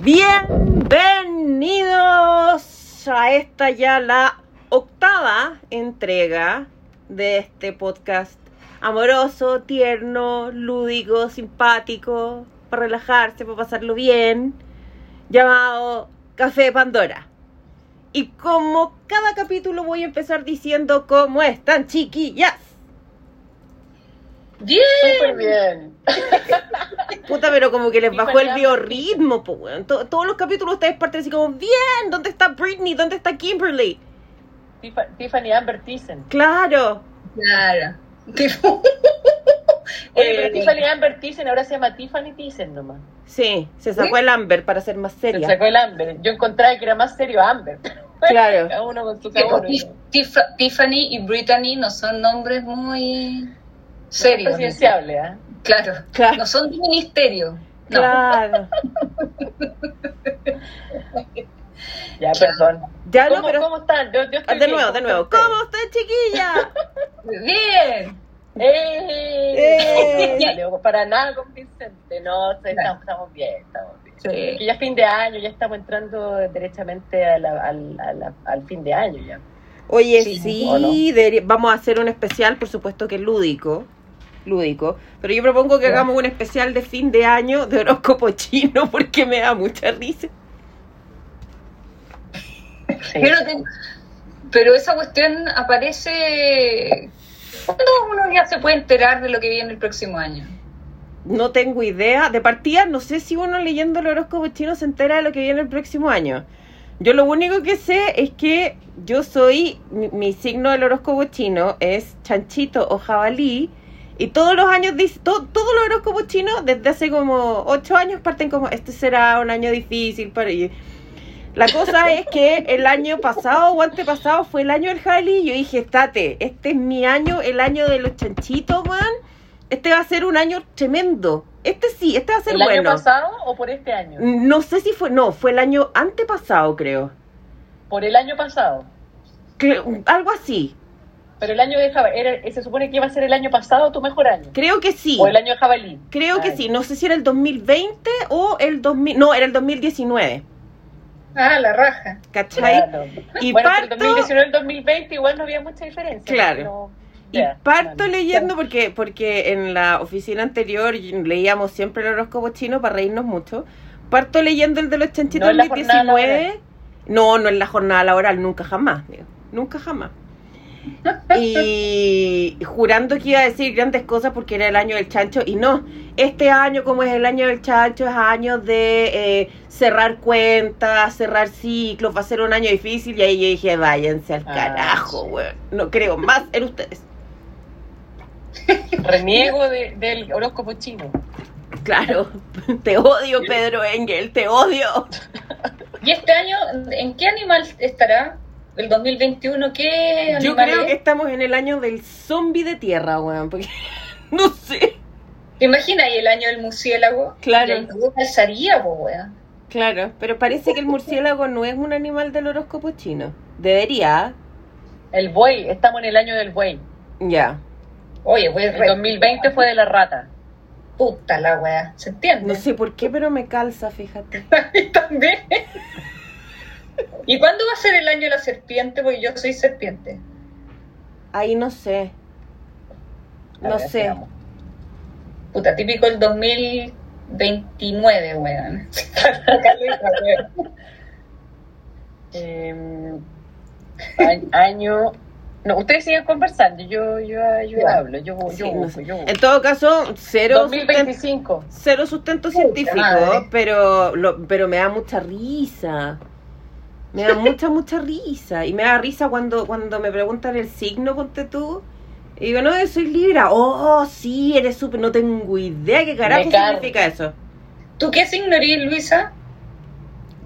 Bienvenidos a esta ya la octava entrega de este podcast amoroso, tierno, lúdico, simpático, para relajarse, para pasarlo bien, llamado Café Pandora. Y como cada capítulo voy a empezar diciendo cómo están chiquillas. Bien. Súper bien. Puta, pero como que les bajó el Tiffany biorritmo, po, weón. To- Todos los capítulos ustedes parten así como, bien, ¿dónde está Britney? ¿Dónde está Kimberly? Tiffany Amber Thyssen. Claro. Claro. Oye, pero Eh, Tiffany Amber Thyssen ahora se llama Tiffany Thyssen nomás. Sí, se sacó el Amber para ser más Se seria. sacó el Amber. Yo encontraba que era más serio Amber. Claro. Cada uno con su Tiffany y Brittany no son nombres muy serios. Presidenciable, ¿ah? Claro. Claro. No son de ministerio. No. Claro. Ya, Claro. perdón. Ya no, ¿Cómo, pero... ¿Cómo están? Yo, yo Ah, estoy De bien. nuevo, de nuevo. están ¿Cómo está chiquilla? Bien. ¡Eh! ¡Eh! Para nada convincente. No, estamos, estamos bien, estamos bien. Que Sí. ya es fin de año, ya estamos entrando derechamente a la- al, a la- al fin de año ya. Oye, Sí, sí, ¿o no? debería- vamos a hacer un especial, por supuesto que lúdico. Lúdico. Pero yo propongo que Ya. hagamos un especial de fin de año de horóscopo chino porque me da mucha risa. Sí. Pero, te- pero esa cuestión aparece cuando uno ya se puede enterar de lo que viene el próximo año. No tengo idea. De partida, no sé si uno leyendo el horóscopo chino se entera de lo que viene el próximo año. Yo lo único que sé es que yo soy, mi, mi signo del horóscopo chino es chanchito o jabalí. Y todos los años, todos los horóscopos chinos, desde hace como ocho años, parten como, este será un año difícil para. La cosa es que el año pasado o antepasado fue el año del jabalí. Y yo dije, estate, este es mi año, el año de los chanchitos, man. Este va a ser un año tremendo. Este sí, este va a ser ¿El año bueno. pasado o por este año? No sé si fue, no, fue el año antepasado, creo. Por el año pasado. Cre- algo así. Pero el año de jabalí, era- se supone que iba a ser el año pasado tu mejor año. Creo que sí. O el año de jabalí. Creo que sí. No sé si era el 2020 o el 2000. No, era el 2019. Ah, la raja. ¿Cachai? Claro. Y bueno, parto- pero el 2019 y el 2020 igual no había mucha diferencia. Claro. pero- Y parto vale. leyendo porque porque en la oficina anterior leíamos siempre el horóscopo chino para reírnos mucho. Parto leyendo el de los chanchitos No en la jornada 2019. No, no en la jornada laboral, nunca jamás, digo. Nunca jamás. Y jurando que iba a decir grandes cosas porque era el año del chancho y no, este año como es el año del chancho es año de eh, cerrar cuentas, cerrar ciclos, va a ser un año difícil y ahí yo dije váyanse al Ah, carajo, weón. No creo más en ustedes. Reniego de- del horóscopo chino. Claro, te odio Pedro Engel, te odio. ¿Y este año en qué animal estará? ¿El 2021? ¿Qué animal Yo creo que estamos en el año del zombie de tierra, weón, porque no sé. ¿Te imaginas ahí el año del murciélago? Claro. Y calzaría, po, weón. Claro, pero parece que el murciélago no es un animal del horóscopo chino. Debería, El buey, estamos en el año del buey. ya. Oye, pues El 2020 fue de la rata. Puta la weá. ¿Se entiende? No sé por qué, pero me calza, fíjate. También. ¿Y cuándo va a ser el año de la serpiente? Porque yo soy serpiente. Ahí no sé. No ver, sé. Puta, típico el 2029, weón. Eh, año. No, ustedes siguen conversando. Yo, yo, hablo. Yo, yo, Sí, no busco, sé. yo busco. En todo caso, cero sustento, 2025. cero sustento científico, madre. pero, lo, pero me da mucha risa. Me da mucha, mucha risa. Y me da risa cuando, cuando me preguntan el signo, ponte tú. Y digo, no, soy Libra. Oh, sí, eres súper. No tengo idea qué carajo significa eso. ¿Tú qué signo eres, Luisa?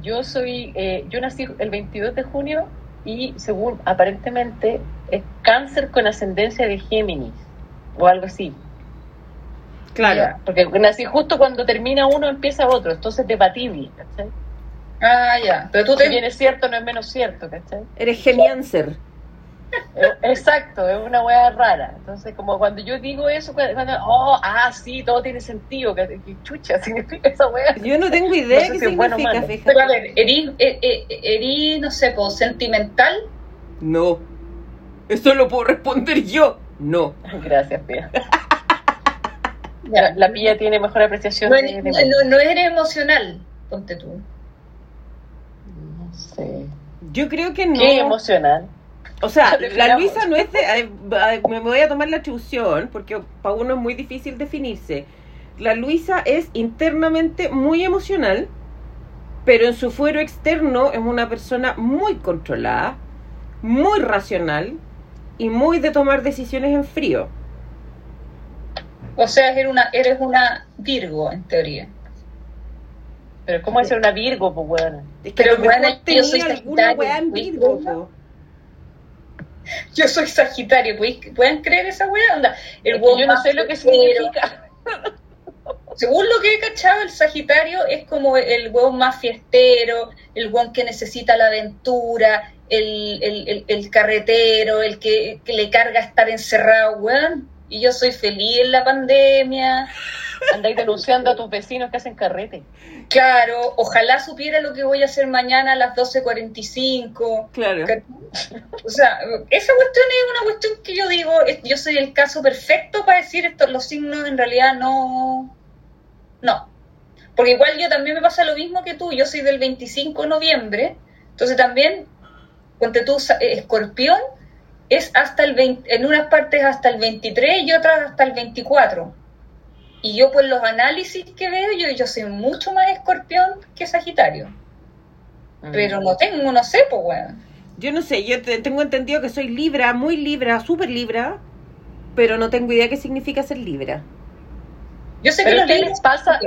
Yo soy. eh, yo nací el 22 de junio y, según aparentemente, es cáncer con ascendencia de Géminis o algo así. Claro. Ya. Porque nací justo cuando termina uno, empieza otro. Entonces, debatible. ¿cachai? Ah, ya. Pero tú Si te... bien es cierto, no es menos cierto. ¿cachai? Eres gemiancer. Eh, Exacto, es una wea rara. Entonces, como cuando yo digo eso, cuando, oh, ah, sí, todo tiene sentido. Que, que chucha significa esa wea. Yo no tengo idea No sé qué si bueno significa, fíjate. Pero a ver, ¿erí, eh, eh, erí, no sé, po, sentimental? No. Eso lo puedo responder yo. No. Gracias, Pia. La, la Pia tiene mejor apreciación No, de, eres- de- no, no eres emocional, ponte tú. Sé. Yo creo que no. Qué emocional. O sea, la. Luisa no es de. Me voy a tomar la atribución porque para uno es muy difícil definirse. La Luisa es internamente muy emocional, pero en su fuero externo es una persona muy controlada, muy racional y muy de tomar decisiones en frío. O sea, eres una, eres una Virgo, en teoría. Pero ¿cómo es ser una Virgo, pues bueno? Es que Pero bueno, yo soy alguna Sagitario, weá en. Virgo. po. Yo soy Sagitario, ¿puedes- ¿pueden creer esa weá? Onda, el Es que hueón yo no sé lo que significa. Según lo que he cachado, el Sagitario es como el hueón más fiestero, el hueón que necesita la aventura, el, el, el- el carretero, el que, que le carga estar encerrado, weón. Y yo soy feliz en la pandemia. Andáis denunciando a tus vecinos que hacen carrete. Claro, ojalá supiera lo que voy a hacer mañana a las 12.45. Claro. O sea, esa cuestión es una cuestión que yo digo, yo soy el caso perfecto para decir esto, los signos en realidad no... No. Porque igual yo también me pasa lo mismo que tú, yo soy del 25 de noviembre, entonces también, ponte tú, eh, escorpión es hasta el 20, en unas partes hasta el 23 y otras hasta el 24. Y yo por los análisis que veo, yo, yo soy mucho más escorpión que sagitario. Pero no tengo, no sé, pues, weón. Yo no sé, yo te- tengo entendido que soy libra, muy libra, súper libra, pero no tengo idea qué significa ser libra. Yo sé Pero que los pasa,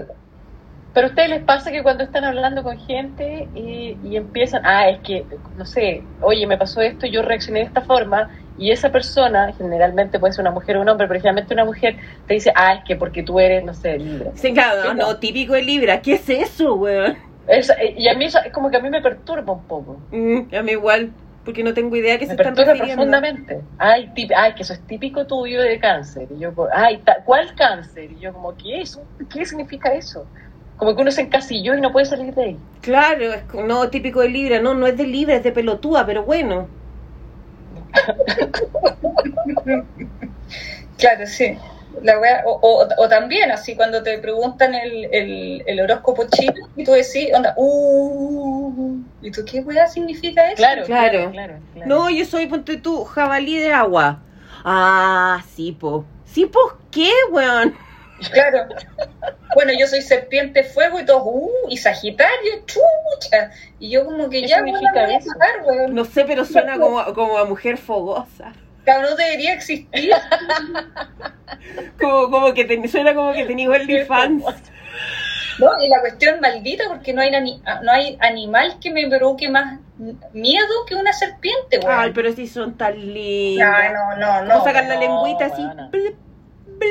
pero a ustedes les pasa que cuando están hablando con gente y, y empiezan, ah, es que, no sé, oye, me pasó esto, yo reaccioné de esta forma, y esa persona, generalmente puede ser una mujer o un hombre, pero generalmente una mujer te dice, ah, es que porque tú eres, no sé, libre. Sí, claro, Sí, no, típico de libra. ¿Qué es eso, weón? Es- y a mí eso es como que a mí me perturba un poco. Mm, a mí igual, porque no tengo idea Me se están refiriendo. profundamente. Ay, tip- ay, que eso es típico tuyo de cáncer. Y yo, ay, ta- ¿cuál cáncer? Y yo, como, ¿qué es? ¿Qué significa eso? Como que uno se encasilló y no puede salir de ahí. Claro, es no típico de libra, no, no es de libra, es de pelotúa, pero bueno. Claro, sí. La wea- o, o, o también, así, cuando te preguntan el, el, el horóscopo chino y tú decís, onda, uh, ¿y tú qué weá significa eso? Claro, Claro. claro, claro. claro. No, yo soy, ponte tú, jabalí de agua. Ah, sí, po. Sí, po, ¿qué, weón? Claro. Bueno, yo soy serpiente fuego y todos, uh, y sagitario, chucha. Y yo como que ¿Qué ya, significa me voy a matar, weón. No sé, pero suena como, como a mujer fogosa. Cabrón, no debería existir. Como, como que ten- suena como que tenía OnlyFans. ¿no? Y la cuestión maldita, porque no hay, ani- no hay animal que me provoque más miedo que una serpiente, weón. Ay, pero sí son tan lindas. no, no, no, Como no. sacan la no, lengüita así.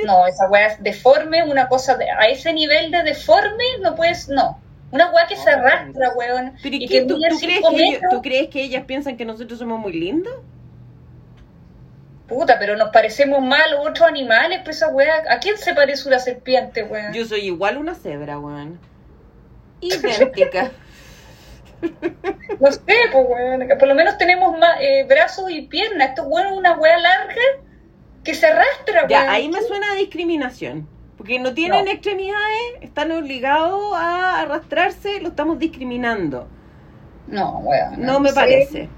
No, esa weá es deforme, una cosa de- a ese nivel de deforme no puedes, no. Una weá que se arrastra, weón. Pero ¿y que ¿Tú, crees que ellos. ¿Tú crees que ellas piensan que nosotros somos muy lindos? Puta, pero nos parecemos más a otros animales, pues esa weá. ¿A quién se parece una serpiente, weón? Yo soy igual una cebra, weón. Idéntica. No sé, pues weón. Por lo menos tenemos más eh, brazos y piernas. Esto weón es una weá larga que se arrastra, weón. ya, ahí me suena a discriminación. Porque no tienen No. extremidades, están obligados a arrastrarse, lo estamos discriminando. No, weón. No me sé. parece.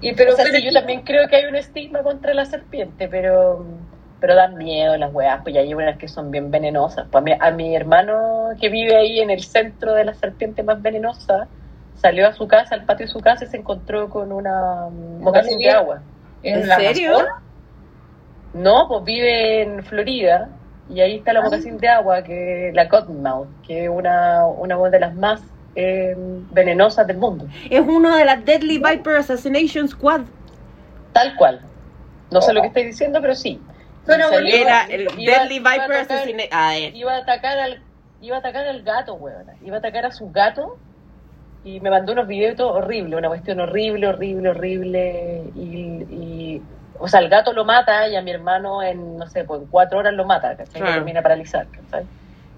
Y pero, o sea, pero- sí, yo también creo que hay un estigma contra la serpiente, pero pero dan miedo las weas, pues ya hay unas que son bien venenosas. Pues a, mi, a mi hermano que vive ahí en el centro de la serpiente más venenosa, salió a su casa, al patio de su casa y se encontró con una mocasín de agua. ¿En ¿En la serio? No, pues vive en Florida y ahí está la Ah. mocasín de agua, que la cottonmouth, que es una, una de las más eh, venenosas del mundo. Es uno de las Deadly Viper Assassination Squad. Tal cual. No sé lo que estoy diciendo, pero sí. Pero Era el iba- Deadly iba Viper Assassination. Ah, eh. Iba a atacar al, iba a atacar al gato, weón. Iba a atacar a su gato y me mandó unos videos y todo horrible, una cuestión horrible, horrible, horrible. Y, y- o sea, el gato lo mata y a mi hermano en, no sé, pues en cuatro horas lo mata, ¿cachai? Claro. Lo termina paralizar, ¿cachai?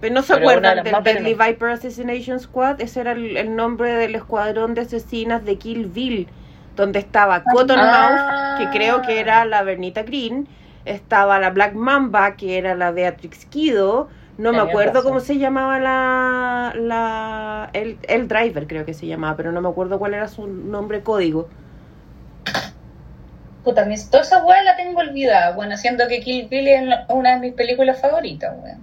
Pero no se Pero acuerdan del Deadly. Viper Assassination Squad. Ese era el, el nombre del escuadrón de asesinas de Kill Bill. Donde estaba Cottonmouth, Ah. que creo que era la Bernita Green. Estaba la Black Mamba, que era la Beatrix Kido. No me acuerdo razón. cómo se llamaba la. la el, el driver, creo que se llamaba, pero no me acuerdo cuál era su nombre código. Puta, mis, toda esa weá la tengo olvidada, bueno, siendo que Kill Bill es una de mis películas favoritas, weón.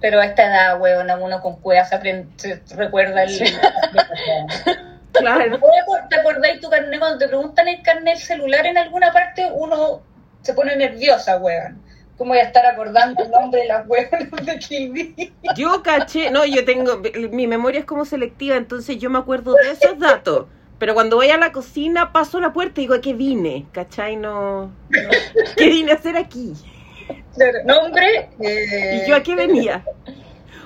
Pero a esta edad, weón, a uno con cuevas se, aprende- se recuerda el... Claro. ¿Te acordáis tu carnet cuando te preguntan el carnet celular en alguna parte? Uno se pone nerviosa, weón. ¿Cómo voy a estar acordando el nombre de las weonas de Kill Bill? Yo caché, no, yo tengo, mi memoria es como selectiva, entonces yo me acuerdo de esos datos. Pero cuando voy a la cocina, paso la puerta y digo, ¿a qué vine? ¿Cachai? No, no. ¿Qué vine a hacer aquí? Claro, Nombre... eh, ¿Y yo a qué venía?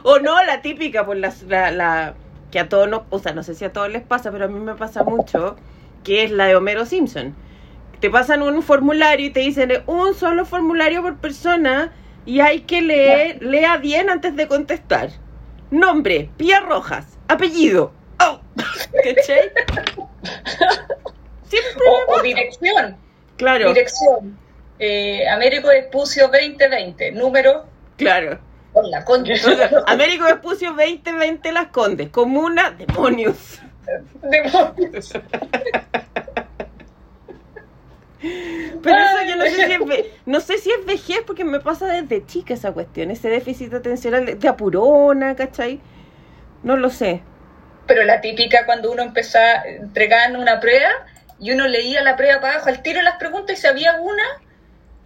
O no, la típica, pues la, la, la- que a todos nos, o sea, no sé si a todos les pasa, pero a mí me pasa mucho, que es la de Homero Simpson. Te pasan un formulario y te dicen "Eh, un solo formulario por persona y hay que leer, lea bien antes de contestar. Nombre, Pía Rojas. Apellido. Oh. ¿Cachai? Siempre me O, dirección. Claro, Dirección. Eh, Américo Vespucio 2020. Número. claro. Con la concha. Américo Vespucio 2020 Las Condes. Comuna, demonios. Demonios. Pero eso yo no sé si es, ve- no sé si es vejez porque me pasa desde chica esa cuestión, ese déficit atencional de apurona, ¿cachai? No lo sé. Pero la típica cuando uno empezaba, entregaban una prueba y uno leía la prueba para abajo al tiro las preguntas y sabía una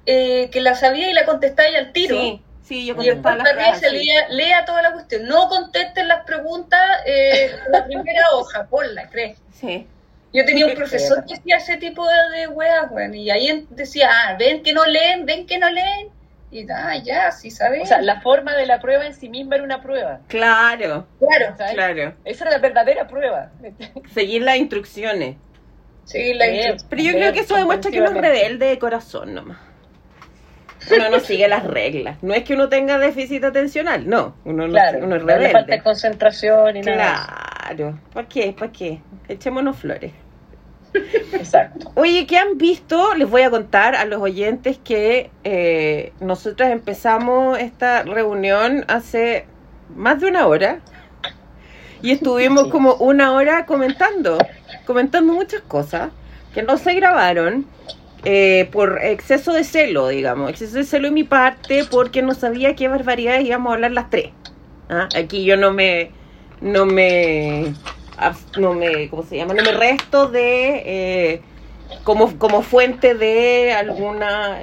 eh, que la sabía y la contestaba y al tiro. Sí, sí, yo Y contestaba las para arriba frases, se sí. lea toda la cuestión. No contesten las preguntas eh, en la primera hoja, ponla, crees. Sí. Yo tenía un profesor que hacía ese tipo de, de weas, weón, y ahí decía, ah, ven que no leen, ven que no leen, y ah, ya, sí sabes. O sea, la forma de la prueba en sí misma era una prueba. Claro, claro, ¿sabes? claro. Esa era la verdadera prueba. Seguir las instrucciones. sí, la Leer. Pero yo creo que eso demuestra que uno es rebelde de corazón nomás. Uno no sigue las reglas. No es que uno tenga déficit atencional, no. Uno, no, Claro, uno es no le falta rebelde. de concentración y nada. Claro. ¿Para qué? ¿Para qué? Echémonos flores. Exacto. Oye, ¿qué han visto? Les voy a contar a los oyentes que eh, nosotras empezamos esta reunión hace más de una hora y estuvimos Sí. como una hora comentando, comentando muchas cosas que no se grabaron eh, por exceso de celo, digamos, exceso de celo de mi parte porque no sabía qué barbaridades íbamos a hablar las tres. ¿Ah? Aquí yo no me, no me, no me, ¿cómo se llama? No me resto de eh, como, como fuente de alguna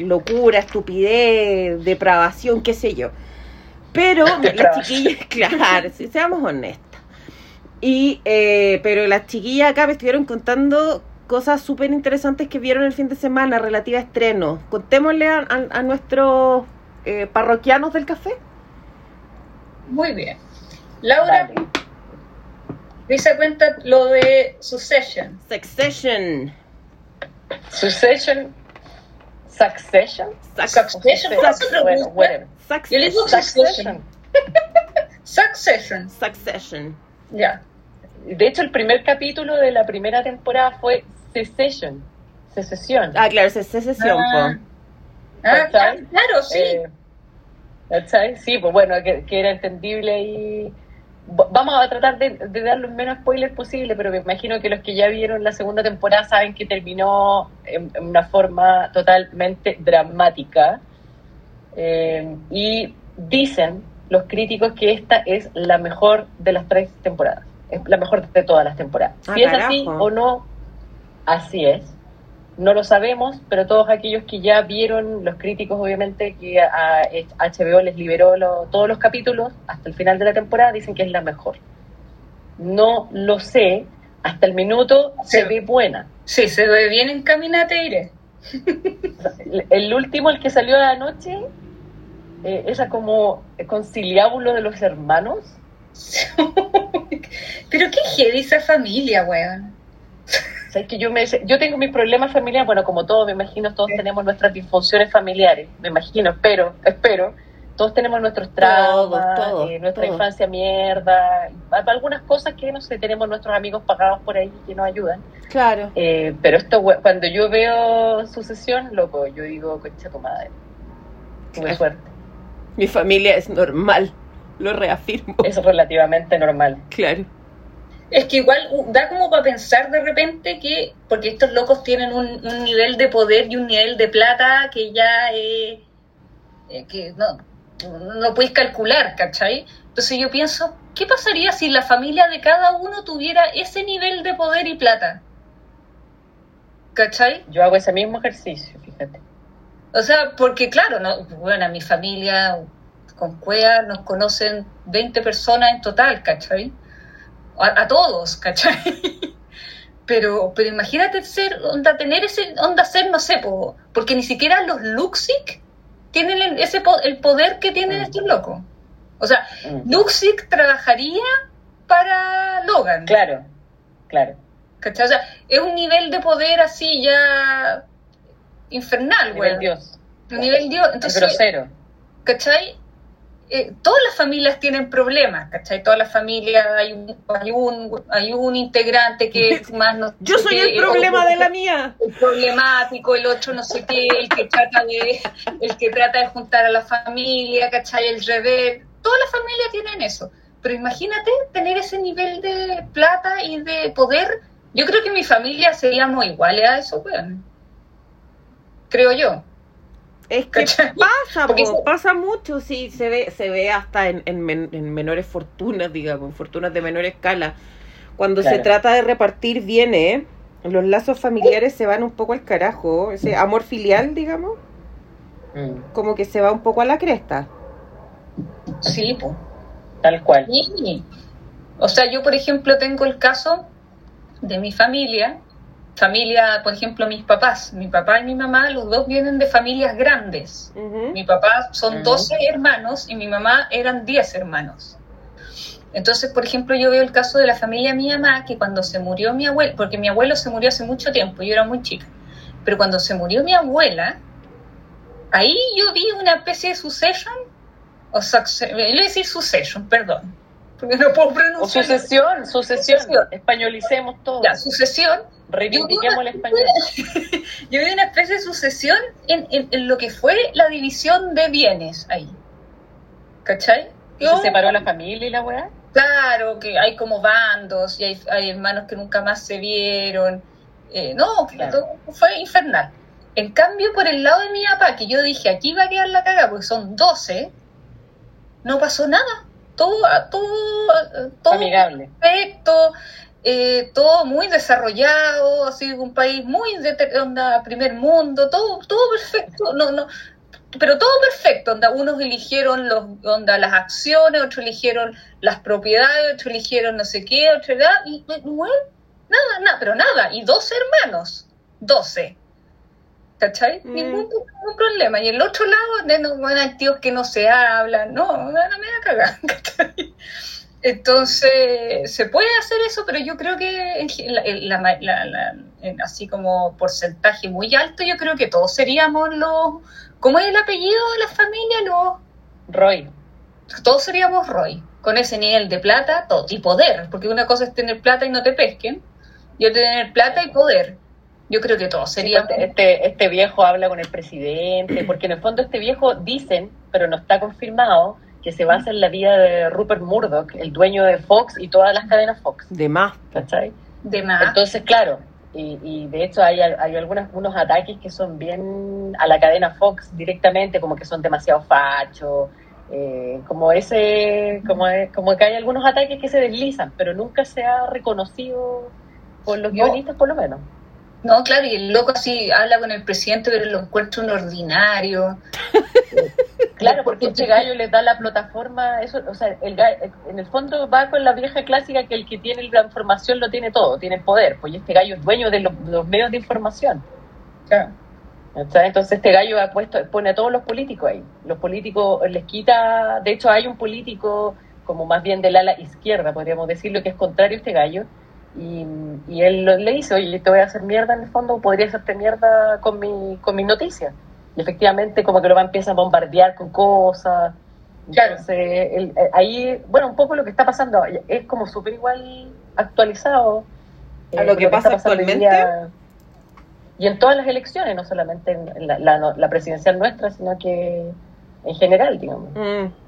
locura, estupidez, depravación, qué sé yo. Pero las chiquillas, claro, si seamos honestas. Y, eh, pero las chiquillas acá me estuvieron contando cosas súper interesantes que vieron el fin de semana relativa a estrenos. Contémosle a, a- a nuestros eh, parroquianos del café. muy bien. Laura, Vale. Dice cuenta lo de Succession. Succession. Succession. Succession. Suc- Succession, ¿cómo se Bueno, pronuncia? whatever. Yo le digo Succession. Succession. Succession. Succession. Ya. De hecho, el primer capítulo de la primera temporada fue Secession. Secesión. Ah, claro, es secesión, Ah. Ah, claro, sí. Eh, ¿cachai? Sí, pues bueno, que, que era entendible y... Vamos a tratar de, de dar lo menos spoiler posible, pero me imagino que los que ya vieron la segunda temporada saben que terminó en, en una forma totalmente dramática. Eh, y dicen los críticos que esta es la mejor de las tres temporadas. Es la mejor de todas las temporadas. Ah, si es así o no, así es. No lo sabemos, pero todos aquellos que ya vieron, los críticos obviamente, que a HBO les liberó lo- todos los capítulos hasta el final de la temporada, dicen que es la mejor. No lo sé, hasta el minuto se ve buena. Sí, se ve bien. O sea, el, último, el que salió anoche, eh, esa como conciliábulo de los hermanos. Pero qué heavy esa familia, weón. ¿Sabes que yo, me, yo tengo mis problemas familiares, bueno, como todos, me imagino, todos tenemos nuestras disfunciones familiares, me imagino, espero, espero. Todos tenemos nuestros traumas, eh, nuestra infancia mierda, algunas cosas que, no sé, tenemos nuestros amigos pagados por ahí que nos ayudan. Claro. Eh, pero esto, cuando yo veo sucesión, loco, yo digo, concha tu madre. Tuve Claro. suerte. Mi familia es normal. Lo reafirmo. Es relativamente normal. Claro. Es que igual da como para pensar de repente que, porque estos locos tienen un, un nivel de poder y un nivel de plata que ya eh, eh, que no, no podéis calcular, ¿cachai? Entonces yo pienso, ¿qué pasaría si la familia de cada uno tuviera ese nivel de poder y plata? ¿Cachai? Yo hago ese mismo ejercicio, fíjate. O sea, porque claro, no, bueno, a mi familia con Cuea nos conocen 20 personas en total, ¿cachai? A, a todos, ¿cachai? Pero, pero imagínate ser, onda, tener ese, onda ser, no sé, po, porque ni siquiera los Luxic tienen el, ese po- el poder que tienen Mm. estos locos. O sea, Mm. Luxic trabajaría para Logan. Claro, claro. ¿cachai? O sea, es un nivel de poder así ya infernal, Nivel güey. Dios. Nivel Dios. Es Entonces, grosero. ¿cachai? Eh, todas las familias tienen problemas, ¿cachai? Todas las familias hay un, hay un, hay un integrante que es más... No Yo soy qué, el problema de la mía. el problemático, el otro no sé qué, el que trata de, el que trata de juntar a la familia, ¿cachai? El revés. Todas las familias tienen eso. Pero imagínate tener ese nivel de plata y de poder. Yo creo que mi familia seríamos iguales a eso, weón. Creo yo. Es que ¿Cachai? pasa, po, eso- pasa mucho, sí, se ve, se ve hasta en, en, men- en menores fortunas, digamos, en fortunas de menor escala. Cuando se trata de repartir bienes, los lazos familiares se van un poco al carajo, ese amor filial, digamos, Mm, como que se va un poco a la cresta. Sí, pues. Tal cual. Sí. O sea, yo, por ejemplo, tengo el caso de mi familia. Familia, por ejemplo, mis papás. Mi papá y mi mamá, los dos vienen de familias grandes. Mi papá son Ujú. 12 hermanos y mi mamá eran 10 hermanos. Entonces, por ejemplo, yo veo el caso de la familia de mi mamá, que cuando se murió mi abuelo, porque mi abuelo se murió hace mucho tiempo, yo era muy chica, pero cuando se murió mi abuela, ahí yo vi una especie de succession, o succe- le voy a decir succession, perdón, no puedo O pronunciar. sucesión, sucesión. Sucesión. Españolicemos todo. Ya, sucesión, Reivindiquemos el español. yo vi una especie de sucesión en, en- en lo que fue la división de bienes ahí. ¿Cachai? ¿Y ¿Se separó la familia y la weá? Claro, que hay como bandos y hay, hay hermanos que nunca más se vieron. Eh, no, Claro. todo fue infernal. En cambio, por el lado de mi papá, que yo dije, aquí va a quedar la caga, porque son 12, no pasó nada. Todo, todo, todo Amigable. perfecto, eh, todo muy desarrollado, así un país muy de onda primer mundo, todo, todo perfecto, no, no, pero todo perfecto, onda, unos eligieron los, onda, las acciones, otros eligieron las propiedades, otros eligieron no sé qué, otros edad, y, y, bueno, nada, nada, pero nada, y 12 hermanos, 12. ¿Cachai? Mm. Ningún, ningún problema. Y el otro lado, de no, bueno, tíos que no se hablan, no, no me da cagar. ¿cachai? Entonces, se puede hacer eso, pero yo creo que la- la- la- así como porcentaje muy alto, yo creo que todos seríamos los... ¿Cómo es el apellido de la familia? Los, Roy. todos seríamos Roy, con ese nivel de plata todo, y poder, porque una cosa es tener plata y no te pesquen, y otra tener plata y poder. Yo creo que todos seríamos... Este, este, este viejo habla con el presidente, porque en el fondo este viejo dicen, pero no está confirmado, que se basa en la vida de Rupert Murdoch, el dueño de Fox y todas las cadenas Fox. De más. ¿Cachai? de más. Entonces, claro, y, y de hecho hay, hay algunos unos ataques que son bien a la cadena Fox directamente, como que son demasiado fachos, eh, como ese, como, es- como que hay algunos ataques que se deslizan, pero nunca se ha reconocido por los No. guionistas por lo menos. No, claro, y el loco así habla con el presidente, pero lo encuentra un ordinario. Claro, porque este gallo le da la plataforma, eso, o sea, el gallo, en el fondo va con la vieja clásica que el que tiene la información lo tiene todo, tiene poder, pues este gallo es dueño de los, los medios de información. Claro. Entonces este gallo ha puesto, pone a todos los políticos ahí. Los políticos les quita, de hecho hay un político como más bien del ala izquierda, podríamos decirlo, que es contrario a este gallo. Y, y él lo- le dice, oye, te voy a hacer mierda en el fondo, podría hacerte mierda con mi, con mis noticias. Y efectivamente como que lo va a empezar a bombardear con cosas. Claro. Entonces, el- eh, ahí, bueno, un poco lo que está pasando es como súper igual actualizado. ¿A lo con que pasa está pasando hoy actualmente? día. Y en todas las elecciones, no solamente en la, la- la presidencial nuestra, sino que en general, digamos. Mm.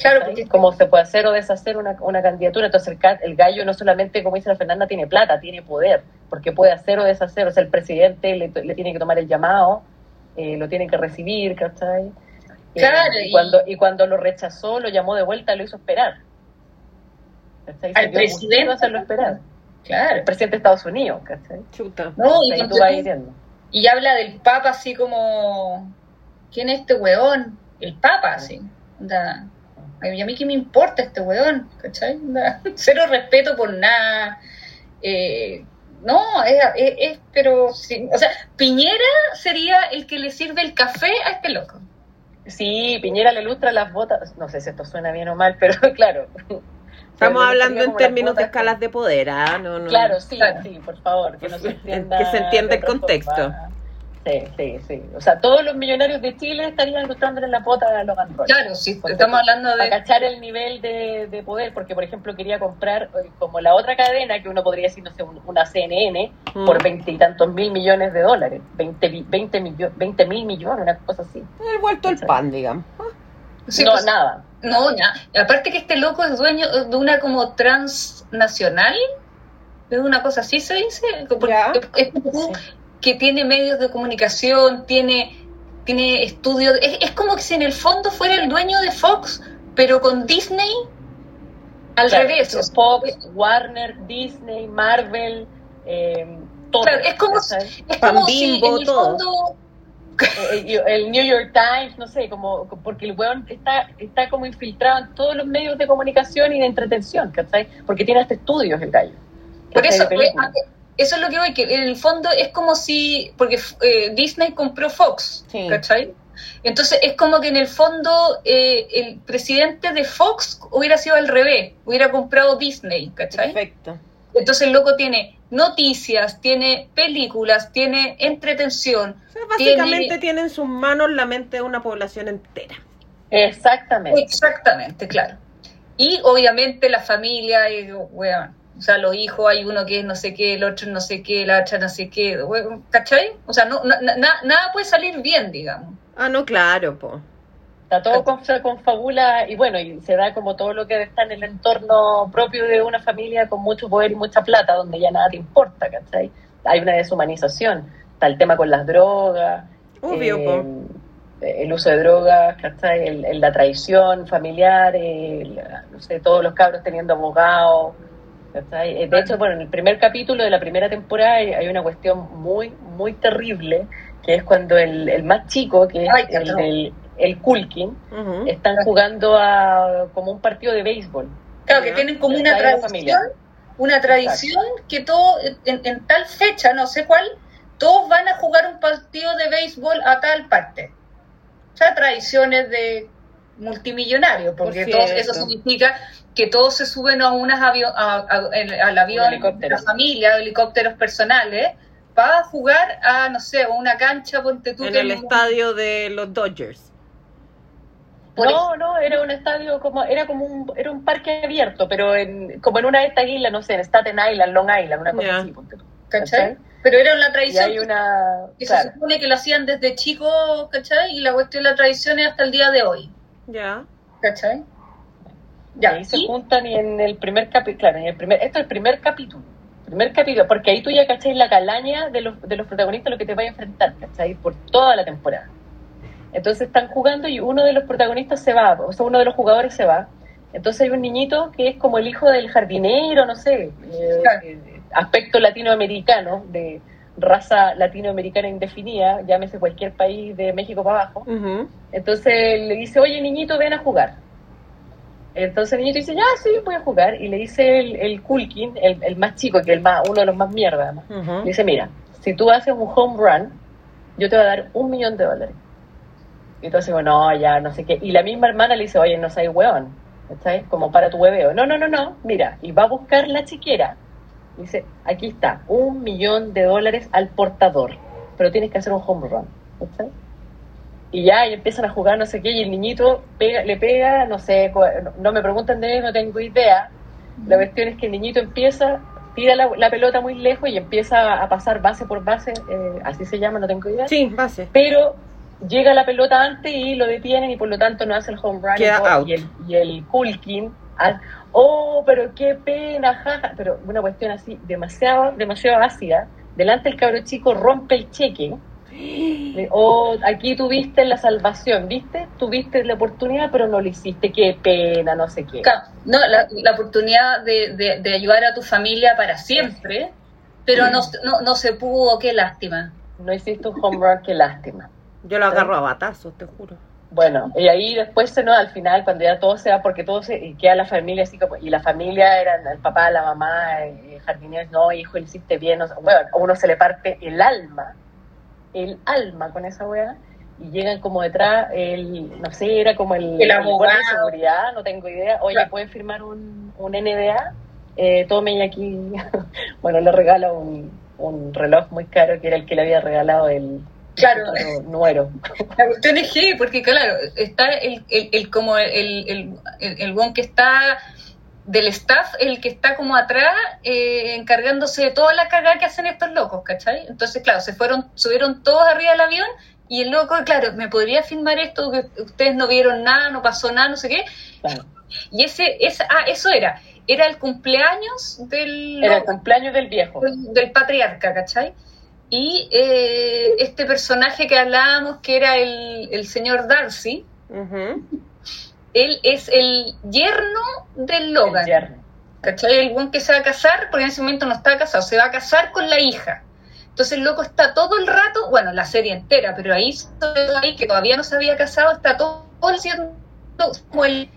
Claro, porque Cómo se puede hacer o deshacer una, una candidatura. Entonces el, gallo no solamente, como dice la Fernanda, tiene plata, tiene poder, porque puede hacer o deshacer. O sea, el presidente le, le tiene que tomar el llamado, eh, lo tiene que recibir, ¿cachai? Eh, Claro, y, y- cuando, y cuando lo rechazó, lo llamó de vuelta, lo hizo esperar. ¿cachai? Al presidente. hacerlo esperar. claro. El presidente de Estados Unidos, ¿cachai? Chuta. No, y tú vas viendo. Y habla del Papa así como, ¿quién es este weón? El Papa, así. Ay, ¿Y a mí qué me importa este weón? ¿Cachai? Cero respeto por nada. Eh, no, es, es- es- pero, sí, o sea, Piñera sería el que le sirve el café a este loco. Sí, Piñera le lustra las botas. No sé si esto suena bien o mal, pero claro. Estamos hablando en términos de escalas de poder, ¿ah? No, no. Claro, sí, Claro. sí, por favor, que no se entienda. Que se entienda el contexto. forma. Sí, sí, sí. O sea, todos los millonarios de Chile estarían ilustrándole la pota a Logan Roy. Claro, sí, Porque estamos hablando Para de... cachar el nivel de, de poder, porque por ejemplo quería comprar eh, como la otra cadena, que uno podría decir, no sé, un- una CNN, Mm. por veintitantos mil millones de dólares. 20, vi- 20, millo- 20 mil millones, una cosa así. El vuelto el pan, digamos. sí, no, pues, nada. No, nada. Aparte que este loco es dueño de una como transnacional, es una cosa así se dice, porque es que tiene medios de comunicación, tiene tiene estudios, es, es como que si en el fondo fuera el dueño de Fox, pero con Disney al Claro, revés. Fox, Warner, Disney, Marvel, eh, todo. Claro, es como- es como si en el todo. fondo Eh, el New York Times, no sé, como porque el weón está, está como infiltrado en todos los medios de comunicación y de entretención, ¿cachai? Porque tiene hasta estudios el gallo. Por eso, eso es lo que voy, que en el fondo es como si, porque eh, Disney compró Fox, Sí. ¿cachai? Entonces es como que en el fondo eh, el presidente de Fox hubiera sido al revés, hubiera comprado Disney, ¿cachai? Perfecto. Entonces el loco tiene noticias, tiene películas, tiene entretención. O sea, básicamente Tiene- tiene en sus manos la mente de una población entera. Exactamente. Exactamente, claro. Y obviamente la familia, y, weón, o sea, los hijos, hay uno que es no sé qué, el otro no sé qué, la otra no sé qué, ¿cachai? O sea, no, na- na- nada puede salir bien, digamos. Ah, no, claro, po. Está todo con, confabula y bueno, y se da como todo lo que está en el entorno propio de una familia con mucho poder y mucha plata, donde ya nada te importa, ¿cachai? Hay una deshumanización. Está el tema con las drogas. Obvio, eh, po. el uso de drogas, ¿cachai? El, el- la traición familiar, el- no sé, todos los cabros teniendo abogados, ¿cachai? Eh, De hecho, bueno, en el primer capítulo de la primera temporada hay, una cuestión muy, muy terrible, que es cuando el, el más chico, que es Ay, el del el Kulkin, están jugando a como un partido de béisbol. Claro, que tienen como una tradición, una tradición que todo, en, en tal fecha, no sé cuál, todos van a jugar un partido de béisbol a tal parte. O sea, tradiciones de multimillonarios, porque Por todo eso significa que todos se suben a unas avio- a- al avión helicóptero. la familia, helicópteros personales, para jugar a, no sé, una cancha, ponte tú. En el es- estadio de los Dodgers. Por no, no, era un estadio como, era como un, era un parque abierto, pero en, como en una de estas islas, no sé, en Staten Island, Long Island, una cosa así, ponte tú. ¿cachai? Pero era una Y tradición hay una, que se supone que lo hacían desde chicos, ¿cachai? Y la cuestión de la tradición es hasta el día de hoy, Ya. ¿cachai? Y Ya, ahí se y- juntan y en el primer capítulo, claro, en el primer, esto es el primer capítulo, primer capítulo, porque ahí tú ya cachai la calaña de los, de los protagonistas, lo que te va a enfrentar, ¿cachai? Por toda la temporada. Entonces están jugando y uno de los protagonistas se va, o sea, uno de los jugadores se va. Entonces hay un niñito que es como el hijo del jardinero, no sé, eh, Claro. eh, aspecto latinoamericano, de raza latinoamericana indefinida, llámese cualquier país de México para abajo. Entonces le dice, oye niñito, ven a jugar. Entonces el niñito dice, ya, sí, voy a jugar. Y le dice el, el Kulkin, el, el más chico, que el más, uno de los más mierda, además. Le dice, mira, si tú haces un home run, yo te voy a dar un millón de dólares. Y entonces, bueno, no, ya, no sé qué. Y la misma hermana le dice, oye, no seas hueón. ¿cachai? Como para tu hueveo. No, no, no, no, mira, y va a buscar la chiquera. Dice, aquí está, un millón de dólares al portador, pero tienes que hacer un home run, ¿cachai? Y ya, y empiezan a jugar no sé qué, y el niñito pega, le pega, no sé, no, me preguntan de él, no tengo idea. La cuestión es que el niñito empieza, tira la, la pelota muy lejos y empieza a pasar base por base, eh, así se llama, no tengo idea Sí, base. pero llega la pelota antes y lo detienen y por lo tanto no hace el home run Queda y, out. y el, y el oh pero qué pena jaja pero una cuestión así demasiado demasiado ácida delante el cabro chico rompe el cheque oh aquí tuviste la salvación viste tuviste la oportunidad pero no lo hiciste qué pena no sé qué No, la, la oportunidad de, de- de ayudar a tu familia para siempre, pero no, no, no se pudo, qué lástima. no hiciste un home run qué lástima Yo lo agarro a batazos, te juro. Bueno, y ahí después, ¿no? al final, cuando ya todo se va, porque todo se y queda la familia así como, y la familia eran el papá, la mamá, eh, jardineros, no, hijo, lo hiciste bien, o sea, bueno, a uno se le parte el alma, el alma con esa wea, y llegan como detrás, el, no sé, era como el, El abogado. de seguridad, no tengo idea, oye, Claro. ¿pueden firmar un, un NDA? Eh, tome y aquí, bueno, le regala un, un reloj muy caro que era el que le había regalado el, Claro. el nuero. La cuestión es que, porque claro, está el, el, el como el, el, el, el que está del staff, el que está como atrás, eh, encargándose de toda la cagada que hacen estos locos, ¿cachai? Entonces, claro, se fueron, subieron todos arriba del avión y el loco, claro, me podría filmar esto, que ustedes no vieron nada, no pasó nada, no sé qué. Claro. Y ese, ese ah, eso era, era el cumpleaños del, Era el cumpleaños del viejo. del, del patriarca, ¿cachai? Y eh, este personaje que hablábamos, que era el, el señor Darcy, Ujú. Él es el yerno del El Logan, yerno. ¿cachai? El buen que se va a casar, porque en ese momento no está casado, se va a casar con la hija. Entonces el loco está todo el rato, bueno, la serie entera, pero ahí, ahí que todavía no se había casado, está todo haciendo como el,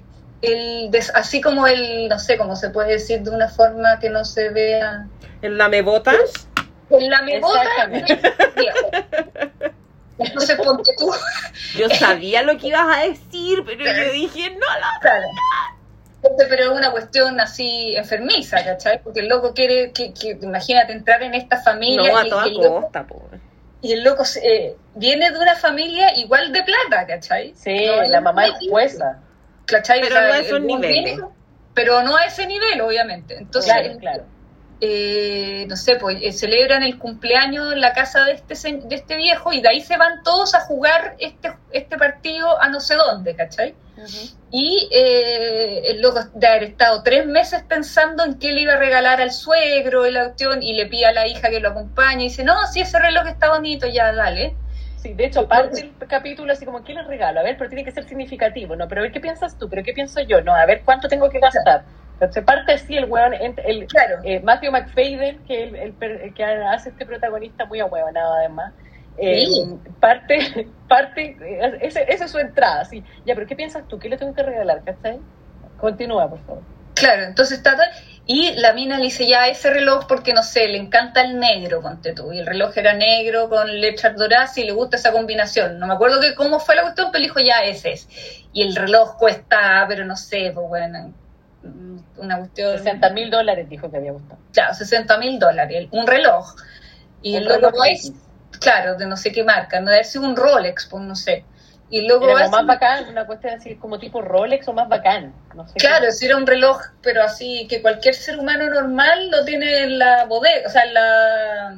el así como el, no sé cómo se puede decir de una forma que no se vea, ¿El lamebotas? el lamebota Exactamente. Entonces ponte tú, Yo sabía lo que ibas a decir, pero yo dije, no, no. Claro. Entonces, pero es una cuestión así enfermiza, ¿cachai? Porque el loco quiere, que, que imagínate entrar en esta familia No, a y, toda y loco, costa, pobre. y el loco se- eh, viene de una familia igual de plata, ¿cachai? Sí, No, la mamá es jueza. ¿cachai? Pero O sea, no a el esos buen niveles. viene, pero no a ese nivel, obviamente. Entonces, Claro, claro. Eh, no sé, pues eh, celebran el cumpleaños en la casa de este, de este viejo y de ahí se van todos a jugar este, este partido a no sé dónde, ¿cachai? Y eh, el loco de haber estado tres meses pensando en qué le iba a regalar al suegro y la cuestión, y le pide a la hija que lo acompañe y dice, no, si ese reloj está bonito, ya dale. Sí, de hecho, parte el capítulo así como, ¿qué les regalo? A ver, pero tiene que ser significativo, ¿no? Pero a ver, ¿qué piensas tú? ¿Pero qué pienso yo? No, a ver, ¿cuánto tengo que gastar? Entonces parte así el weón, el, Claro. eh, Matthew McFadden, que el, el que hace este protagonista muy ahueonado además, eh, Sí. parte, parte, eh, ese- esa es su entrada, sí. Ya, pero ¿qué piensas tú? ¿Qué le tengo que regalar? ¿Cachai? Continúa, por favor. Claro, entonces está todo- y la mina le dice ya ese reloj porque no sé, le encanta el negro, ponte tú, y el reloj era negro con lechas doradas y le gusta esa combinación. No me acuerdo que cómo fue la cuestión, pero dijo ya ese es. Y el reloj cuesta, pero no sé, pues bueno, una cuestión... 60 mil dólares dijo que había gustado. Claro, 60 mil dólares, un reloj. Y el Un loco reloj va y- X. claro, de no sé qué marca, no debe ser un Rolex, pues no sé. Y luego Era va como más bacán, una cuestión así como tipo Rolex o más bacán. No sé Claro, si era un reloj, pero así que cualquier ser humano normal lo tiene en la bodega, o sea, en la.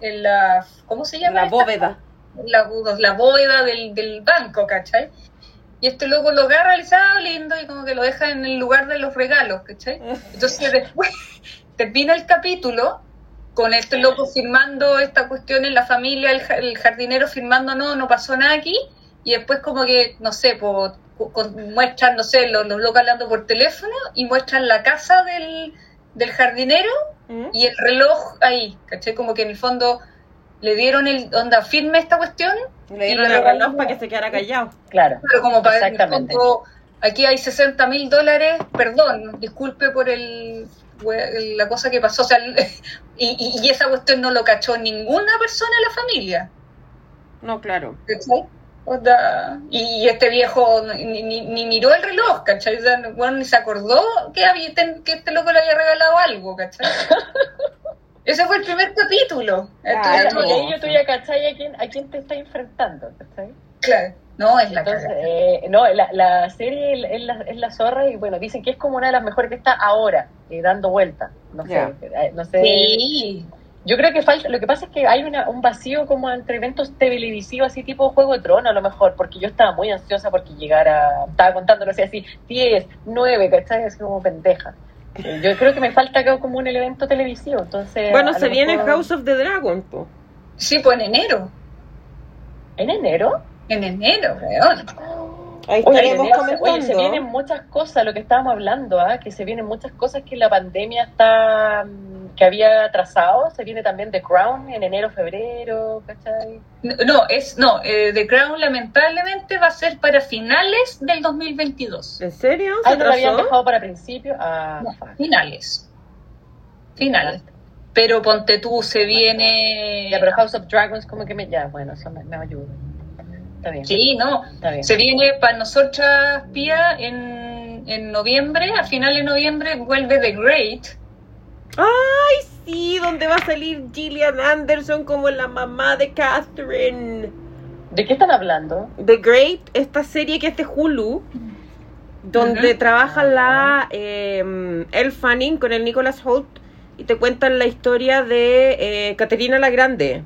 En la ¿Cómo se llama? La esta? bóveda. La, la bóveda del, del banco, ¿cachai? Y este loco lo agarra ah, lindo, y como que lo deja en el lugar de los regalos, ¿cachai? Entonces después termina el capítulo con este loco firmando esta cuestión en la familia, el, ja- el jardinero firmando, no, no pasó nada aquí, y después como que, no sé, po- con- muestran, no sé, los, los locos hablando por teléfono y muestran la casa del, del jardinero ¿Mm? y el reloj ahí, ¿cachai? Como que en el fondo le dieron el, onda, firme esta cuestión, Le dieron el reloj para que se quedara callado. Claro. pero como para Exactamente. fondo, aquí hay 60 mil dólares, perdón, disculpe por el la cosa que pasó, o sea, y, y- esa cuestión no lo cachó ninguna persona en la familia, No, claro. ¿cachai? Y este viejo ni, ni, ni miró el reloj, ¿cachai? O sea, bueno, ni se acordó que, había, que este loco le había regalado algo, ¿cachai? Ese fue el primer capítulo. Ah, tú ya cachai a quién, a quién te estás enfrentando, ¿cachai? Claro, no es la Entonces, eh, no, la, la serie es la, es la zorra y bueno, dicen que es como una de las mejores que está ahora, eh, dando vueltas. No sé, eh, no sé. Sí, Yo creo que falta, lo que pasa es que hay una, un vacío como entre eventos televisivos, así tipo Juego de Tronos a lo mejor, porque yo estaba muy ansiosa porque llegara, estaba contándolo así, así, 10, 9, ¿cachai? Así como pendeja. Eh, Yo creo que me falta acá como un evento televisivo, entonces... Bueno, se viene mejor- House of the Dragon, po. sí, pues en enero. ¿En enero? En enero, weón. Ahí Oye, estaremos enero oye, se vienen muchas cosas, lo que estábamos hablando, ¿ah? que se vienen muchas cosas que la pandemia está mm, que había atrasado, se viene también The Crown en enero, febrero, ¿cachai? No, es, no, eh, The Crown lamentablemente va a ser para finales del 2022. ¿En serio? ¿Se Ah, no lo habían dejado para principio. Ah, No, finales. Finales. Pero ponte tú, se viene... Ya, pero House of Dragons como que me... Ya, bueno, eso me, me ayuda. Está bien, Sí, no. está bien. Se viene para nosotras, Pía, en, en noviembre, a finales de noviembre vuelve The Great. ¡Ay, sí! Donde va a salir Gillian Anderson como la mamá de Catherine. ¿De qué están hablando? The Great, esta serie que es de Hulu, donde trabaja la eh, Elle Fanning con el Nicholas Holt y te cuentan la historia de eh, Caterina la Grande.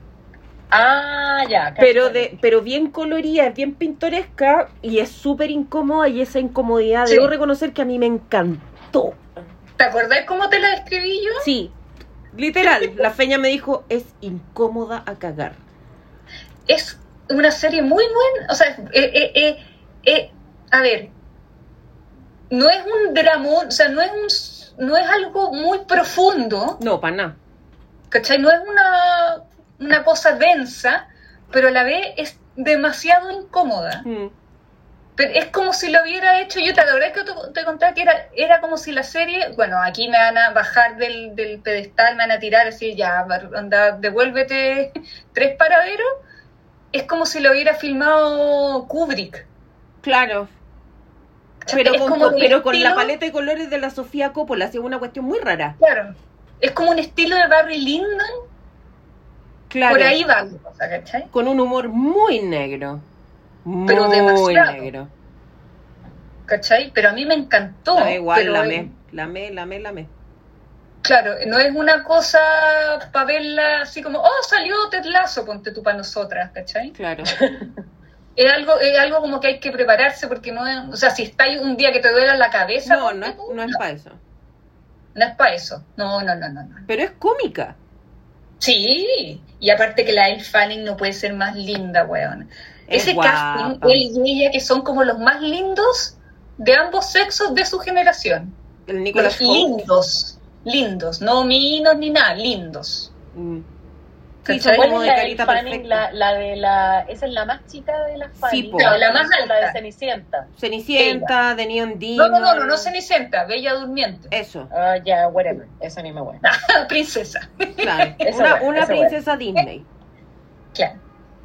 Ah, ya. Pero de pero bien colorida, es bien pintoresca y es súper incómoda y esa incomodidad Sí. debo reconocer que a mí me encantó. ¿Te acordás cómo te la describí yo? Sí, literal, la feña me dijo es incómoda a cagar. Es una serie muy buena. O sea, eh, eh, eh, eh, a ver, no es un dramón, o sea, no es un, no es algo muy profundo, No, para nada. ¿cachai? No es una, una cosa densa, pero a la vez es demasiado incómoda. Mm. Pero es como si lo hubiera hecho, yo te acordás que te, te contaba que era, era como si la serie, bueno, aquí me van a bajar del, del pedestal, me van a tirar así, ya, anda, devuélvete tres paraderos. Es como si lo hubiera filmado Kubrick. Claro. Pero, Es con, como pero con la paleta de colores de la Sofía Coppola, hacía una cuestión muy rara. Claro. Es como un estilo de Barry Lyndon, Claro. por ahí va. Con un humor muy negro. Pero muy demasiado. negro. ¿Cachai? Pero a mí me encantó. Da igual, pero la me, la me, la me, la me. Claro, no es una cosa para verla así como, oh, salió Ted Lasso, ponte tú para nosotras, ¿cachai? Claro. Es algo, es algo como que hay que prepararse porque no es, o sea, si está ahí un día que te duela la cabeza, No, no es, tú, no es para eso. no es para eso. No, no, no, no, no. Pero es cómica. Sí, y aparte que la Elle Fanning no puede ser más linda, weón. Es Ese guapa. casting, él y ella, que son como los más lindos de ambos sexos de su generación. El Nicolas lindos, lindos, no minos ni nada, lindos. Mm. Sí, ¿Cachai? son ¿Cuál como es de la de carita Fanning? La, la de la... Esa es la más chica de las Fanning. po. Claro, la más La alta. de Cenicienta. Cenicienta, de Neon No, Demon. no, no, no, no Cenicienta, Bella Durmiente. Eso, Ah, ya, whatever. Esa misma wea. Princesa. claro. Esa una buena, una esa buena. princesa Disney. Claro.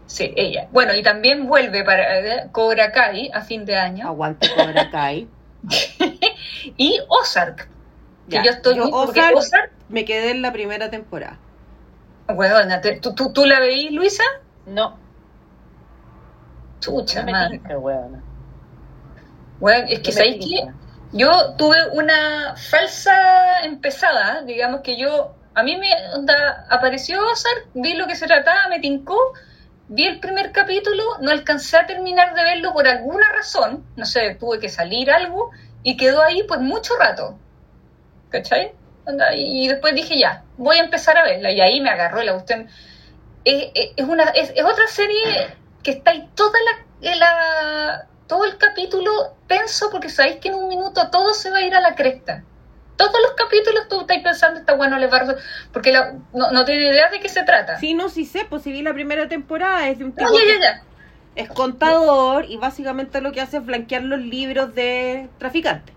Sí, ella. Bueno, y también vuelve para eh, Cobra Kai a fin de año. Aguante Cobra Kai. Y Ozark. Que Ya, yo estoy yo Ozark- Ozark, Me quedé en la primera temporada. te- ¿tú, tú, tú la veís, Luisa? No, Chucha, no madre. Weón, es que ¿sabéis tinca. Yo tuve una falsa empezada, digamos que yo, a mí me onda, apareció Ozark, vi lo que se trataba, me tincó, vi el primer capítulo, no alcancé a terminar de verlo por alguna razón, no sé, tuve que salir algo y quedó ahí pues mucho rato, ¿cachai? Y después dije ya, voy a empezar a verla y ahí me agarró la cuestión. Es, es- es una, es, otra serie que está ahí toda la, la- todo el capítulo tenso porque sabéis que en un minuto todo se va a ir a la cresta. Todos los capítulos tú estás pensando, está bueno, le va a resolver", porque la- no, no tiene idea de qué se trata. Sí, no, sí sé, pues si vi la primera temporada, es de un No, tipo ya, que ya, ya. es contador y básicamente lo que hace es blanquear los libros de traficantes.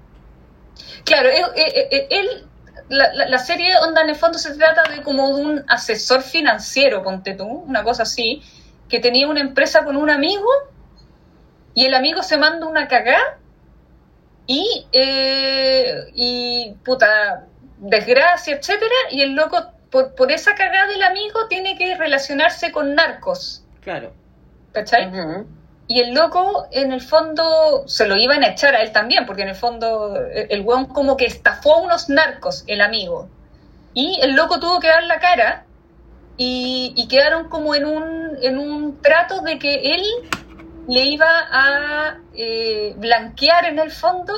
Claro, él, la, la- la serie Onda en el fondo se trata de como de un asesor financiero, ponte tú, una cosa así, que tenía una empresa con un amigo y el amigo se manda una cagá y, eh, y puta, desgracia, etcétera, y el loco, por, por esa cagada del amigo, tiene que relacionarse con narcos. Claro. ¿Cachai? Y el loco, en el fondo, se lo iban a echar a él también, porque en el fondo, el el weón como que estafó a unos narcos, el amigo. Y el loco tuvo que dar la cara y, y quedaron como en un, en un trato de que él le iba a blanquear en el fondo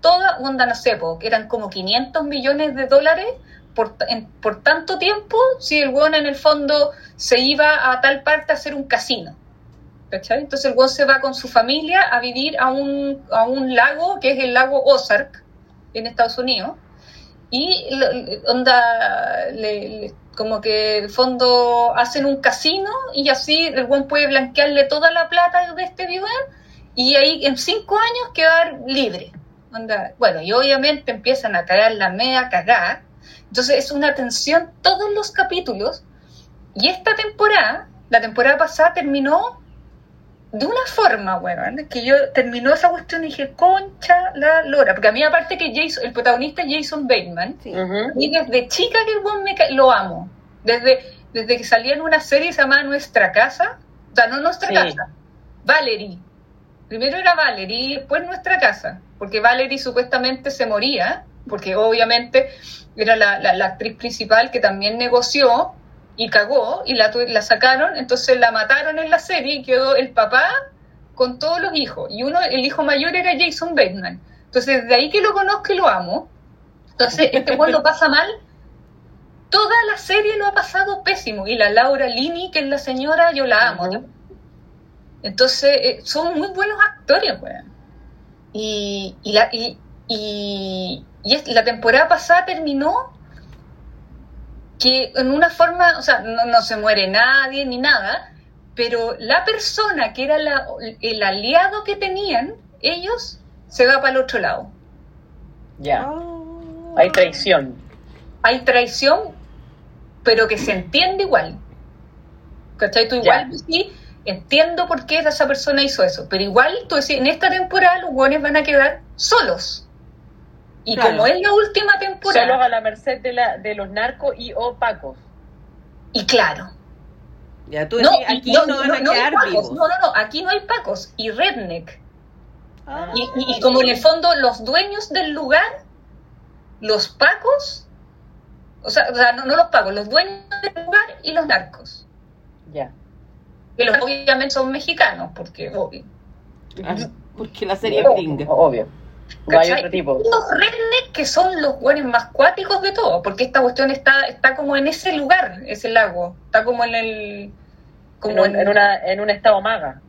toda, onda, no que eran como 500 millones de dólares por, en- por tanto tiempo, si el weón en el fondo se iba a tal parte a hacer un casino. ¿Cachai? Entonces el weón se va con su familia a vivir a un, a un lago que es el lago Ozark en Estados Unidos y onda le- como que el fondo hacen un casino y así el weón puede blanquearle toda la plata de este weón y ahí en cinco años quedar libre. Onda, bueno, y obviamente empiezan a caer la media cagada. Entonces es una tensión todos los capítulos. Y esta temporada, la temporada pasada terminó de una forma, weón, que yo terminó esa cuestión y dije, concha la lora. Porque a mí, aparte que Jason, el protagonista es Jason Bateman, Sí. Y desde chica que weón me lo amo. Desde, desde que salía en una serie llamaba Nuestra Casa, o sea, no Nuestra Sí. Casa, Valerie. Primero era Valerie y después Nuestra Casa, porque Valerie supuestamente se moría, porque obviamente era la, la- la actriz principal que también negoció y cagó y la, la sacaron, entonces la mataron en la serie y quedó el papá con todos los hijos. Y uno, el hijo mayor era Jason Bateman. Entonces, de ahí que lo conozco y lo amo. Entonces, este lo pasa mal. Toda la serie lo ha pasado pésimo. Y la Laura Lini, que es la señora, yo la amo. Entonces, eh, son muy buenos actores, weón. Y, y, la, y, y, y es- la temporada pasada terminó que en una forma, o sea, no, no se muere nadie ni nada, pero la persona que era la- el aliado que tenían, ellos, se va para el otro lado. Ya. Ah. Hay traición. Hay traición, pero que se entiende igual. ¿Cachai? Tú igual sí, entiendo por qué esa persona hizo eso, pero igual tú decís, en esta temporada los buenos van a quedar solos. Y Claro. como es la última temporada, Solo a la merced de, la, de los narcos y o pacos. y claro, Ya tú no, decís, y aquí no, no, van a no hay quedar pacos, vivos. no, no, no, aquí no hay pacos, y redneck. Ah. Y, y- y como en el fondo los dueños del lugar, los pacos, o sea, o sea, no, no los pacos, los dueños del lugar y los narcos. Ya. Que los obviamente son mexicanos, porque obvio. Ah, porque la serie es gringa. Obvio. Hay otro tipo. Los redneck que son los buenos más cuáticos de todo, porque esta cuestión está, está como en ese lugar, ese lago, está como en el... En Como un, en una, en un estado maga.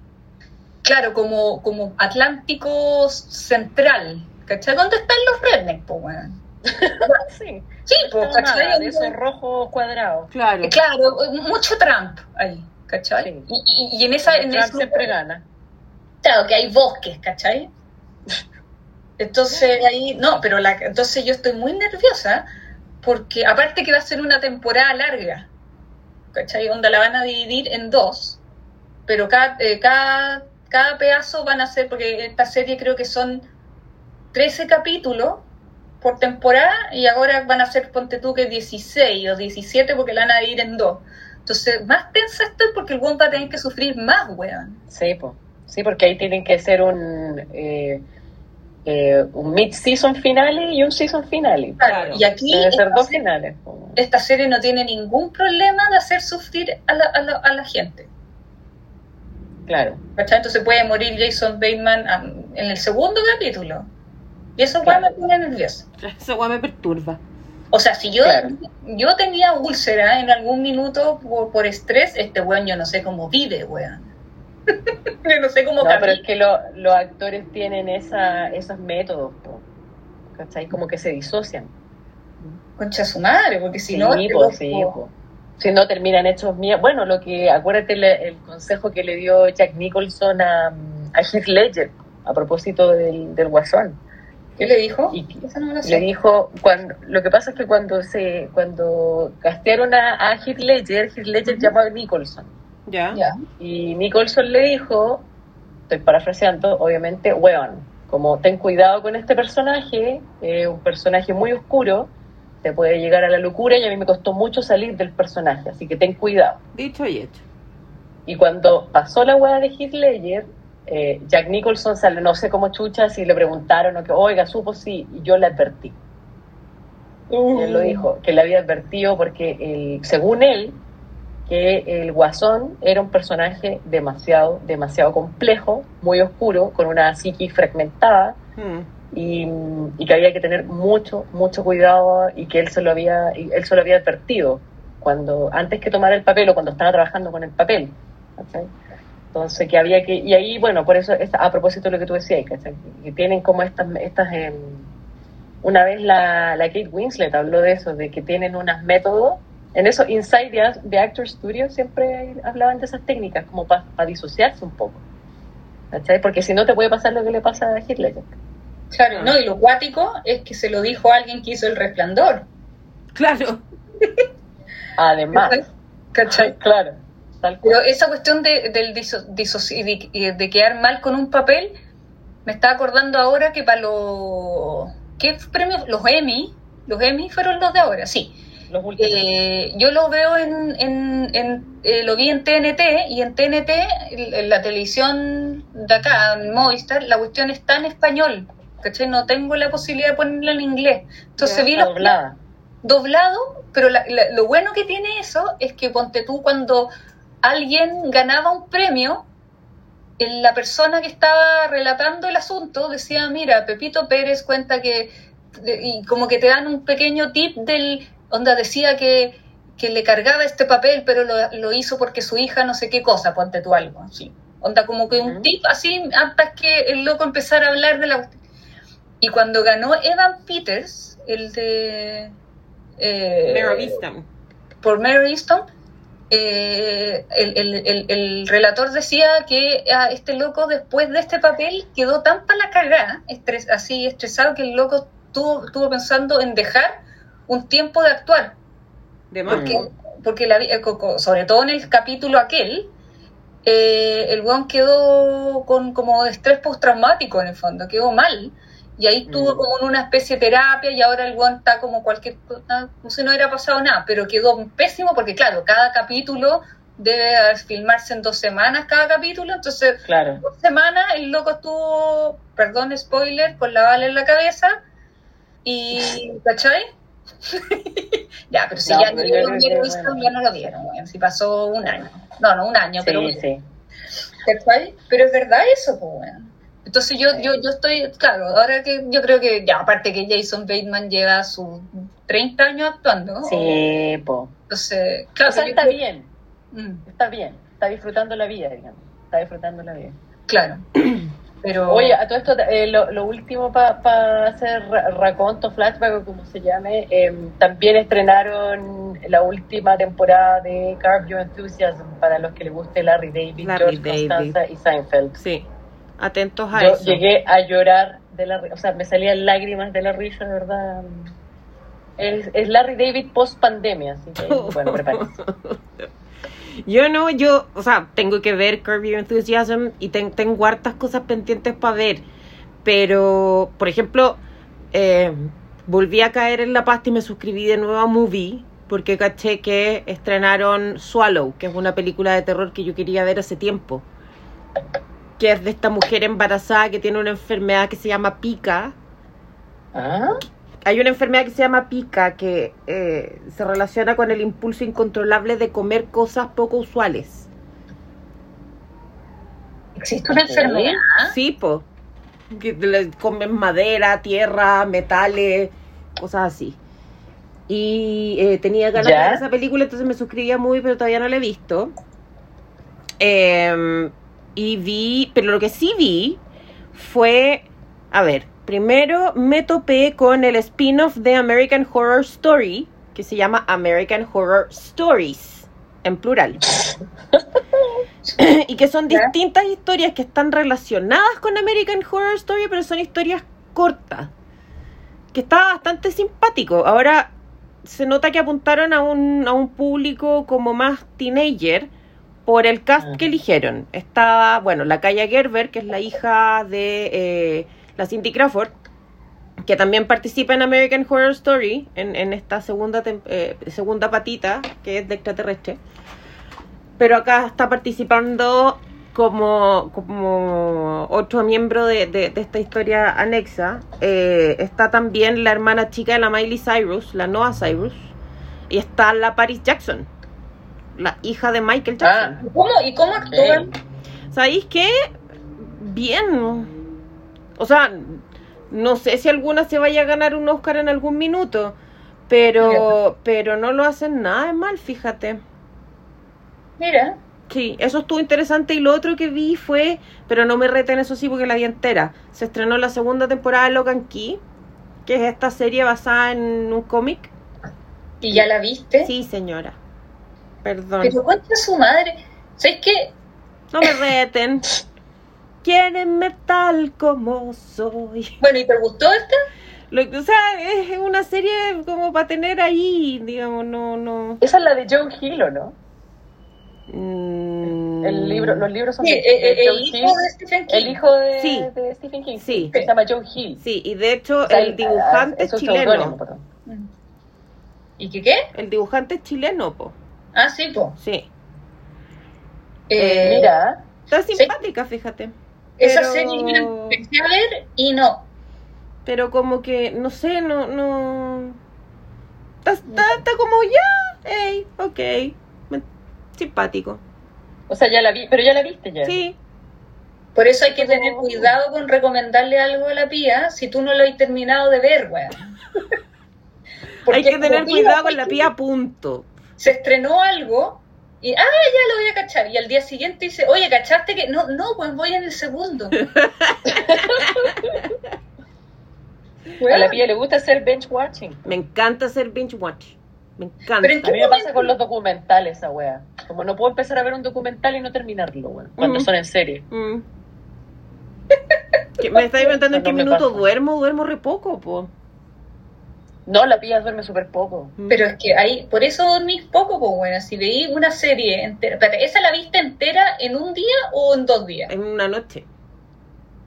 Claro, como, como Atlántico Central, ¿cachai? ¿Dónde están los redneck, po, weón? Sí. Sí, pues, maga, ¿cachai? de esos rojos cuadrados. Claro. Claro, mucho Trump ahí, ¿cachai? Sí. Y, y- y en esa... En siempre gana. Claro, que hay bosques, ¿cachai? Entonces ahí, no, pero la, entonces yo estoy muy nerviosa porque aparte que va a ser una temporada larga, ¿cachai? Onda la van a dividir en dos, pero cada, eh, cada, cada pedazo van a ser, porque esta serie creo que son 13 capítulos por temporada y ahora van a ser, ponte tú que 16 o 17 porque la van a dividir en dos. Entonces, más tensa estoy porque el weón va a tener que sufrir más, weón. Sí, po. sí, porque ahí tienen que ser un, eh, eh, un mid-season finale y un season finale. Claro. Y aquí Deben ser esta dos serie- finales. po. esta serie no tiene ningún problema de hacer sufrir a la, a la, a la gente. Claro. ¿cachai? Entonces puede morir Jason Bateman ah, en el segundo capítulo. Y eso Claro. weón me pone nerviosa. Esa weá me perturba. O sea, si yo, Claro. yo tenía úlcera en algún minuto por, por estrés, este weón yo no sé cómo vive, weón. yo no sé cómo No, pero es que lo- los actores tienen esa, esos métodos, po. ¿cachai? Como que se disocian. Concha su madre, porque si Sí, no... po, sí, po. Si no terminan hechos míos. Bueno, lo que, acuérdate el, el consejo que le dio Jack Nicholson a, a Heath Ledger a propósito del, del Guasón. ¿Qué le dijo? Y- Esa no me la sé. Le dijo, cuando, lo que pasa es que cuando se cuando castearon a, a Heath Ledger, Heath Ledger llamó a Nicholson. ¿Ya? Ya. Y Nicholson le dijo estoy parafraseando, obviamente, weón. Como ten cuidado con este personaje, es un personaje muy oscuro, te puede llegar a la locura y a mí me costó mucho salir del personaje, así que ten cuidado. Dicho y hecho. Y cuando pasó la weá de Heath Ledger, eh, Jack Nicholson sale, no sé cómo chucha, si le preguntaron o que, oiga, supo sí, y yo le advertí. Y él lo dijo, que le había advertido porque el, según él, que el Guasón era un personaje demasiado, demasiado complejo, muy oscuro, con una psiqui fragmentada, Hmm. y, y que había que tener mucho, mucho cuidado y que él se lo había, él se lo había advertido cuando, antes que tomara el papel o cuando estaba trabajando con el papel. ¿cachai? Entonces que había que, y ahí, bueno, por eso, esta- a propósito de lo que tú decías, ¿cachai? que tienen como estas, estas em, una vez la, la Kate Winslet habló de eso, de que tienen unos métodos, en eso Inside the, the Actor Studio siempre hablaban de esas técnicas, como para disociarse un poco. ¿cachai? Porque si no te puede pasar lo que le pasa a Hitler. Claro, no, y lo cuático es que se lo dijo a alguien que hizo el resplandor. Claro. Además, ¿Cachai? claro, tal. Pero esa cuestión de, del diso- de, de quedar mal con un papel, me está acordando ahora que para los... ¿Qué premios? Los Emmy. Los Emmy fueron los de ahora, sí. Los. Eh, yo lo veo en, en, en- eh, lo vi en TNT y en TNT, en la televisión de acá, en Movistar, la cuestión está en español, ¿cachai? No tengo la posibilidad de ponerla en inglés. Entonces vi los doblada. doblado, pero la- la- lo bueno que tiene eso es que ponte tú cuando alguien ganaba un premio, el- la persona que estaba relatando el asunto decía, mira, Pepito Pérez cuenta que, y como que te dan un pequeño tip del, onda decía que, que le cargaba este papel, pero lo, lo hizo porque su hija no sé qué cosa, ponte tú algo, así. Onda como que un tip así, antes que el loco empezara a hablar de la... Y cuando ganó Evan Peters, el de... eh, Easttown. por Mary Easton, eh, el, el- el- el relator decía que a este loco después de este papel quedó tan para la cagada, estres- así estresado, que el loco estuvo, estuvo pensando en dejar un tiempo de actuar. De más. Porque, porque la eh, sobre todo en el capítulo aquel, eh, el weón quedó con como estrés postraumático en el fondo, quedó mal. Y ahí estuvo Mm. como en una especie de terapia y ahora el weón está como cualquier cosa, no sé, no hubiera pasado nada, pero quedó pésimo porque claro, cada capítulo debe filmarse en dos semanas cada capítulo, entonces Claro. dos semanas el loco estuvo, perdón, spoiler, con la bala en la cabeza y, ¿cachai? ya, pero si No, ya pero no yo vieron bueno. ya no lo vieron, si pasó un año. No, no, un año, pero, Sí, sí. ¿cachai? Pero es verdad eso, pues, weón. Entonces yo, yo, yo estoy, claro, ahora que yo creo que, ya, aparte que Jason Bateman lleva sus 30 años actuando, Sí, po. entonces, claro, O sea, yo está creo- bien, Mm, está bien. Está disfrutando la vida, digamos. Está disfrutando la vida. claro, pero... Oye, a todo esto, eh, lo, lo último para hacer ra- raconto, flashback o como se llame, eh, también estrenaron la última temporada de Carve Your Enthusiasm para los que les guste Larry David, Larry George David. Costanza y Seinfeld. Sí. Atentos a Yo eso. llegué a llorar de la o sea, me salían lágrimas de la risa, de verdad. Es, es Larry David post pandemia, así que bueno, prepárense. Yo no, yo, o sea, tengo que ver Curb Your Enthusiasm y ten- tengo hartas cosas pendientes para ver. Pero, por ejemplo, eh, volví a caer en la pasta y me suscribí de nuevo a Movie porque caché que estrenaron Swallow, que es una película de terror que yo quería ver hace tiempo. Que es de esta mujer embarazada que tiene una enfermedad que se llama pica. ¿Ah? Hay una enfermedad que se llama pica que eh, se relaciona con el impulso incontrolable de comer cosas poco usuales. ¿Existe una enfermedad? Sí, po. Que le comen madera, tierra, metales, cosas así. Y eh, tenía ganas ¿Ya? de ver esa película, entonces me suscribí a Movie, pero todavía no la he visto. Eh, y vi, pero lo que sí vi fue, a ver, primero me topé con el spin-off de American Horror Story, que se llama American Horror Stories, en plural. y que son distintas historias que están relacionadas con American Horror Story, pero son historias cortas. Que está bastante simpático. Ahora se nota que apuntaron a un, a un público como más teenager, por el cast Ah. que eligieron. Estaba, bueno, la Kaya Gerber, que es la hija de eh, la Cindy Crawford, que también participa en American Horror Story, en, en esta segunda, eh, segunda patita, que es de extraterrestre. Pero acá está participando como, como otro miembro de, de- de esta historia anexa. Eh, está también la hermana chica de la Miley Cyrus, la Noah Cyrus. Y está la Paris Jackson, la hija de Michael Jackson. Ah, ¿Cómo? ¿Y cómo actúan? ¿Sabéis qué? Bien. O sea, no sé si alguna se vaya a ganar un Oscar en algún minuto, pero, pero no lo hacen nada de mal, fíjate. Mira. Sí, eso estuvo interesante y lo otro que vi fue, pero no me reten eso sí porque la vi entera. Se estrenó la segunda temporada de Logan Key, que es esta serie basada en un cómic. ¿Y ya la viste? Sí, señora. Perdón. Pero contra su madre. ¿Sabes qué? No me reten. Quiérenme tal como soy. Bueno, ¿y te gustó esta? Lo, o sea, es una serie como para tener ahí, digamos, no, no. esa es la de John Hill, ¿o no? Mm, El libro, los libros son Sí, de, eh, de eh, John el Hill. hijo de Stephen King. El hijo de, Sí. de Stephen King. Sí. Que se llama John Hill. Sí, y de hecho O sea, el dibujante es chileno. perdón. Mm. ¿Y qué qué? El dibujante es chileno, po. Ah, sí, po. Sí. Eh, Mira, Está simpática, fíjate. Esa pero- serie empecé a ver y no. Pero como que, no sé, no, no. Está, está, está como ya, hey, ok. Simpático. o sea, ya la vi, pero ya la viste ya. Sí. Por eso hay que tener cuidado con recomendarle algo a la pía si tú no lo has terminado de ver, weón. Hay que tener cuidado con la pía, punto. Se estrenó algo y, ah, ya lo voy a cachar. Y al día siguiente dice, oye, ¿cachaste que? No, no, pues voy en el segundo. A la pía le gusta hacer bench watching. Me encanta hacer binge watch. Me encanta. Pero en A mí me pasa con los documentales, esa wea. Como no puedo empezar a ver un documental y no terminarlo, weón. Cuando Mm. son en serie. Mm. Me está inventando en qué minuto pasa. duermo, duermo re poco, po. No, la pía duerme súper poco. Mm. Pero es que ahí, por eso dormís poco, pues bueno, si veí una serie entera, espérate, ¿esa la viste entera en un día o en dos días? En una noche.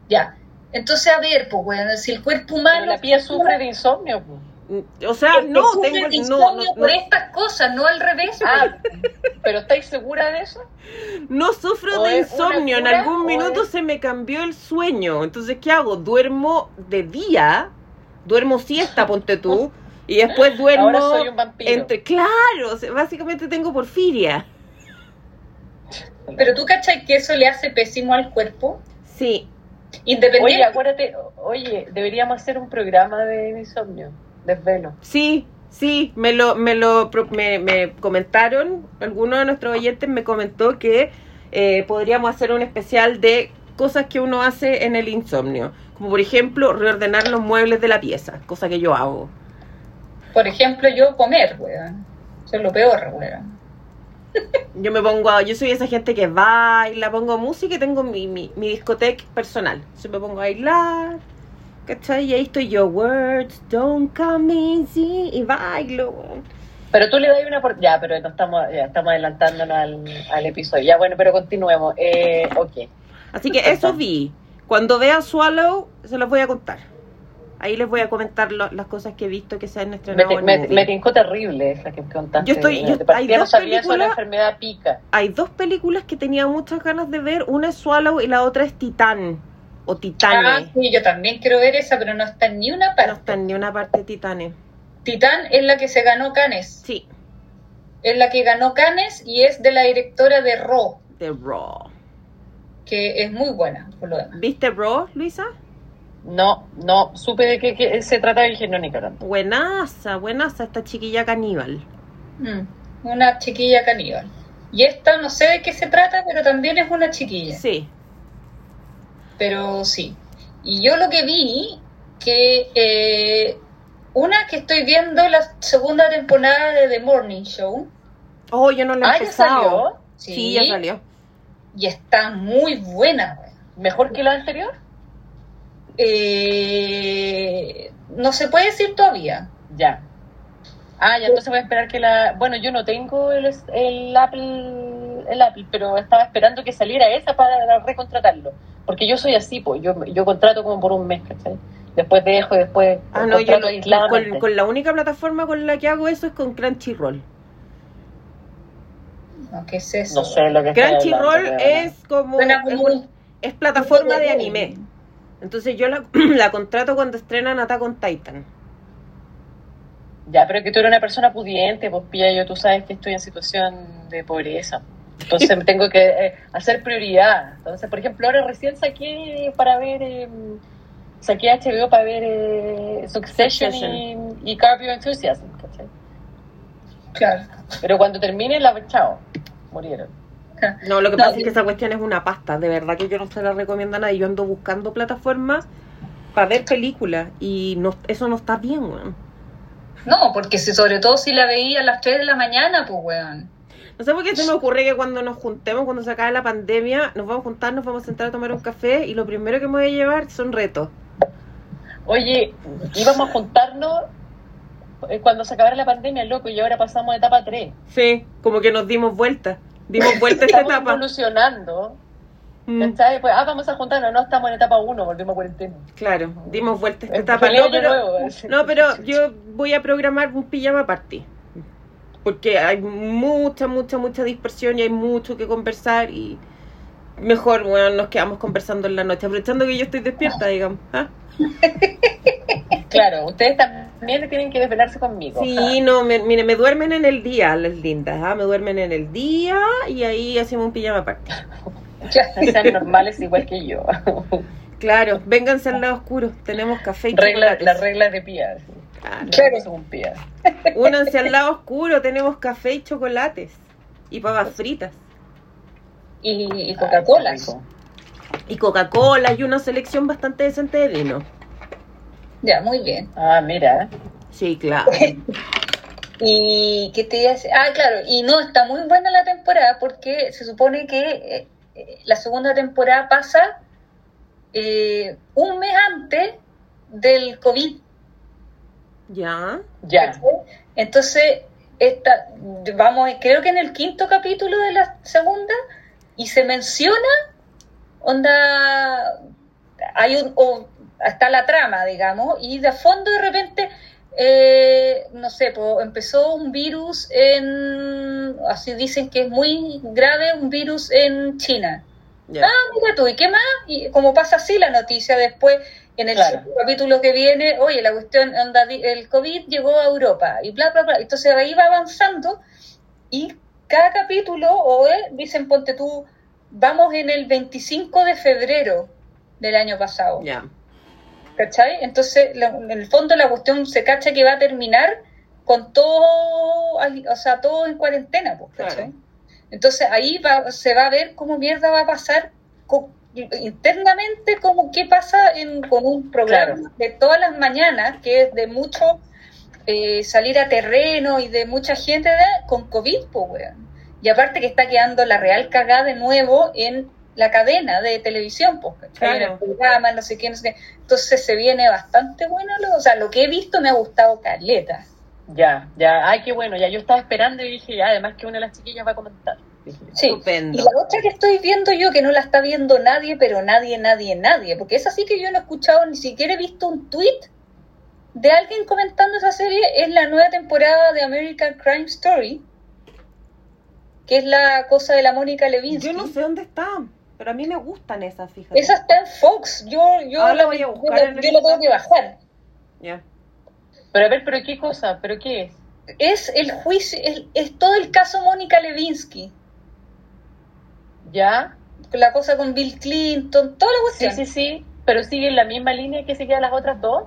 Ya. Entonces, a ver, pues bueno, si el cuerpo humano... Pero la pía sufre de insomnio. Mm, O sea, no, tengo de no, no, por estas cosas, no al revés. Ah, ¿pero estáis segura de eso? no sufro ¿O de insomnio. En algún minuto es- se me cambió el sueño. Entonces, ¿qué hago? Duermo de día, duermo siesta, ponte tú, y después duermo Ahora soy un vampiro. entre. Claro, básicamente tengo porfiria. Pero tú cachai que eso le hace pésimo al cuerpo, Sí, independiente... Oye, acuérdate, oye, deberíamos hacer un programa de insomnio, desvelo. Sí, sí, me lo, me lo pro- me, me comentaron, alguno de nuestros oyentes me comentó que eh, podríamos hacer un especial de cosas que uno hace en el insomnio. Como por ejemplo, reordenar los muebles de la pieza, cosa que yo hago. Por ejemplo, yo comer, weón. Eso es lo peor, weón. Yo me pongo, a- yo soy esa gente que baila, pongo música y tengo mi, mi, mi discoteca personal. Yo me pongo a bailar, ¿cachai? Y ahí estoy yo, words don't come easy, y bailo. weón. Pero tú le das una por... Ya, pero no estamos, ya estamos adelantándonos al, al episodio. Ya, bueno, pero continuemos. Eh, ok. Así que eso vi. Cuando vea Swallow, se los voy a contar. Ahí les voy a comentar lo- las cosas que he visto que se han Me, estrenado me, movie. me tincó terrible esa que contaste. Yo estoy- yo- hay no dos sabía películas- enfermedad pica. Hay dos películas que tenía muchas ganas de ver. Una es Swallow y la otra es Titán. O Ah, Titane. sí, yo también quiero ver esa, pero no está en ni una parte. no está en ni una parte de Titane. Titán es la que se ganó Canes. Sí, Es la que ganó Canes y es de la directora de Raw, de Raw. Que es muy buena, por lo demás. ¿Viste Raw, Luisa? No, no, supe de qué se dije, no, ni cagando. Buenaza, buenaza esta chiquilla caníbal. Mm, una chiquilla caníbal. Y esta no sé de qué se trata, pero también es una chiquilla. Sí. Pero sí. Y yo lo que vi, que eh, una que estoy viendo la segunda temporada de The Morning Show. Oh, yo no la he Ah, ya empezado. salió. Sí, ya salió. Y está muy buena, güey. ¿Mejor que la anterior? Eh, no se puede decir todavía. Ya. Ah, ya entonces voy a esperar que la... Bueno, yo no tengo el, el Apple el Apple, pero estaba esperando que saliera esa para recontratarlo. Porque yo soy así, pues, yo, yo contrato como por un mes, ¿cachai? Después dejo y después Ah, no, yo con, con la única plataforma con la que hago eso es con Crunchyroll. No, ¿Qué es eso? No sé lo que Crunchyroll es como Suena es, como un- es plataforma de anime. Entonces yo la, la contrato cuando estrenan Attack on Titan. Ya, pero que tú eres una persona pudiente, pues pilla, yo tú sabes que estoy en situación de pobreza. Entonces me tengo que eh, hacer prioridad. Entonces, por ejemplo, ahora recién saqué para ver, eh, saqué HBO para ver eh, Succession, Succession. y, y Your Enthusiasm, ¿cachai? Claro. Pero cuando termine, la chao, murieron. No, lo que No, pasa es que esa cuestión es una pasta. De verdad que yo no se la recomiendo a nadie. Yo ando buscando plataformas para ver películas y no, eso no está bien, weón. No, porque si, sobre todo si la veía a las 3 de la mañana, pues weón. No sé por qué se me ocurre que cuando nos juntemos, cuando se acabe la pandemia, nos vamos a juntar, nos vamos a sentar a tomar un café y lo primero que me voy a llevar son retos. Oye, íbamos a juntarnos cuando se acabara la pandemia, loco, y ahora pasamos a etapa 3. Sí, como que nos dimos vuelta. Dimos vuelta a esta Estamos etapa. evolucionando. Mm, ¿Cachai? Pues, ah, vamos a juntarnos, no estamos en etapa 1, volvimos a cuarentena. claro, dimos vuelta a esta Eh, etapa. No pero, nuevo. no, pero yo voy a programar un pijama party. Porque hay mucha, mucha, mucha dispersión y hay mucho que conversar y mejor, bueno, nos quedamos conversando en la noche, aprovechando que yo estoy despierta, digamos. ¿ah? Claro, ustedes también tienen que desvelarse conmigo. Sí, no, me, mire, me duermen en el día, las lindas, ¿ah? me duermen en el día y ahí hacemos un pijama party. No sean normales igual que yo. Claro, vénganse al lado oscuro, tenemos café y Regla, chocolates. las reglas de Pía. Claro. Claro. Según Pía. Únanse al lado oscuro, tenemos café y chocolates y papas fritas Y, y Ah, Coca-Cola. y Coca-Cola y una selección bastante decente de vino. Ya, muy bien. Ah, mira. Sí, claro. Y qué te iba a decir? Ah, claro, y no, está muy buena la temporada porque se supone que eh, eh, la segunda temporada pasa eh, un mes antes del COVID. Ya. Ya. Entonces, esta, vamos, creo que en el quinto capítulo de la segunda, y se menciona, onda, hay un, o está la trama, digamos, y de fondo de repente, eh, no sé, empezó un virus en, así dicen que es muy grave, un virus en China. Ah, mira tú, ¿y qué más? Y como pasa así la noticia después, en el Claro. capítulo que viene, oye, la cuestión, el COVID llegó a Europa y bla, bla, bla. Entonces ahí va avanzando y cada capítulo, o eh, dicen, ponte tú, vamos en el 25 de febrero del año pasado. Ya. ¿Cachai? Entonces, la- en el fondo la cuestión se cacha que va a terminar con todo, o sea, todo en cuarentena, pues, ¿cachai? Claro. Entonces ahí va, se va a ver cómo mierda va a pasar internamente, como qué pasa en, con un programa Claro. de todas las mañanas, que es de mucho eh, salir a terreno y de mucha gente con COVID, pues, weón. Y aparte que está quedando la real cagada de nuevo en la cadena de televisión, pues. Claro. En el programa, no sé qué, no sé qué. Entonces se viene bastante bueno, lo- o sea, lo que he visto me ha gustado caleta. Ya, ya. Ay, qué bueno. Ya yo estaba esperando y dije, ya, además que una de las chiquillas va a comentar. Dije, Sí. Estupendo. Y la otra que estoy viendo yo, que no la está viendo nadie, pero nadie, nadie, nadie, porque es así que yo no he escuchado, ni siquiera he visto un tweet de alguien comentando esa serie, es la nueva temporada de American Crime Story, que es la cosa de la Mónica Lewinsky. Yo no sé dónde está, pero a mí me gustan esas, fíjate. Esa está en Fox, yo, yo, la, voy a yo la- yo la tengo que bajar. Ya. Pero a ver, ¿pero qué cosa? ¿Pero qué es? Es el juicio, es, es todo el caso Mónica Lewinsky, ¿Ya? la cosa con Bill Clinton, toda la Sí, cuestión. sí, sí. Pero sigue en la misma línea que siguen las otras dos.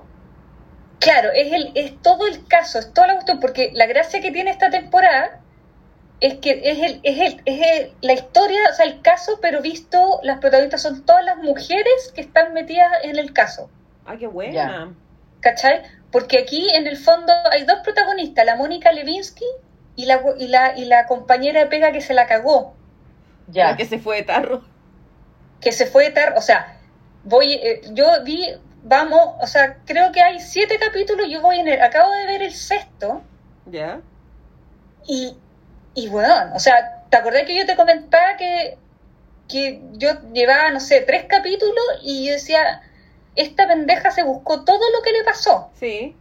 Claro, es, el, es todo el caso, es toda la cuestión, porque la gracia que tiene esta temporada es que es, el, es, el, es el- la historia, o sea, el caso, pero visto, las protagonistas son todas las mujeres que están metidas en el caso, Ay, qué buena. Ya. ¿cachai? Porque aquí en el fondo hay dos protagonistas, la Mónica Lewinsky y la, y la, y la compañera de pega que se la cagó, Ya. La que se fue de tarro. que se fue tar, o sea, voy, eh, yo vi, vamos, o sea, creo que hay siete capítulos, yo voy en el, acabo de ver el sexto, Ya. Y, y bueno, o sea, ¿Te acordás que yo te comentaba que, que yo llevaba, no sé, tres capítulos y yo decía, esta pendeja se buscó todo lo que le pasó? Sí.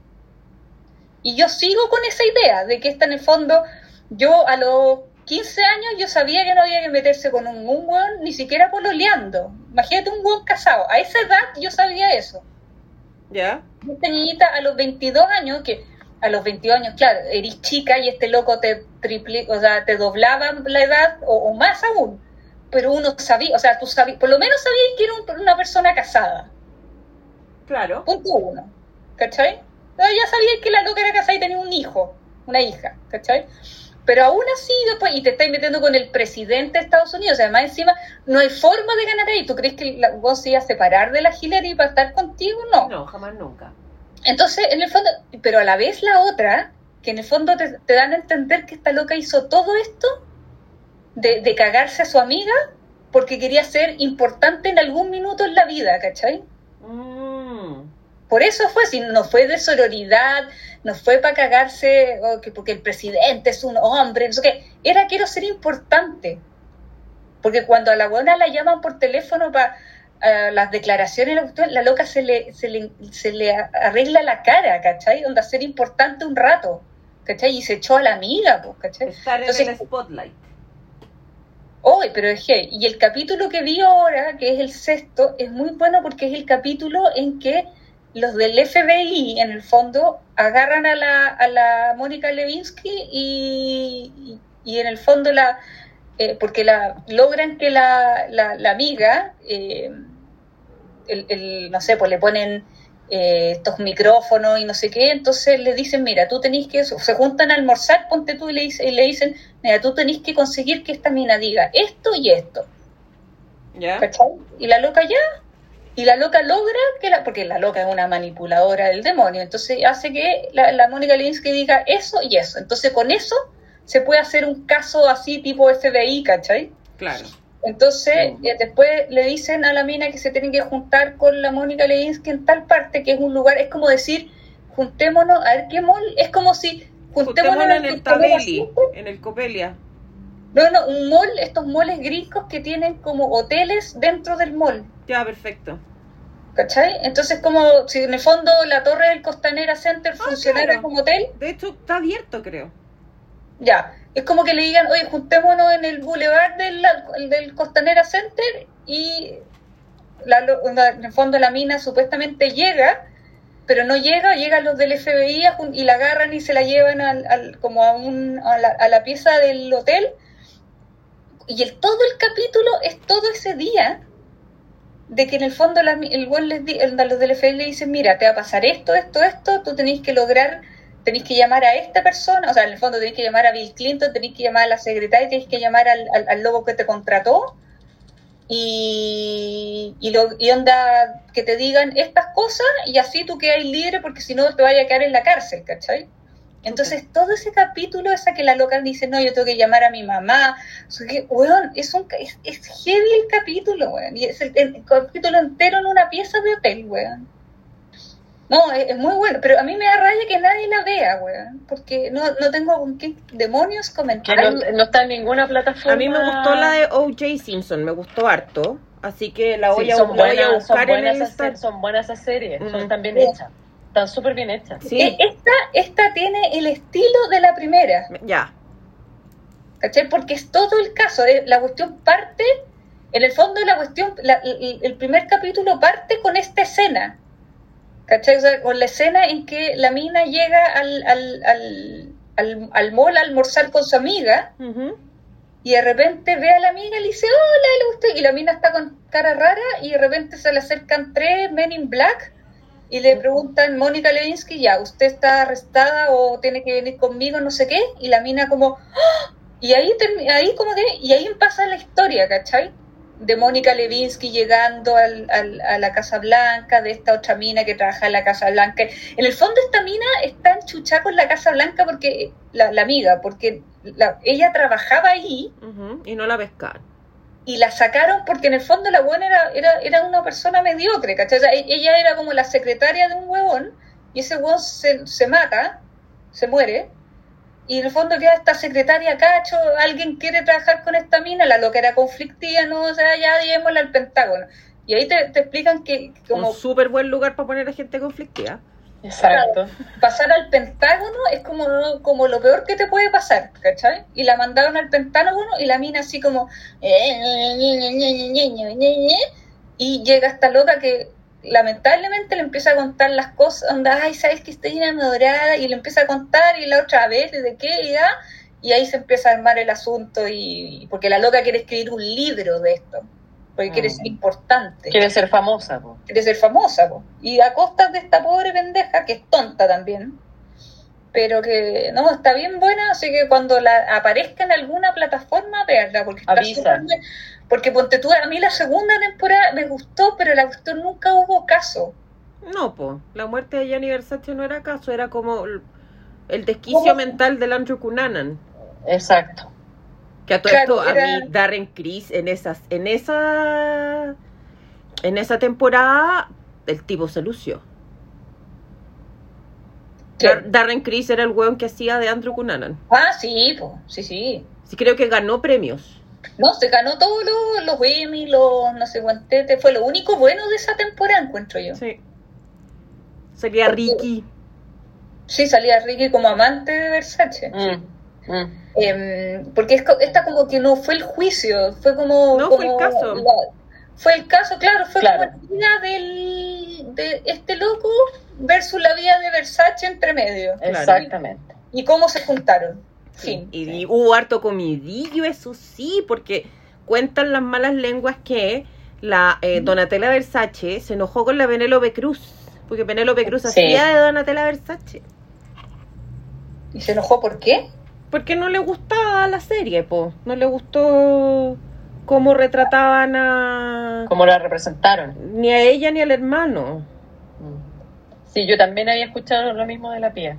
Y yo sigo con esa idea de que esta en el fondo, yo a los 15 años yo sabía que no había que meterse con un, un weón ni siquiera pololeando. Imagínate un weón casado. A esa edad yo sabía eso. ¿Ya? Esta niñita a los 22 años, que a los 22 años, claro, eres chica y este loco te triple, o sea, te doblaba la edad o, o más aún. Pero uno sabía, o sea, tú sabías, por lo menos sabías que era un- una persona casada. Claro. Punto uno. ¿Cachai? Ya sabía que la loca era casada y tenía un hijo, una hija, ¿cachai? Pero aún así, después, y te estáis metiendo con el presidente de Estados Unidos, además encima, no hay forma de ganar ahí. ¿Tú crees que la, vos se iba a separar de la Hillary para estar contigo? No. No, jamás nunca. Entonces, en el fondo, pero a la vez la otra, que en el fondo te, te dan a entender que esta loca hizo todo esto de, de cagarse a su amiga porque quería ser importante en algún minuto en la vida, ¿cachai? Mm. Por eso fue, si no fue de sororidad, no fue para cagarse porque el presidente es un hombre, no sé qué, era quiero ser importante. Porque cuando a la buena la llaman por teléfono para las declaraciones, la loca se le, se, le, se le arregla la cara, ¿cachai? Onda ser importante un rato, ¿cachai? Y se echó a la amiga, pues, ¿cachai? Estar en Entonces- el spotlight. Hoy, pero es que, y el capítulo que vi ahora, que es el sexto, es muy bueno porque es el capítulo en que los del FBI, en el fondo, agarran a la, a la Mónica Levinsky y, y, y en el fondo la, eh, porque la logran que la, la, la amiga, eh, el, el, no sé, pues le ponen eh, estos micrófonos y no sé qué, entonces le dicen, mira, tú tenés que, se juntan a almorzar, ponte tú y le, y le dicen, mira, tú tenés que conseguir que esta mina diga esto y esto, ¿Ya? ¿cachai? Y la loca ya, y la loca logra que la, porque la loca es una manipuladora del demonio, entonces hace que la, la Mónica Lewinsky diga eso y eso, entonces con eso se puede hacer un caso así tipo FBI, ¿cachai? Claro. Entonces, eh, después le dicen a la mina que se tienen que juntar con la Mónica Lewinsky en tal parte, que es un lugar, es como decir, juntémonos, a ver qué mall, es como si juntémonos, Juntémonos en el Costanera Tabeli, en el Copelia. No, no, un mall, estos malls gringos que tienen como hoteles dentro del mall, Ya, perfecto. ¿cachai? Entonces, como si en el fondo la torre del Costanera Center funcionara claro. como hotel, De hecho, está abierto, creo. ya, es como que le digan, oye, juntémonos en el boulevard del, del Costanera Center y en el fondo la mina supuestamente llega, pero no llega, llegan los del FBI y la agarran y se la llevan al, al- como a, un, a, la, a la pieza del hotel. Y el, todo el capítulo es todo ese día de que en el fondo el los del FBI le dicen, mira, te va a pasar esto, esto, esto, tú tenéis que lograr, tenéis que llamar a esta persona, o sea, en el fondo tenéis que llamar a Bill Clinton, tenéis que llamar a la secretaria, tenéis que llamar al, al, al lobo que te contrató, y, y, lo, y onda que te digan estas cosas y así tú quedas libre porque si no te vaya a quedar en la cárcel, ¿cachai? Entonces todo ese capítulo, esa que la loca dice, no, yo tengo que llamar a mi mamá, o sea, que, weón, es, un, es, es heavy el capítulo, weón, y es el, el capítulo entero en una pieza de hotel, weón. No, es, es muy bueno, pero a mí me da raya que nadie la vea, weón, porque no, no tengo con qué demonios Que comentar. no, no está en ninguna plataforma. A mí me gustó la de O.J. Simpson, me gustó harto. Así que la voy, Sí, a, son, la voy a buenas, son, buscar en buenas el son buenas esas series, son tan bien Sí. hechas. Están súper bien hechas. Sí, Eh, Esta, esta tiene el estilo de la primera. ya. ¿cachai? Porque es todo el caso, la cuestión parte, en el fondo la cuestión, la- el, el primer capítulo parte con esta escena, ¿cachai? O sea, con la escena en que la mina llega al, al, al, al, al mall a almorzar con su amiga y de repente ve a la amiga y le dice, hola, le gustó", y la mina está con cara rara y de repente se le acercan tres men in black y le preguntan, Mónica Lewinsky, ya, ¿usted está arrestada o tiene que venir conmigo, no sé qué? Y la mina como, "Ah", y ahí, ahí como que, y ahí pasa la historia, ¿cachai? De Mónica Lewinsky llegando al, al- a la Casa Blanca, de esta otra mina que trabaja en la Casa Blanca. En el fondo esta mina está enchuchada con la Casa Blanca porque, la, la amiga, porque la- ella trabajaba ahí. Y no la pescaron. y la sacaron porque en el fondo la buena era, era, era una persona mediocre, ¿cachai? O sea, e- ella era como la secretaria de un huevón y ese huevón se, se mata, se muere y en el fondo queda esta secretaria cacho, alguien quiere trabajar con esta mina, la loca era conflictiva, no, o sea, ya llevémosla al Pentágono. Y ahí te, te explican que que como Un súper buen lugar para poner a gente conflictiva. Exacto. pasar al Pentágono es como, como lo peor que te puede pasar, ¿cachai? Y la mandaron al Pentágono y la mina así como... Y llega esta loca que lamentablemente le empieza a contar las cosas, onda, ay, sabes que estoy enamorada, y le empieza a contar, y la otra vez, ¿de qué? Ya, y ahí se empieza a armar el asunto, y porque la loca quiere escribir un libro de esto, porque quiere Mm. ser importante Quiere ser famosa, po. quiere ser famosa, po. y a costas de esta pobre pendeja, que es tonta también, pero que no, está bien buena, así que cuando la aparezca en alguna plataforma, veanla, porque está Avisa. Porque ponte tú, a mí la segunda temporada me gustó, pero la cuestión nunca hubo caso. No, po. La muerte de Gianni Versace no era acaso, era como el- desquicio ¿Cómo? mental del Andrew Cunanan. Exacto. Que a todo Claro, esto, a mí, Darren Criss, en esas, en esa, en esa temporada, el tipo se lució. Dar- Darren Criss era el weón que hacía de Andrew Cunanan. Ah, sí, po. sí, sí. Sí, creo que ganó premios. No, se ganó todos los, los Emmy, los no sé cuántetes, fue lo único bueno de esa temporada, encuentro yo. Sí. Sería Porque- Ricky. Sí, salía Ricky como amante de Versace. Mm, mm. Em, porque es esta como que no fue el juicio, fue como... No, fue el caso. la- fue el caso, claro, fue Claro. como la vida del, de este loco versus la vida de Versace entre medio. Exactamente. Y cómo se juntaron. Sí. Y hubo harto comidillo, eso sí, porque cuentan las malas lenguas que la eh, Donatella Versace se enojó con la Penélope Cruz, porque Penélope Cruz Sí. hacía de Donatella Versace, ¿Y se enojó por qué? porque no le gustaba la serie, po, no le gustó cómo retrataban a Como la representaron. ni a ella ni al hermano. Mm. Sí, yo también había escuchado lo mismo de la pía.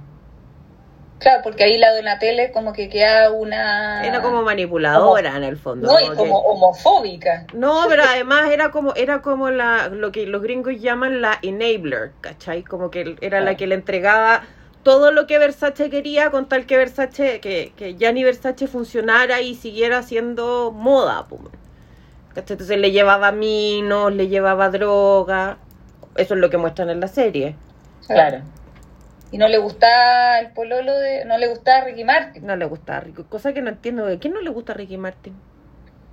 Claro, porque ahí la Donatella como que queda una... Era como manipuladora en el fondo. No, y como como que- homofóbica. No, pero además era como era como la lo que los gringos llaman la enabler, ¿cachai? Como que era la que le entregaba todo lo que Versace quería con tal que Versace que que Gianni Versace funcionara y siguiera haciendo moda. ¿Cachai? Entonces le llevaba minos, le llevaba droga. Eso es lo que muestran en la serie. Claro. Y no le gustaba el pololo de... No le gustaba Ricky Martin. No le gusta a Ricky, cosa que no entiendo. ¿De quién no le gusta Ricky Martin?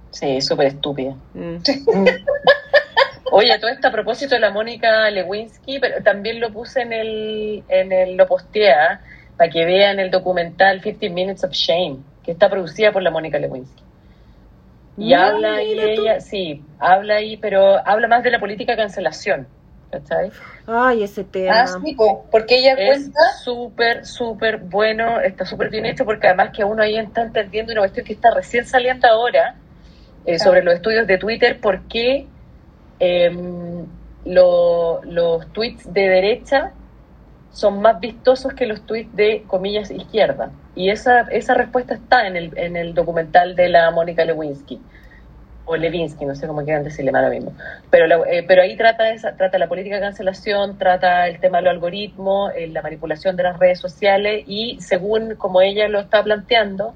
Sí, súper estúpida. Mm. Oye, todo esto a propósito de la Mónica Lewinsky, pero también lo puse en el, en el lo posteé, ¿ah? para que vean el documental 15 Minutes of Shame, que está producida por la Mónica Lewinsky. Y No, habla tú. ella, sí, habla ahí, pero habla más de la política de cancelación, ¿cachai? Ay, ese tema. Ah, sí, po, porque ella Es cuenta... súper, súper bueno, está súper bien hecho porque además que uno ahí está entendiendo una cuestión que está recién saliendo ahora eh, sobre los estudios de Twitter, por qué em, lo- los tweets de derecha son más vistosos que los tweets de comillas izquierda. Y esa, esa respuesta está en el, en el documental de la Mónica Lewinsky. O Levinsky, no sé cómo quieran decirle más lo mismo. Pero, la- eh, pero ahí trata, esa, trata la política de cancelación, trata el tema de los algoritmos, eh, la manipulación de las redes sociales y según como ella lo está planteando,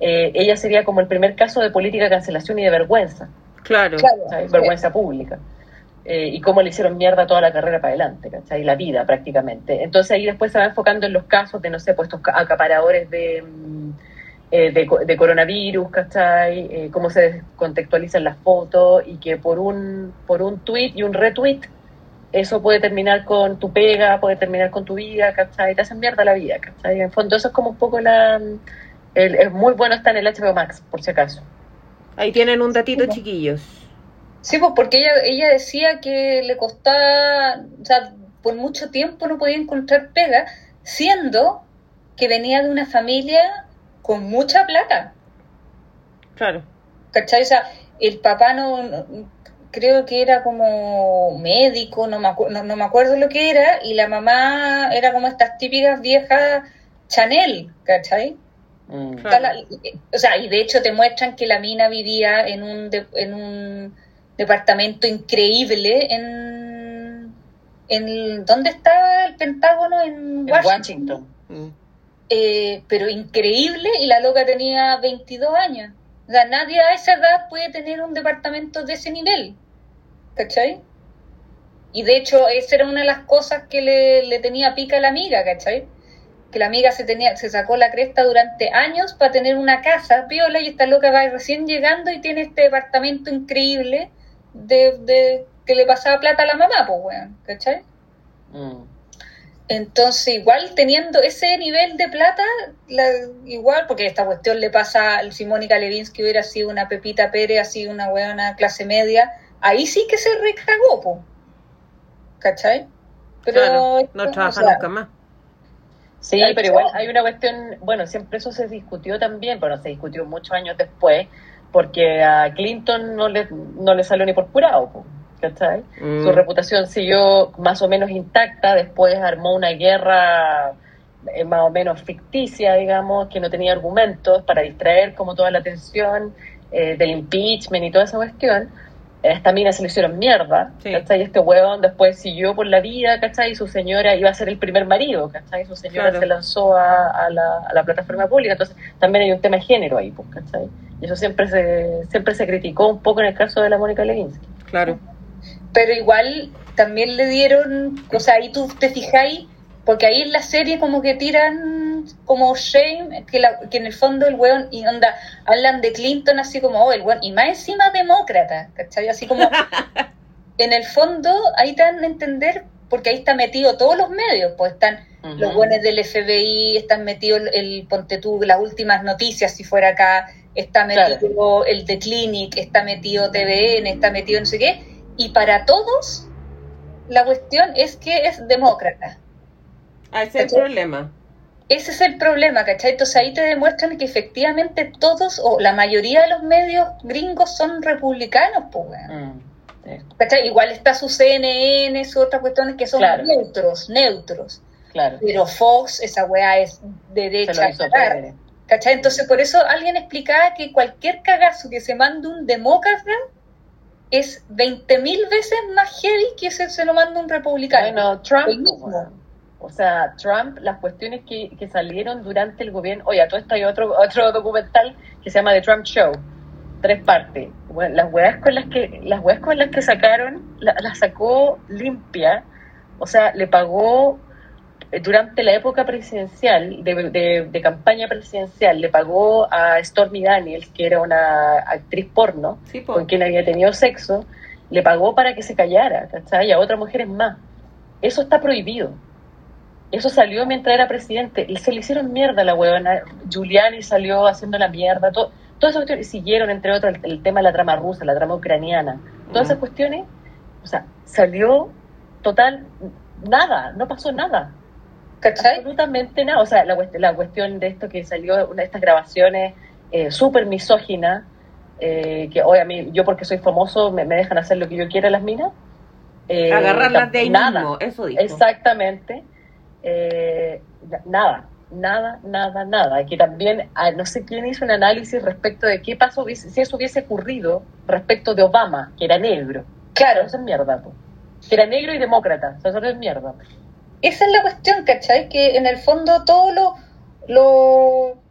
eh, ella sería como el primer caso de política de cancelación y de vergüenza, Claro. Vergüenza pública. Eh, y cómo le hicieron mierda toda la carrera para adelante, ¿cachai? La vida prácticamente. Entonces ahí después se va enfocando en los casos de, no sé, puestos acaparadores de, mm, eh, de, de coronavirus, ¿cachai? Eh, cómo se contextualizan las fotos y que por un, por un tweet y un retweet eso puede terminar con tu pega, puede terminar con tu vida, ¿cachai? Te hacen mierda la vida, ¿cachai? En el fondo eso es como un poco la... el- es muy bueno está en el HBO Max, por si acaso. Ahí tienen un datito, Sí. chiquillos. Sí, pues porque ella, ella decía que le costaba, o sea, por mucho tiempo no podía encontrar pega, siendo que venía de una familia con mucha plata, Claro. ¿cachai? O sea, el papá no, no- creo que era como médico, no me, acu- no, no me acuerdo lo que era, y la mamá era como estas típicas viejas Chanel, ¿cachai? Mm. La- o sea, y de hecho te muestran que la mina vivía en un, de- en un departamento increíble en, en... ¿Dónde estaba el Pentágono? En. Washington. Mm. Eh, pero increíble, y la loca tenía 22 años. O sea, nadie a esa edad puede tener un departamento de ese nivel. ¿Cachai? Y de hecho, esa era una de las cosas que le, le tenía pica a la amiga, ¿cachai? Que la amiga se tenía, se sacó la cresta durante años para tener una casa viola y esta loca va recién llegando y tiene este departamento increíble de, de que le pasaba plata a la mamá, pues weón, ¿cachai? Mm. Entonces, igual teniendo ese nivel de plata, la- igual, porque esta cuestión le pasa al si Mónica Levinsky hubiera sido una Pepita Pérez, así una buena clase media, ahí sí que se recagó, po. ¿cachai? Pero, Claro, no o trabaja sea, nunca más. Sí, pero igual hay una cuestión, bueno, siempre eso se discutió también, pero se discutió muchos años después, porque a Clinton no le, no le salió ni por curado, po, ¿cachai? Mm. Su reputación siguió más o menos intacta, después armó una guerra eh, más o menos ficticia, digamos, que no tenía argumentos para distraer como toda la atención eh, del impeachment y toda esa cuestión. Esta mina se le hicieron mierda, Sí. ¿cachai? Este hueón después siguió por la vida, ¿cachai? Y su señora iba a ser el primer marido, ¿cachai? Su señora Claro. se lanzó a, a la, a la plataforma pública, entonces también hay un tema de género ahí, pues, ¿cachai? Y eso siempre se, siempre se criticó un poco en el caso de la Mónica Lewinsky. Claro. Pero igual también le dieron, o sea, ahí tú te fijáis, porque ahí en la serie como que tiran como shame, que, la- que en el fondo el weón, y onda, hablan de Clinton así como, oh, el weón, y más encima demócrata, ¿cachai? Así como, en el fondo ahí te dan a entender, porque ahí está metido todos los medios, pues están los buenos del FBI, están metidos el, el Ponte tú, las últimas noticias si fuera acá, está metido Claro. el de Clinic, está metido TVN, está metido no sé qué, y para todos la cuestión es que es demócrata. Ah, ese es el problema. Ese es el problema, ¿cachai? Entonces ahí te demuestran que efectivamente todos o la mayoría de los medios gringos son republicanos, pues, weón. Mm, sí, ¿Cachai? Igual está su CNN, su otras cuestiones que son Claro. neutros, neutros. claro. Pero Fox, esa weá es derecha. ¿cachai? Entonces por eso alguien explicaba que cualquier cagazo que se mande un demócrata es 20.000 veces más heavy que se, se lo manda un republicano. Bueno, Trump, mismo. o sea, Trump, las cuestiones que, que salieron durante el gobierno, oye, a todo esto hay otro, otro documental que se llama The Trump Show, tres partes. Bueno, las weas con las que, las con las que sacaron, la- las sacó limpia, o sea, le pagó durante la época presidencial, de, de- de campaña presidencial, le pagó a Stormy Daniels, que era una actriz porno, Sí, con quien había tenido sexo, le pagó para que se callara, ¿cachai? Y a otras mujeres más. Eso está prohibido. Eso salió mientras era presidente. Y se le hicieron mierda a la huevona. Giuliani salió haciendo la mierda. Todo, todas esas cuestiones. Siguieron, entre otros, el, el tema de la trama rusa, la trama ucraniana. Todas esas cuestiones, o sea, salió total, nada, no pasó nada. ¿Cachai? Absolutamente nada. O sea, la, la cuestión de esto que salió, una de estas grabaciones eh, súper misóginas, eh, que hoy a mí, yo porque soy famoso, me, me dejan hacer lo que yo quiera las minas. Eh, Agarrarlas de ahí nada. mismo, eso dijo. Exactamente. Eh, na- nada, nada, nada, nada. Que también, ah, no sé quién hizo un análisis respecto de qué pasó si eso hubiese ocurrido respecto de Obama, que era negro. Claro, Eso es mierda, po. Que era negro y demócrata. Eso es mierda. Esa es la cuestión, ¿cachai? Que en el fondo todo lo, lo,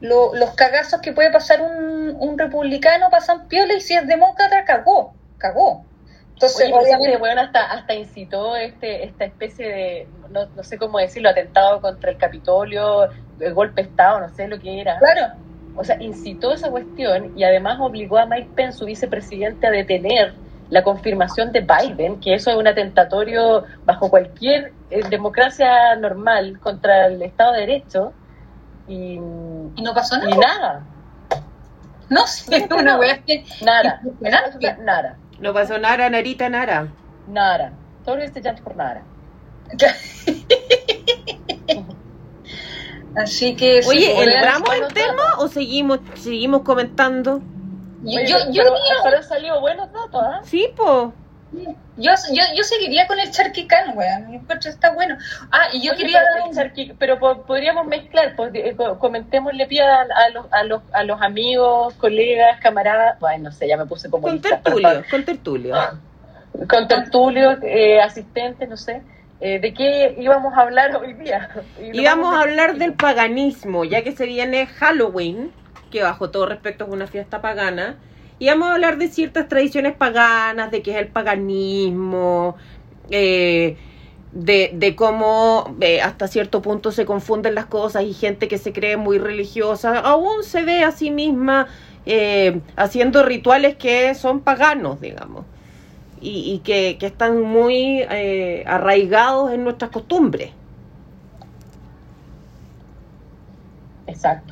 lo- los cagazos que puede pasar un, un republicano pasan piola y si es demócrata, cagó, cagó. Entonces, Oye, obviamente, weón hasta, hasta incitó este, esta especie de, no, no sé cómo decirlo, atentado contra el Capitolio, el golpe de Estado, no sé lo que era. claro, O sea, incitó esa cuestión y además obligó a Mike Pence, su vicepresidente, a detener la confirmación de Biden, que eso es un atentatorio bajo cualquier eh, democracia normal contra el Estado de Derecho. Y, y no pasó nada. y nada, No, sí, es una weá que nada, nada, No pasó nada, Narita, nada. nada. Todo este llanto por nada. Así que Oye, pues, ¿entramos en tema o seguimos seguimos comentando? Yo, Oye, yo, pero- yo, pero diría- han salido buenos datos, ¿ah? Sí, po. yo, yo, yo seguiría con el charquicán, weón. Mi encuentro está bueno. Ah, y yo Oye, quería pero, dar un- Charqui, pero po- podríamos mezclar, pues, eh, co- comentémosle pie a, a los, a, los, a los amigos, colegas, camaradas, bueno, no sé, ya me puse como Con tertulio, con tertulio. con tertulio, eh, asistentes, no sé, eh, ¿de qué íbamos a hablar hoy día? Íbamos a hablar del paganismo, ya que se viene Halloween, que bajo todo respecto es una fiesta pagana. Y vamos a hablar de ciertas tradiciones paganas, de qué es el paganismo, eh, de, de cómo eh, hasta cierto punto se confunden las cosas y gente que se cree muy religiosa aún se ve a sí misma eh, haciendo rituales que son paganos, digamos, y, que, que están muy arraigados en nuestras costumbres. Exacto.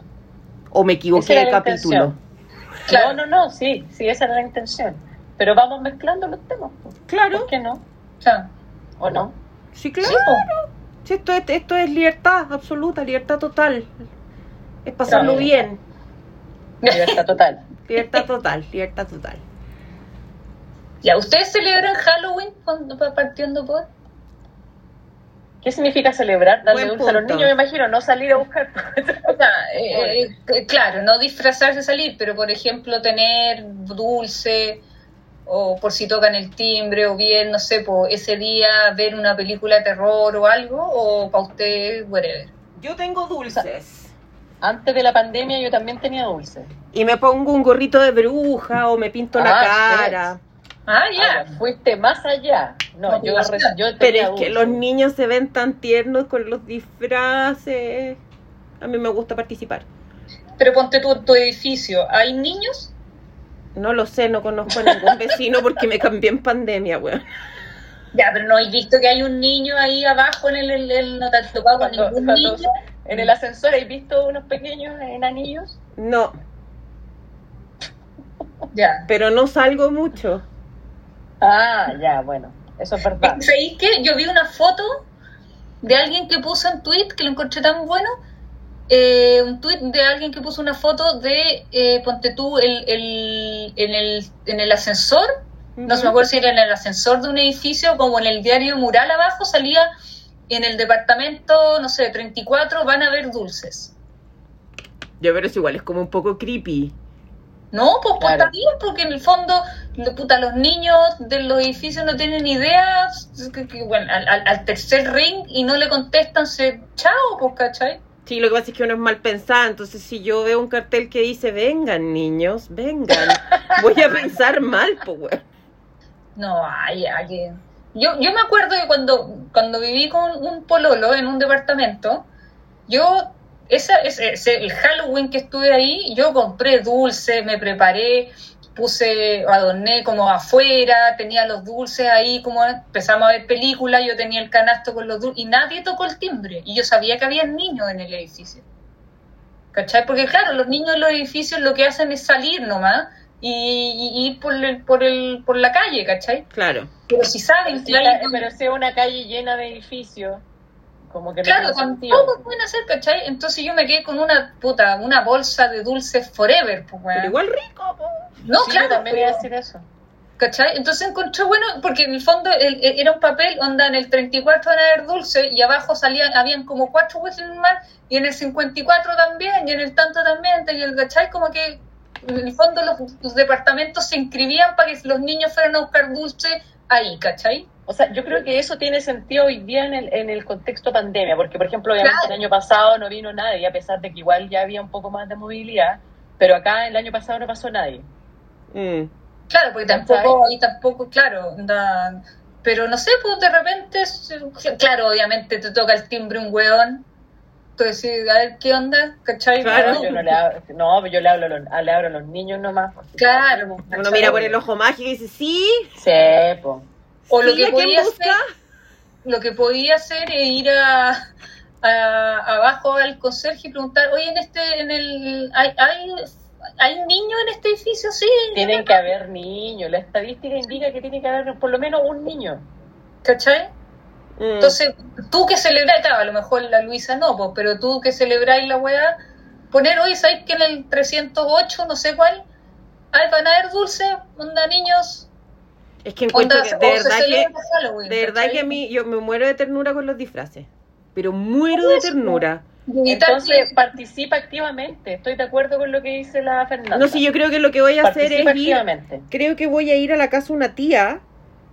¿O me equivoqué Esa era de la capítulo? Claro. No, no, no, sí, sí, esa era la intención. Pero vamos mezclando los temas. pues. Claro, ¿Por qué no? O sea, ¿O no? sí, claro. sí, esto, es, esto es libertad absoluta, libertad total. Es pasarlo Claro. bien. Libertad total. Libertad total, libertad total. Ya, ¿ustedes celebran Halloween cuando va partiendo por? ¿Qué significa celebrar? Darle Buen dulce a los niños, me imagino, no salir a buscar. O sea, eh, eh, claro, no disfrazarse salir, pero por ejemplo tener dulce o por si tocan el timbre o bien, no sé, por ese día ver una película de terror o algo o para usted, whatever. Yo tengo dulces. Antes de la pandemia yo también tenía dulce. Y me pongo un gorrito de bruja o me pinto la Ah, cara. Ah, Ah, ya. fuiste más allá. No, yo, Motivación. yo tenía Pero es que los niños se ven tan tiernos con los disfraces. A mí me gusta participar. Pero ponte tú en tu edificio, ¿hay niños? No lo sé, no conozco a ningún vecino porque me cambié en pandemia, weón. Ya, pero no he visto que hay un niño ahí abajo en el, el- el- no te has tocado con Cuando- ningún cuando- niño. En el ascensor, ¿has visto unos pequeños enanillos? No, Ya. pero no salgo mucho. Ah, ya, bueno, eso es verdad. ¿Sabéis qué? Yo vi una foto de alguien que puso en tweet, que lo encontré tan bueno, eh, un tweet de alguien que puso una foto de, eh, ponte tú, el, el, en, el, en el ascensor, no se me acuerdo si era en el ascensor de un edificio, como en el diario mural abajo, salía en el departamento, no sé, 34, van a haber dulces. Ya, pero es igual, es como un poco creepy. No, pues, pues Claro. está bien, porque en el fondo, lo- puta, los niños de los edificios no tienen idea, que, que, bueno, al, al- al tercer ring y no le contestan, se chao, pues, ¿cachai? Sí, lo que pasa es que uno es mal pensado, entonces si yo veo un cartel que dice, vengan niños, vengan, voy a pensar mal, pues, weón. No, ay, ay. Yo, yo me acuerdo que cuando, cuando viví con un pololo en un departamento, yo, esa, ese, ese- el Halloween que estuve ahí, yo compré dulce, me preparé, puse, adorné como afuera, tenía los dulces ahí, como empezamos a ver películas, yo tenía el canasto con los dulces, y nadie tocó el timbre, y yo sabía que había niños en el edificio. ¿Cachai? Porque claro, los niños en los edificios lo que hacen es salir nomás y, y ir por, el, por, el, por la calle, ¿cachai? Claro. Pero si saben Si que hay... la- pero si es una calle llena de edificios, como que no Claro, tampoco pueden hacer, ¿cachai? Entonces yo me quedé con una puta, una bolsa de dulces forever, pues, weón. Pero igual rico, po. No, Sí, claro, yo también iba a pero- decir eso. ¿cachai? Entonces encontré bueno, porque en el fondo el- el- era un papel, onda, en el 34 van a haber dulce y abajo salían, habían como cuatro huesos más, y en el 54 también, y en el tanto también, y el, ¿cachai? Como que en el fondo los, los departamentos se inscribían para que los niños fueran a buscar dulce ahí, ¿cachai? O sea, yo creo que eso tiene sentido hoy día en el, en el contexto pandemia, porque por ejemplo, obviamente Claro. el año pasado no vino nadie, a pesar de que igual ya había un poco más de movilidad, pero acá el año pasado no pasó nadie. Mm. Claro, porque tampoco, ahí tampoco, claro, pero no sé, pues de repente, claro, obviamente te toca el timbre un weón, tú decís, a ver qué onda, ¿cachai? Claro. No, yo no le hablo, no, yo le hablo, a los, le hablo a los niños nomás. porque- Claro. Uno ¿cachai? mira por el ojo mágico y dice, sí, Sí, po. O lo que ¿a quién podía hacer, lo que podía hacer es ir a, a- abajo al conserje y preguntar, oye, en este, en el, hay, hay, hay niños en este edificio, sí, Tienen que haber niños, la estadística indica que tiene que haber por lo menos un niño. ¿cachai? Mm. Entonces, tú que celebráis, claro, a lo mejor la Luisa no, pues, pero tú que celebráis la weá, poner hoy, ¿sabéis que en el 308, no sé cuál, ay, van a haber dulces, onda niños, es que encuentro onda, que, o de verdad que, de verdad ¿cachai? que a mí, yo me muero de ternura con los disfraces. Pero muero de ternura. Y tal Entonces que- participa activamente. Estoy de acuerdo con lo que dice la Fernanda. No sé, yo creo que lo que voy a hacer es ir, activamente. creo que voy a ir a la casa de una tía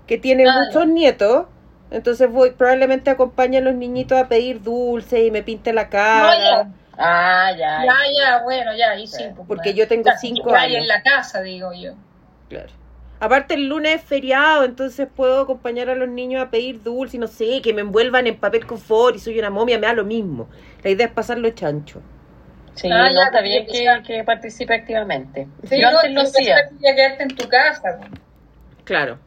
que tiene Ah, muchos nietos Entonces voy, probablemente acompañe a los niñitos a pedir dulce y me pinte la cara. No, ya. Ah, ya. Ya, ya, bueno, ya, ahí sí. Sí. pues, Porque bueno. yo tengo cinco años. en la casa, digo yo. Claro. Aparte el lunes es feriado, entonces puedo acompañar a los niños a pedir dulce y no sé, que me envuelvan en papel confort y soy una momia, me da lo mismo. La idea es pasarlo chancho. Sí, Ah, no, ya, está bien que, participe activamente. Sí, Yo no, antes lo hacía. quedarte en tu casa. Claro.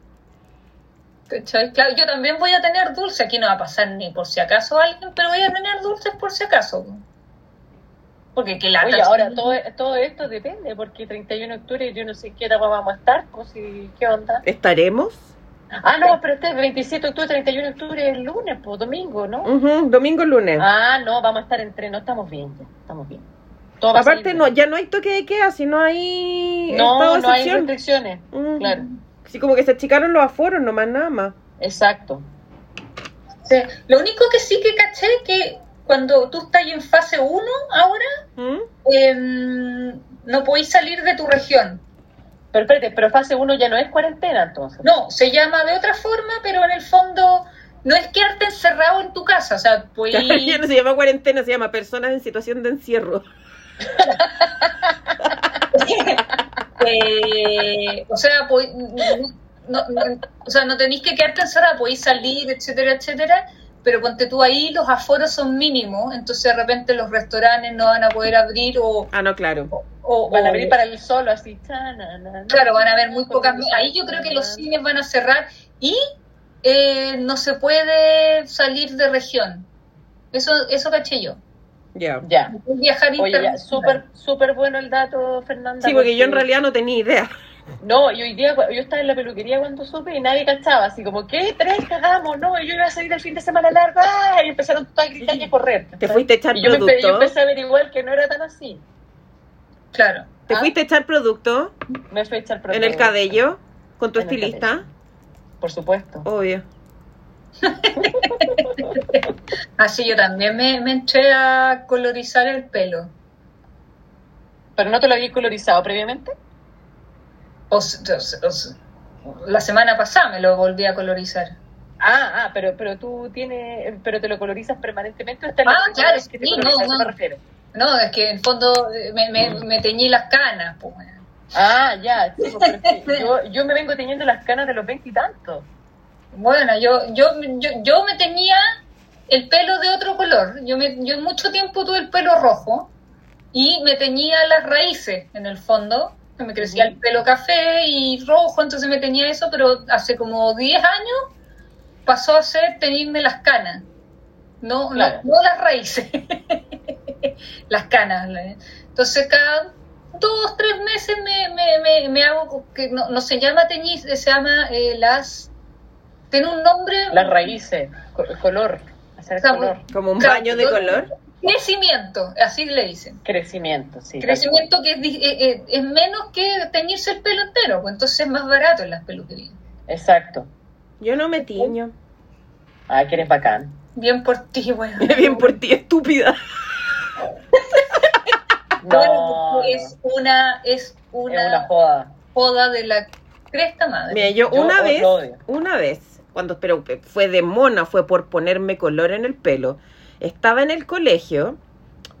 Claro, yo también voy a tener dulce, aquí no va a pasar ni por si acaso alguien, pero voy a tener dulces por si acaso. Porque que la Oye, ahora todo, todo esto depende, porque 31 de octubre yo no sé qué etapa vamos a estar, pues, y ¿qué onda? ¿Estaremos? Ah, no, pero este es 27 de octubre, 31 de octubre es lunes, pues, domingo, ¿no? Ujú, domingo, lunes. Ah, no, vamos a estar entre, no estamos bien, ya, estamos bien. Todo Aparte no, bien. ya no hay toque de queda, si no hay no, no hay excepción. restricciones, claro, Sí, como que se achicaron los aforos, nomás nada más. exacto. Sí. Lo único que sí que caché que cuando tú estás en fase 1 ahora, ¿Mm? em, no podéis salir de tu región. Pero espérate, pero fase 1 ya no es cuarentena entonces. No, se llama de otra forma, pero en el fondo no es quedarte encerrado en tu casa. O sea, pues, Ya no se llama cuarentena, se llama personas en situación de encierro. eh, o sea, pues, no, no- o sea, no tenéis que quedarte encerrado, podéis salir, etcétera, etcétera. Pero ponte tú ahí, los aforos son mínimos, entonces de repente los restaurantes no van a poder abrir o, Ah, no, claro. o- Van a abrir para el solo, así. cha, na, na, na. Claro, van a haber muy pocas. Ahí yo creo que los cines van a cerrar y eh, no se puede salir de región. Eso, eso caché yo. Ya. Ya. Viajar Oye, ya, súper, súper bueno el dato, Fernanda. Sí, porque yo en realidad no tenía idea. No, y hoy día yo estaba en la peluquería cuando supe y nadie cachaba, así como, ¿qué? ¿Tres? Cagamos, no, y yo iba a salir el fin de semana largo, ¡ah! y empezaron todos a gritar y a correr. Te fuiste a echar y yo, me empe- yo producto. empecé a averiguar que no era tan así. Claro. Te Ah, fuiste a echar producto Me fui a echar en el producto, cabello con tu En estilista. Por supuesto. Obvio. Así yo también me, me entré a colorizar el pelo. ¿Pero no te lo había colorizado previamente? O s- o s- o s- la semana pasada me lo volví a colorizar. Ah, ah, pero, pero tú tienes, pero te lo colorizas permanentemente la Ah, claro, que te sí, no, no. me refiero. No, es que en el fondo eh, me, me, me teñí las canas. Pues. Ah, ya, sí, pues, yo, yo me vengo teniendo las canas de los veintitantos. Bueno, yo, yo, yo, yo me tenía el pelo de otro color. Yo, me, yo mucho tiempo tuve el pelo rojo y me teñía las raíces en el fondo. Que Me crecía el pelo café y rojo, entonces me tenía eso, pero hace como 10 años pasó a ser teñirme las canas. No, no- Claro. no, las raíces, las canas. Entonces cada dos, tres meses me, me, me, me hago, que no, no se llama teñir, se llama eh, las... Tiene un nombre... Las raíces, co- color, hacer O sea, color, Como un Claro, baño de color. Crecimiento, así le dicen. crecimiento, sí. Crecimiento que es, eh, eh, es menos que teñirse el pelo entero, pues entonces es más barato en las peluquerías. Exacto. Yo no me tiño. Ah, que eres bacán. Bien por ti, bueno. Bien por ti, estúpida. No, es una, es es una, una joda. joda de la cresta madre. Mira, yo, Yo una vez, odio. una vez, cuando pero fue de mona, fue por ponerme color en el pelo. Estaba en el colegio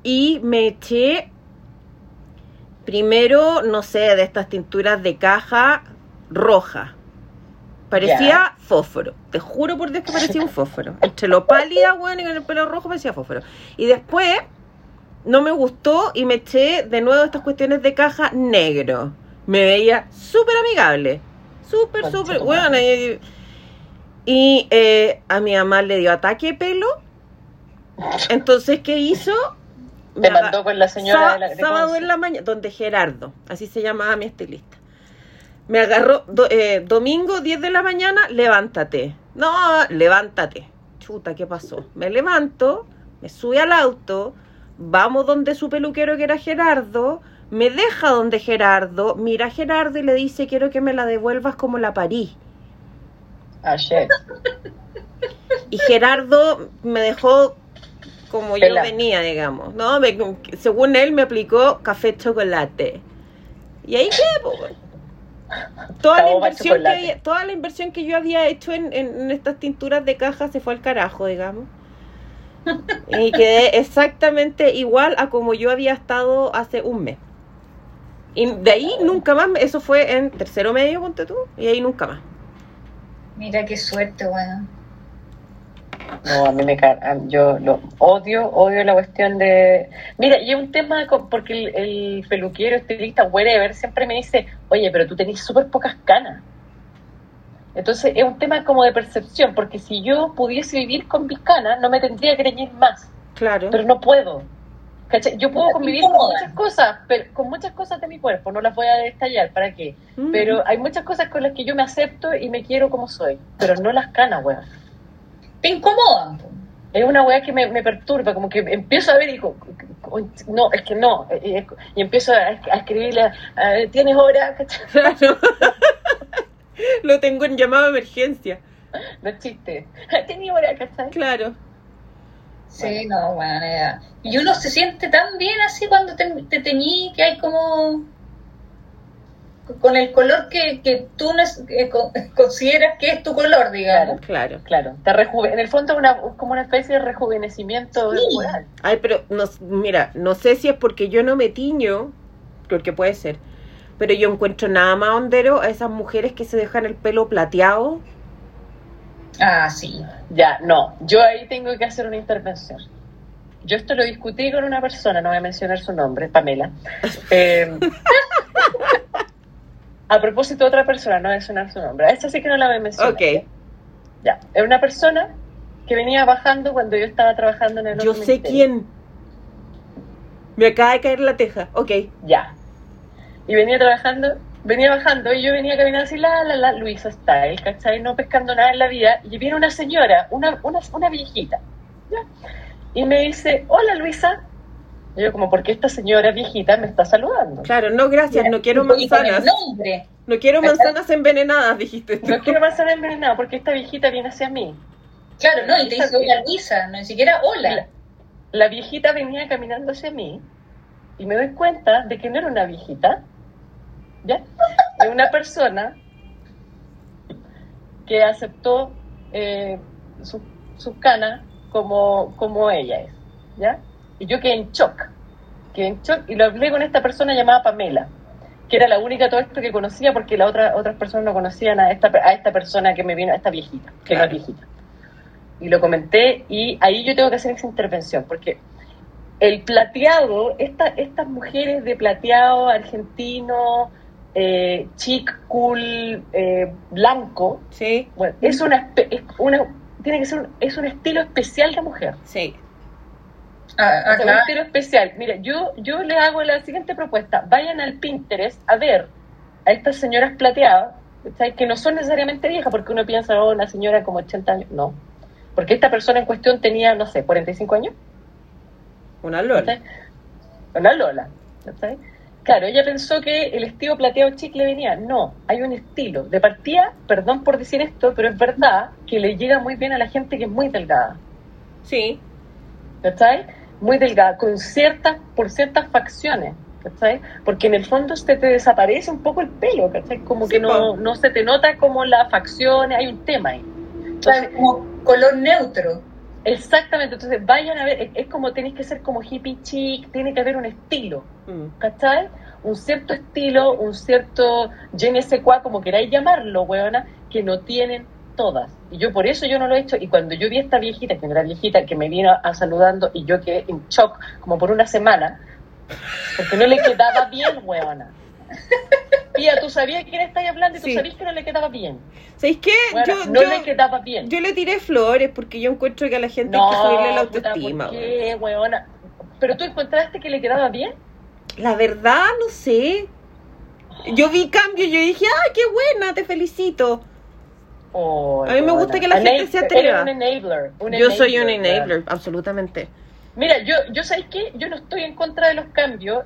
y me eché primero, no sé, de estas tinturas de caja roja. Parecía fósforo. Te juro por Dios que parecía un fósforo. Entre lo pálida, bueno, y con el pelo rojo parecía fósforo. Y después no me gustó y me eché de nuevo estas cuestiones de caja negro. Me veía súper amigable. Súper, súper. Bueno, y, y, eh, a mi mamá le dio ataque de pelo. Entonces, ¿qué hizo? Te Me mandó con la señora de la sábado en la mañana, donde Gerardo, así se llamaba mi estilista. Me agarró, do- eh, domingo 10 de la mañana, levántate. No, levántate. Chuta, ¿qué pasó? Me levanto, me sube al auto, vamos donde su peluquero que era Gerardo, me deja donde Gerardo, mira a Gerardo y le dice, quiero que me la devuelvas como la parí. Shit. Y Gerardo me dejó como yo venía, digamos. No, me- según él me aplicó café chocolate. Y ahí po, güey. toda la inversión que había- toda la inversión que yo había hecho en, en- en estas tinturas de caja se fue al carajo, digamos. Y quedé exactamente igual a como yo había estado hace un mes. Y de ahí nunca más, eso fue en tercero medio, ponte tú, y ahí nunca más. Mira qué suerte, weón. No, a mí me yo lo odio, odio la cuestión de... Mira, y es un tema porque el, el peluquero, estilista, whatever, siempre me dice, oye, pero tú tenés súper pocas canas. Entonces es un tema como de percepción, porque si yo pudiese vivir con mis canas, no me tendría que reñir más, Claro. pero no puedo. ¿Cachai? Yo puedo convivir con muchas cosas, pero con muchas cosas de mi cuerpo, no las voy a detallar, ¿para qué? Mm. Pero hay muchas cosas con las que yo me acepto y me quiero como soy, pero no las canas, weón. Te incomodan. Es una weá que me, me perturba, como que empiezo a ver y digo, no, es que no, y, empiezo a, a escribirle, a- ¿tienes hora? ¿Cachai? Claro. Lo tengo en llamado de emergencia. No es chiste, ¿tienes hora? ¿cachai? Claro. Sí, no, bueno, ya. Y uno se siente tan bien así cuando te, te teñí que hay como. Con el color que, que tú no es- eh, con- consideras que es tu color, digamos. Claro. Claro, te rejuve- en el fondo es una, como una especie de rejuvenecimiento Sí. Ay, pero no, mira, no sé si es porque yo no me tiño, porque puede ser, pero yo encuentro nada más hondero a esas mujeres que se dejan el pelo plateado. Ah, sí. Ya, no, yo ahí tengo que hacer una intervención. Yo esto lo discutí con una persona, no voy a mencionar su nombre, Pamela. Eh, a propósito de otra persona, no voy a mencionar su nombre. A esa sí que no la voy a mencionar. Ok, Ya, es una persona que venía bajando cuando yo estaba trabajando en el yo sé ministerio. quién. Me acaba de caer la teja. Ok, Ya. Y venía trabajando, venía bajando y yo venía caminando así, la, la, la, Luisa Style, ¿cachai? No pescando nada en la vida. Y viene una señora, una, una, una viejita, ¿ya? Y me dice, hola Luisa. Y yo como, ¿por qué esta señora viejita me está saludando? claro, no gracias, no quiero manzanas. No quiero manzanas envenenadas, dijiste tú. No quiero manzana envenenada porque esta viejita viene hacia mí. Claro, no, y te dice hola Luisa, no ni siquiera La, hola. la viejita venía caminando hacia mí y me doy cuenta de que no era una viejita, ¿ya? Es una persona que aceptó eh, su- sus canas como, como ella es, ¿ya? Y yo quedé en shock, quedé en shock y lo hablé con esta persona llamada Pamela, que era la única todo esto que conocía porque las otra, otras personas no conocían a esta, a esta persona que me vino, a esta viejita, que no Claro. es viejita. Y lo comenté y ahí yo tengo que hacer esa intervención porque el plateado, esta, estas mujeres de plateado argentino, eh, chic, cool, eh, blanco, Sí, bueno, es una, es una tiene que ser un, es un estilo especial de mujer. sí. Ah, O sea, un estilo especial. Mira, yo, yo le hago la siguiente propuesta. Vayan al Pinterest a ver a estas señoras plateadas, ¿cachai? que no son necesariamente viejas, porque uno piensa, oh, una señora como 80 años. No. Porque esta persona en cuestión tenía, no sé, 45 años. Una LOL. ¿cachai? Una Lola. ¿cachai? Claro, ella pensó que el estilo plateado chic le venía. No, hay un estilo. De partida, perdón por decir esto, pero es verdad que le llega muy bien a la gente que es muy delgada. Sí, ¿cachai? Muy delgada, con ciertas, por ciertas facciones, ¿cachai? Porque en el fondo se te desaparece un poco el pelo, ¿cachai? Como Sí, que no, no se te nota como las facciones, hay un tema ahí. Entonces, Claro, como color neutro. exactamente, entonces vayan a ver, es, es como tenéis que ser como hippie chic, tiene que haber un estilo, Mm. ¿cachai? Un cierto estilo, un cierto je ne sais quoi, como queráis llamarlo, weona, que no tienen todas. Y yo por eso yo no lo he hecho. Y cuando yo vi a esta viejita, que no era viejita, que me vino a saludando y yo quedé en shock como por una semana, porque no le quedaba bien, weona. Pía, tú sabías quién estáis hablando y tú Sí. sabías que no le quedaba bien. ¿Sabéis qué? Weona, yo, no yo, le quedaba bien. yo le tiré flores porque yo encuentro que a la gente hay que subirle la puta, autoestima. ¿por weón. qué, weona? ¿Pero tú encontraste que le quedaba bien? La verdad, no sé. Yo vi cambio y yo dije, ¡ay, qué buena! Te felicito. Oh, A mí me gusta que la gente se atreva. Eres un enabler. un yo soy un enabler, absolutamente. Mira, yo, yo ¿sabes qué? Yo no estoy en contra de los cambios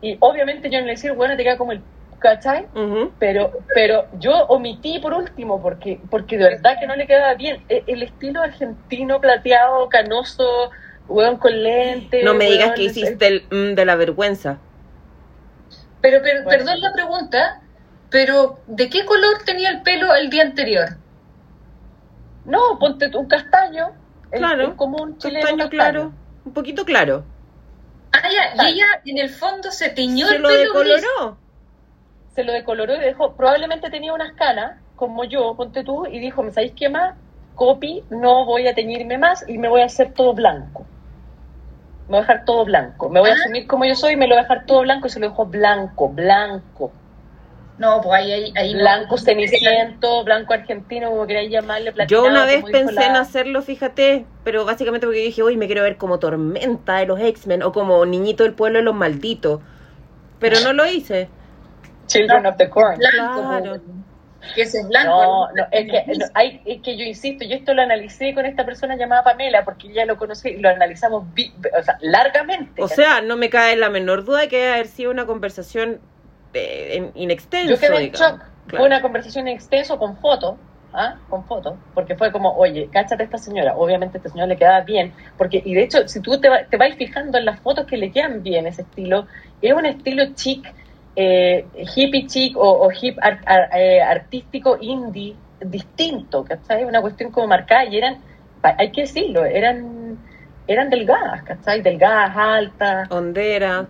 y obviamente yo no le decir, bueno, te queda como el ¿cachai? Ujú. Pero, pero yo omití por último porque, porque de verdad que no le quedaba bien. E- El estilo argentino plateado, canoso, weón con lentes. No me digas que hiciste el mm, de la vergüenza. Pero, pero Bueno. perdón la pregunta, pero ¿de qué color tenía el pelo el día anterior? No, ponte tú un castaño. el- Claro, el común chileno Castaño claro, un poquito claro. Ah, ya, Claro. y ella en el fondo se tiñó Se el lo pelo gris. decoloró. Se lo decoloró y dejó. Probablemente tenía unas canas, como yo, ponte tú, y dijo: ¿Me sabéis qué más? Copy, no voy a teñirme más y me voy a hacer todo blanco. Me voy a dejar todo blanco. Me voy a Ah. asumir como yo soy y me lo voy a dejar todo blanco y se lo dejó blanco, blanco. No, pues ahí, ahí, ahí no. Blanco ceniciento, blanco argentino, como queráis llamarle, Yo una vez pensé en la- hacerlo, fíjate, pero básicamente porque dije, uy, me quiero ver como Tormenta de los X-Men o como Niñito del Pueblo de los Malditos. Pero no lo hice. Children of the Corn. Blanco, Claro. pues, que ese es blanco. No, no, es que, no, hay, es que yo insisto, yo esto lo analicé con esta persona llamada Pamela, porque ya lo conocí y lo analizamos vi- o sea, largamente. O sea, no me cae la menor duda de que debe haber sido una conversación eh, en- inextenso. yo quedé en shock. Claro. Fue una conversación en extenso con fotos, ¿ah? con fotos, porque fue como, oye, cáchate a esta señora. Obviamente a esta señora le quedaba bien, porque y de hecho, si tú te, va- te vas fijando en las fotos que le quedan bien ese estilo, es un estilo chic, eh, hippie chic o, o hip eh, artístico indie distinto, ¿cachai? Una cuestión como marcada y eran, hay que decirlo, eran eran delgadas, ¿cachai? Delgadas, altas, Hondera.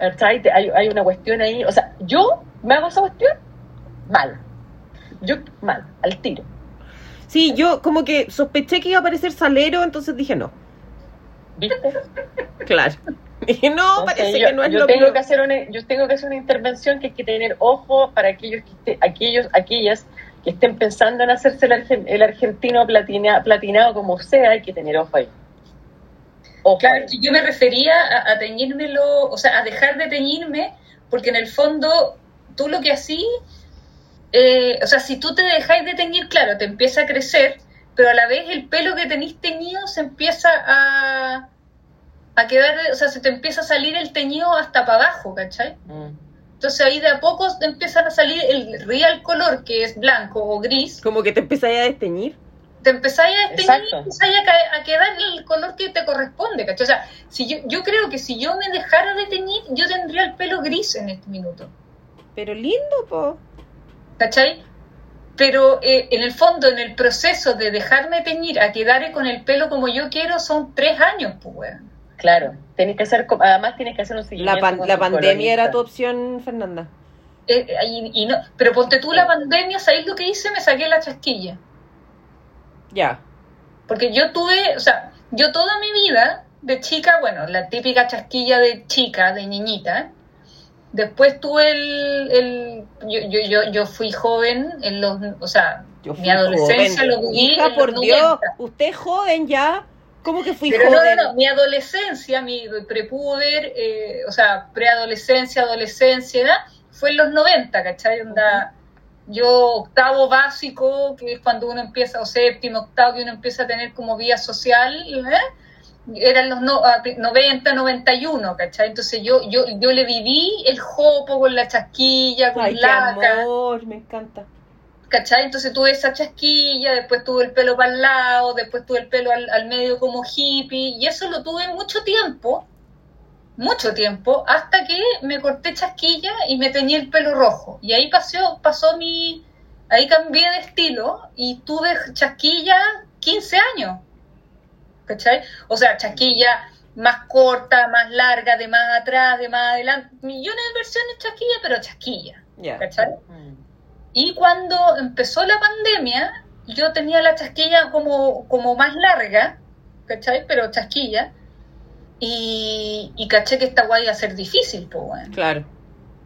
Hay, hay una cuestión ahí, o sea, yo me hago esa cuestión mal, yo mal, al tiro. Sí, yo como que sospeché que iba a aparecer Salero, entonces dije no. ¿Viste? Claro. Dije, no, Entonces, parece yo, que no es yo lo tengo que hacer una, yo tengo que hacer una intervención que hay que tener ojo para aquellos que esté- aquellos aquellas que estén pensando en hacerse el, argen- el argentino platina- platinado como sea hay que tener ojo ahí ojo Claro, yo me refería a, a teñírmelo, o sea, a dejar de teñirme, porque en el fondo tú lo que así, eh, o sea, si tú te dejáis de teñir, claro, te empieza a crecer, pero a la vez el pelo que tenéis teñido se empieza a, a quedar, o sea, se te empieza a salir el teñido hasta para abajo, ¿cachai? Mm. Entonces ahí de a poco empiezan a salir el real color, que es blanco o gris, Como que te empezáis a desteñir. Te empezáis a empezáis a, a quedar el color que te corresponde, ¿cachai? O sea, si yo, yo creo que si yo me dejara de teñir, yo tendría el pelo gris en este minuto, Pero lindo, po. ¿cachai? Pero eh, en el fondo, en el proceso de dejarme teñir a quedar con el pelo como yo quiero, son tres años, pues, weón. claro tienes que hacer además tienes que hacer un La, seguimiento pan- la pandemia era tu opción, Fernanda. Eh, eh, y, y no, pero ponte tú la pandemia, ¿sabéis lo que hice? Me saqué la chasquilla. Ya. Porque yo tuve, o sea, yo toda mi vida de chica, bueno, la típica chasquilla de chica, de niñita. Después tuve el, el yo, yo, yo, yo fui joven en los, o sea, Yo mi adolescencia joven. lo viví Hija, en los por Dios, 90. usted es joven ya. ¿Cómo que fui Pero no, joven? no, no, mi adolescencia, mi prepuber, eh, o sea, preadolescencia, adolescencia, edad, fue en los 90, ¿cachai? Onda, yo octavo básico, que es cuando uno empieza, o séptimo, octavo, que uno empieza a tener como vía social, ¿eh? eran los no, a pri- 90, 91, ¿cachai? Entonces yo, yo, yo le viví el jopo con la chasquilla, con Ay, qué laca. amor, me encanta. ¿cachai? Entonces tuve esa chasquilla, después tuve el pelo para el lado, después tuve el pelo al, al medio como hippie, y eso lo tuve mucho tiempo, mucho tiempo, hasta que me corté chasquilla y me teñí el pelo rojo. Y ahí pasó, pasó mi, ahí cambié de estilo y tuve chasquilla 15 años, ¿cachai? O sea, chasquilla más corta, más larga, de más atrás, de más adelante, millones de versiones chasquilla, pero chasquilla. ¿cachai? Mm. Y cuando empezó la pandemia, yo tenía la chasquilla como, como más larga, ¿cachai? Pero chasquilla. Y, y caché que esta guay iba a ser difícil, pues, weón. Claro.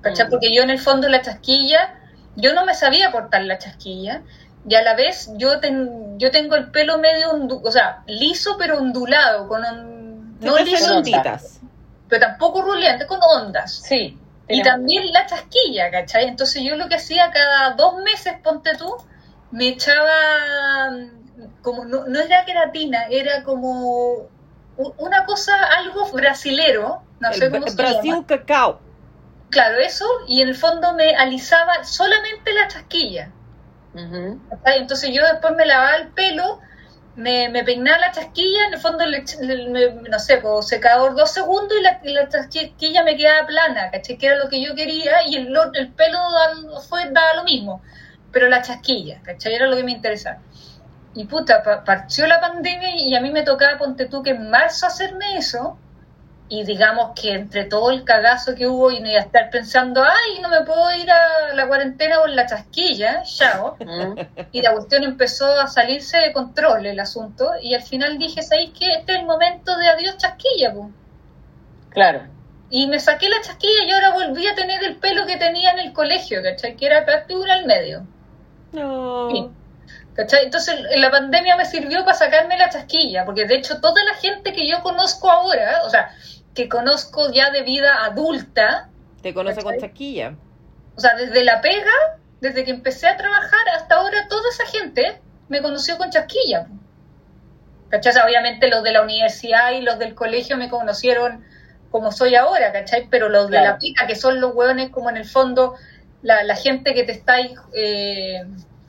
¿Cachai? Mm. Porque yo en el fondo la chasquilla, yo no me sabía cortar la chasquilla. Y a la vez yo, ten- yo tengo el pelo medio, ondu- o sea, liso pero ondulado, con on- no liso, pero tampoco ruleante, con ondas. sí Y también la chasquilla, ¿cachai? Entonces yo lo que hacía cada dos meses, ponte tú, me echaba mm, como, no, no era queratina, era como una cosa, algo brasilero, no sé El cómo Bra- se Brasil llama. cacao. Claro, eso, y en el fondo me alisaba solamente la chasquilla. ¿cachai? Entonces yo después me lavaba el pelo, me, me peinaba la chasquilla, en el fondo, le, le- me- no sé, pues, secador dos segundos y la, chasquilla me quedaba plana, ¿cachai? Que era lo que yo quería y el, el pelo da- fue, daba lo mismo, pero la chasquilla, ¿cachai? Era lo que me interesaba. Y puta, pa- partió la pandemia y a mí me tocaba, ponte tú, que en marzo hacerme eso. Y digamos que entre todo el cagazo que hubo y no iba a estar pensando, ay, no me puedo ir a la cuarentena con la chasquilla, chao. Mm. Y la cuestión empezó a salirse de control el asunto. Y al final dije, ¿sabéis qué? Este es el momento de adiós chasquilla, po. Claro. Y me saqué la chasquilla y ahora volví a tener el pelo que tenía en el colegio, ¿cachai? Que era práctica al medio. No. ¿Cachai? Entonces en la pandemia me sirvió para sacarme la chasquilla, porque de hecho toda la gente que yo conozco ahora, o sea, que conozco ya de vida adulta, Te conoce con chasquilla. o sea, desde la pega, desde que empecé a trabajar hasta ahora, toda esa gente me conoció con chasquilla. ¿Cachai? O sea, obviamente los de la universidad y los del colegio me conocieron como soy ahora, ¿cachai? Pero los de la pica, que son los hueones como en el fondo, la, la gente que te estáis eh,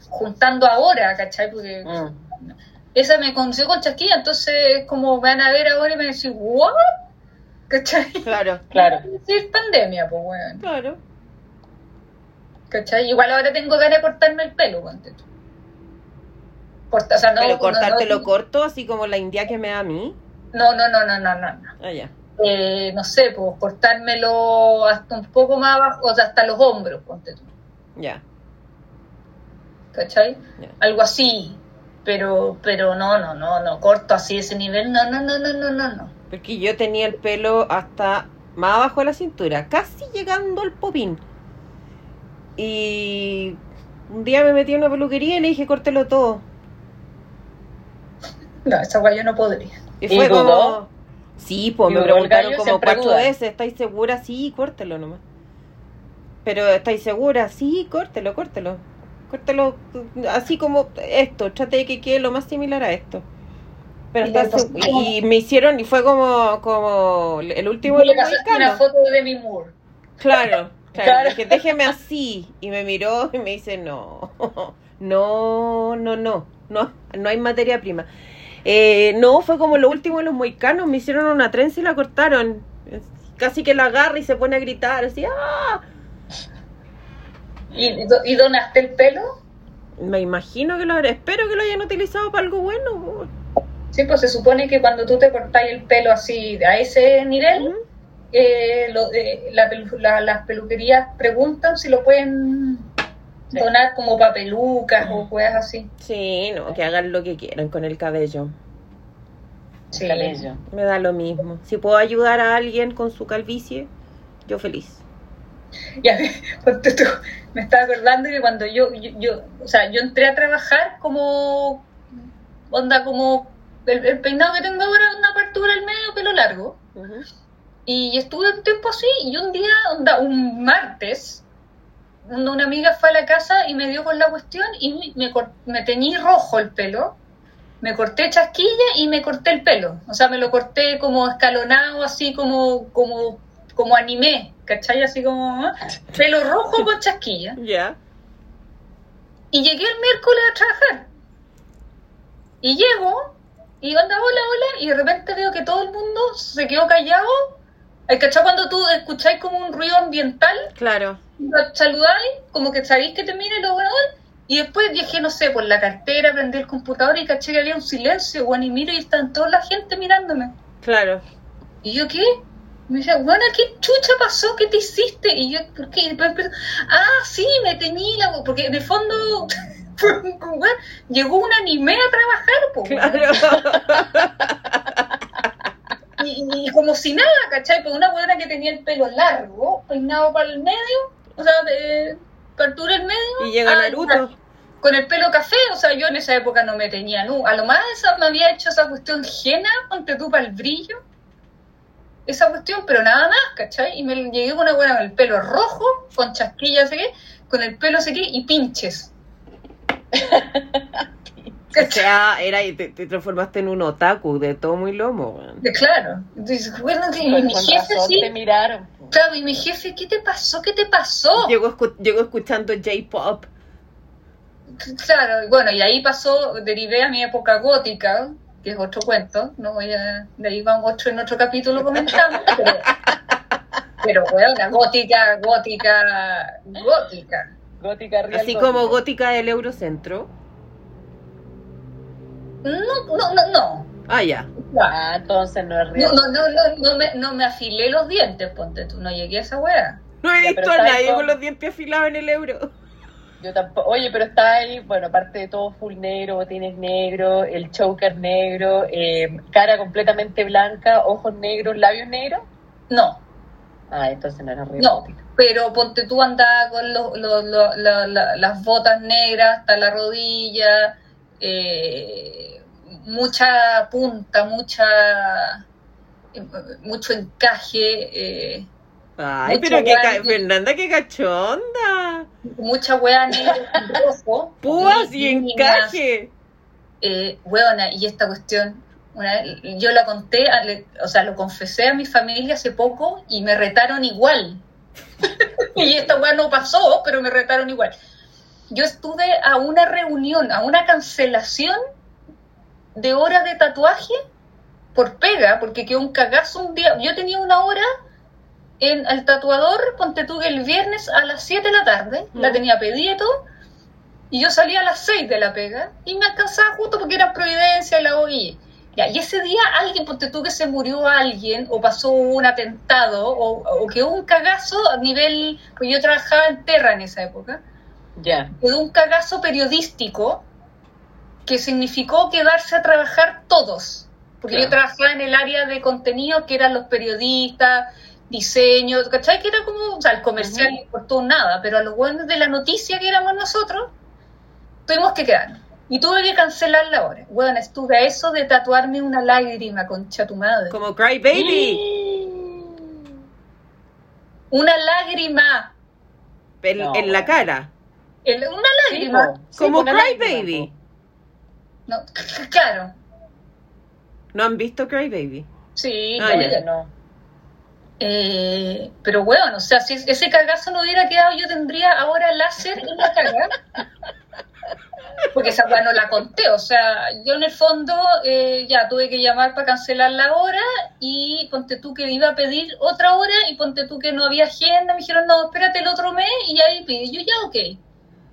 juntando ahora, ¿cachai? Porque Mm. esa me conoció con chasquilla, entonces como me van a ver ahora y me van a decir, ¿what? ¿Cachai? Claro, Claro. decir pandemia, pues bueno. claro. ¿Cachai? Igual ahora tengo ganas de cortarme el pelo, ponte tú. Corta- o sea, no, Pero no, cortártelo no, corto, así como la india que me da a mí. no, no, no, no, no, no, no. Ah, ya. Eh, no sé, pues cortármelo hasta un poco más abajo, o sea, hasta los hombros, ponte tú. Ya. ¿Cachai? Algo así. Pero, pero no, no, no, no, corto así ese nivel, no, no, no, no, no, no, no. Porque yo tenía el pelo hasta más abajo de la cintura, casi llegando al popín. Y un día me metí en una peluquería y le dije, córtelo todo. No, esa guay yo no podría. Y ¿Y fue dudó? como... Sí, pues ¿Y me preguntaron como cuatro duda. veces, ¿estáis segura? Sí, córtelo nomás. Pero ¿estáis segura? Sí, córtelo, córtelo. Córtelo así como esto, trate de que quede lo más similar a esto. Pero Y me hicieron, y fue como, como el último una foto de Demi Moore. Claro, claro. Claro. Dije, déjeme así. Y me miró y me dice, no, no, no, no, no, no hay materia prima. Eh, no, fue como lo último de los moicanos. Me hicieron una trenza y la cortaron. Casi que la agarra y se pone a gritar, así, ¡ah! ¿Y, y donaste el pelo? Me imagino que lo habrá, espero que lo hayan utilizado para algo bueno. Sí, pues se supone que cuando tú te cortáis el pelo así a ese nivel, eh, lo- eh, la pelu- la- las peluquerías preguntan si lo pueden Sí. donar como para pelucas o cosas así. Sí, no, que hagan lo que quieran con el cabello. Sí. Cabello. Me da lo mismo. Si puedo ayudar a alguien con su calvicie, yo feliz. Ya, ponte tú, me estaba acordando que cuando yo, yo, yo- o sea, yo entré a trabajar como, onda como, el, el peinado que tengo ahora es una apertura al medio, pelo largo. Y estuve un tiempo así, y un día, onda, un martes, una amiga fue a la casa y me dio con la cuestión y me, me teñí rojo el pelo, me corté chasquilla y me corté el pelo. O sea, me lo corté como escalonado, así como, como, como anime, ¿cachai? Así como ¿eh? pelo rojo con chasquilla. Ya. Y llegué el miércoles a trabajar. Y llego, y anda, hola, hola, y de repente veo que todo el mundo se quedó callado. ¿Hay cachado cuando tú escucháis como un ruido ambiental? Claro. saludáis, como que sabéis que te mire lo bueno, y después dije, no sé, por la cartera, prendí el computador y caché que había un silencio, bueno, y miro y están toda la gente mirándome. Claro. ¿Y yo qué? Me dice, bueno, ¿qué chucha pasó? ¿Qué te hiciste? Y yo, ¿por qué? Y después ah, sí, me teñí la... Porque el fondo, un- llegó un anime a trabajar, po, Claro. y, y como si nada, ¿cachai? Pues una buena que tenía el pelo largo, peinado para el medio, o sea, de el medio. Y llega ah, Naruto. Con el pelo café, o sea, yo en esa época no me tenía, no. A lo más esa, me había hecho esa cuestión jena, ponte tú para el brillo. Esa cuestión, pero nada más, ¿cachai? Y me llegué con una buena con el pelo rojo, con chasquillas, que, con el pelo que, y pinches. O sea, era y te, te transformaste en un otaku de todo muy lomo. De claro. Entonces, bueno, que- y Con, mi jefe razón sí. te miraron. Claro, y mi jefe, ¿qué te pasó? ¿Qué te pasó? Llegó, escu- llegó escuchando J-pop. claro, bueno, y ahí pasó, derivé a mi época gótica, que es otro cuento, no voy a, de ahí vamos otro en otro capítulo comentando, pero, pero bueno, la gótica, gótica, gótica. Gótica real. Así gótica. como gótica del Eurocentro. No, no, no, no. Ah, ya. Ah, entonces no es real. No, no, no, no, no me, no me afilé los dientes, ponte tú, no llegué a esa weá. No he Ya, visto a ¿sabes nadie con los dientes afilados en el euro. Yo tampoco. Oye, pero está ahí, bueno, aparte de todo full negro, botines negros, el choker negro, eh, cara completamente blanca, ojos negros, labios negros. No, Ah, entonces no era real. no, pero ponte tú andaba con los, los- los- la- la- las botas negras hasta la rodilla, eh, mucha punta, mucha eh, mucho encaje, eh, Ay, pero guay. Fernanda, qué cachonda. mucha weá negra. Púas y encaje. eh, weona, y esta cuestión, una yo la conté, o sea, lo confesé a mi familia hace poco y me retaron igual. y esta weá no pasó, pero me retaron igual. Yo estuve a una reunión, a una cancelación de hora de tatuaje por pega, porque quedó un cagazo un día. Yo tenía una hora en el tatuador, ponte tú que el viernes a las 7 de la tarde, la tenía pedida y todo, y yo salía a las 6 de la pega y me alcanzaba justo porque era Providencia y la OI. Ya, y ese día alguien, ponte tú que se murió alguien o pasó un atentado o, o quedó un cagazo a nivel, pues yo trabajaba en Terra en esa época, Ya. quedó un cagazo periodístico que significó quedarse a trabajar todos. Porque yo trabajaba en el área de contenido que eran los periodistas, diseño, ¿cachai? Que era como, o sea, el comercial no importó nada, pero a los buenos de la noticia que éramos nosotros, tuvimos que quedarnos. Y tuve que cancelar la hora. Bueno, estuve a eso de tatuarme una lágrima, concha tu madre. Como Cry Baby. Una lágrima. En, No. en la cara. El- una lágrima. Sí, Como una Cry lágrima, Baby. No, claro. ¿No han visto Cry Baby? Sí, Ah, ya. No. Eh, pero bueno, o sea, si ese cagazo no hubiera quedado, yo tendría ahora láser en la cara. Porque esa weá no la conté, o sea, yo en el fondo eh, ya tuve que llamar para cancelar la hora y ponte tú que iba a pedir otra hora y ponte tú que no había agenda, me dijeron no, espérate el otro mes y ahí pedí, yo ya ok.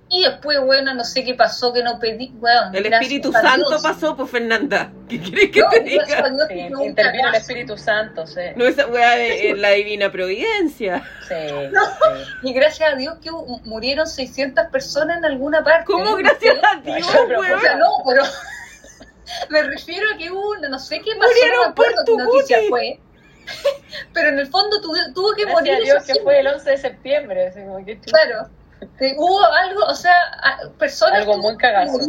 Y después, bueno, no sé qué pasó, que no pedí, bueno, El Espíritu Santo Dios. pasó, pues Fernanda. ¿Qué quieres que No, te diga? Sí, que no intervino el. Espíritu Santo, sí. No, esa weá de en la divina providencia. Sí, No. sí. Y gracias a Dios que murieron 600 personas en alguna parte. ¿Cómo ¿no? gracias a Dios, Pero, O weón? sea, no, pero me refiero a que una- no sé qué pasó, Murieron no me por tu noticia fue. Pero en el fondo tuvo, tuvo que Gracias morir. a Dios que fue el 11 de septiembre. así como que. Claro. Que hubo algo, o sea, personas Algo muy cagazo.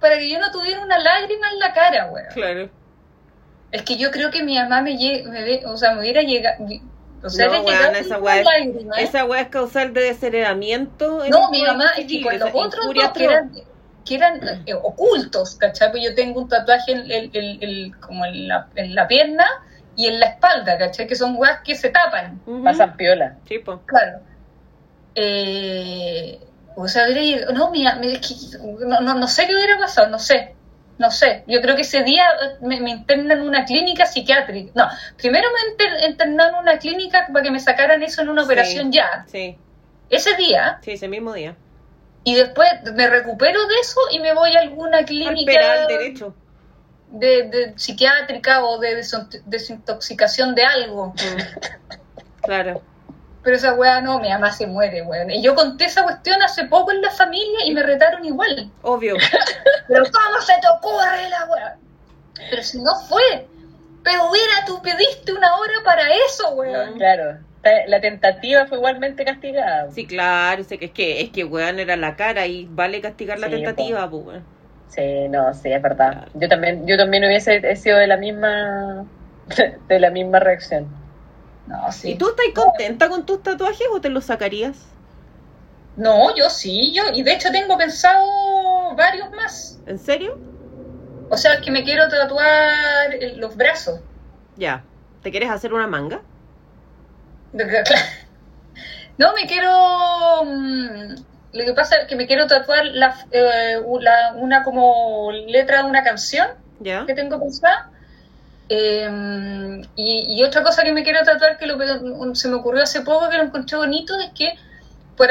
para que yo no tuviera una lágrima en la cara, weón. Claro. Es que yo creo que mi mamá me, lle- me ve- o sea, me hubiera llegado. O sea, No, weón, llegaba esa una weá es- lágrima, ¿eh? Esa weá es causal de desheredamiento. en No, mi mamá, es que con los otros dos que eran, que eran eh, ocultos, ¿cachai? Pues yo tengo un tatuaje en, el- el- el- como en la, en la pierna y en la espalda, ¿cachai? Que son weas que se tapan, Ujú. Pasan piola. Sí, po. claro. Eh, o sea, hubiera llegado- no, mira, no, no, no sé qué hubiera pasado, no sé. No sé, yo creo que ese día me, me internan en una clínica psiquiátrica. No, primero me inter- internaron en una clínica para que me sacaran eso en una Sí. operación ya. Sí, Ese día, sí, ese mismo día. y después me recupero de eso y me voy a alguna Al clínica penal derecho. de, de psiquiátrica o de desin- desintoxicación de algo. Mm. Claro. Pero esa weá no, mi mamá se muere, weón. Y yo conté esa cuestión hace poco en la familia y me retaron igual. Obvio. Pero ¿cómo se te ocurre la weá? Pero si no fue. Pero hubiera, tú pediste una hora para eso, weón. Claro. La tentativa fue igualmente castigada. Sí, claro. sé que es que, es que weón era la cara y vale castigar la Sí, tentativa, pues weón. Sí, no, sí, es verdad. Yo también, yo también hubiese sido de la misma, de la misma reacción. No, sí. ¿Y tú estás contenta con tus tatuajes o te los sacarías? No, yo sí, yo. Y de hecho tengo pensado varios más. ¿En serio? O sea, es que me quiero tatuar eh, los brazos. Ya. ¿Te quieres hacer una manga? No, me quiero. mm, lo que pasa es que me quiero tatuar la, eh, la- una como letra de una canción ¿Ya? que tengo pensada. Eh, y, y otra cosa que me quiero tatuar que lo, se me ocurrió hace poco que lo encontré bonito es que por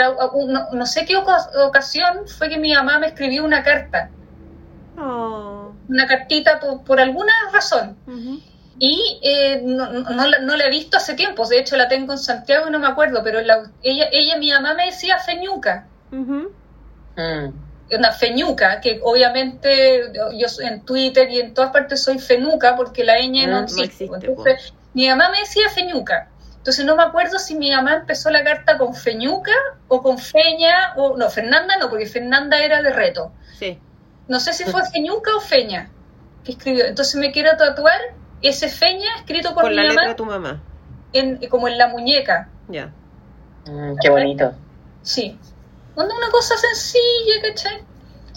no, no sé qué oca- ocasión fue que mi mamá me escribió una carta, Oh. una cartita por, por alguna razón. Y eh, no, no- no la, no la he visto hace tiempo, de hecho la tengo en Santiago y no me acuerdo, pero la- ella, ella, mi mamá me decía feñuca. Mm. Una feñuca, que obviamente yo soy- en Twitter y en todas partes soy fenuca porque la ñ no no existe. existe, Entonces, mi mamá me decía feñuca. Entonces no me acuerdo si mi mamá empezó la carta con feñuca o con feña, o no, Fernanda no, porque Fernanda era de reto. Sí. No sé si fue feñuca o feña que escribió. Entonces me quiero tatuar ese feña escrito por Con mi la letra mamá de tu mamá. en, como en la muñeca. Ya. Mm, qué bonito. Sí. Onda Una cosa sencilla, ¿cachai?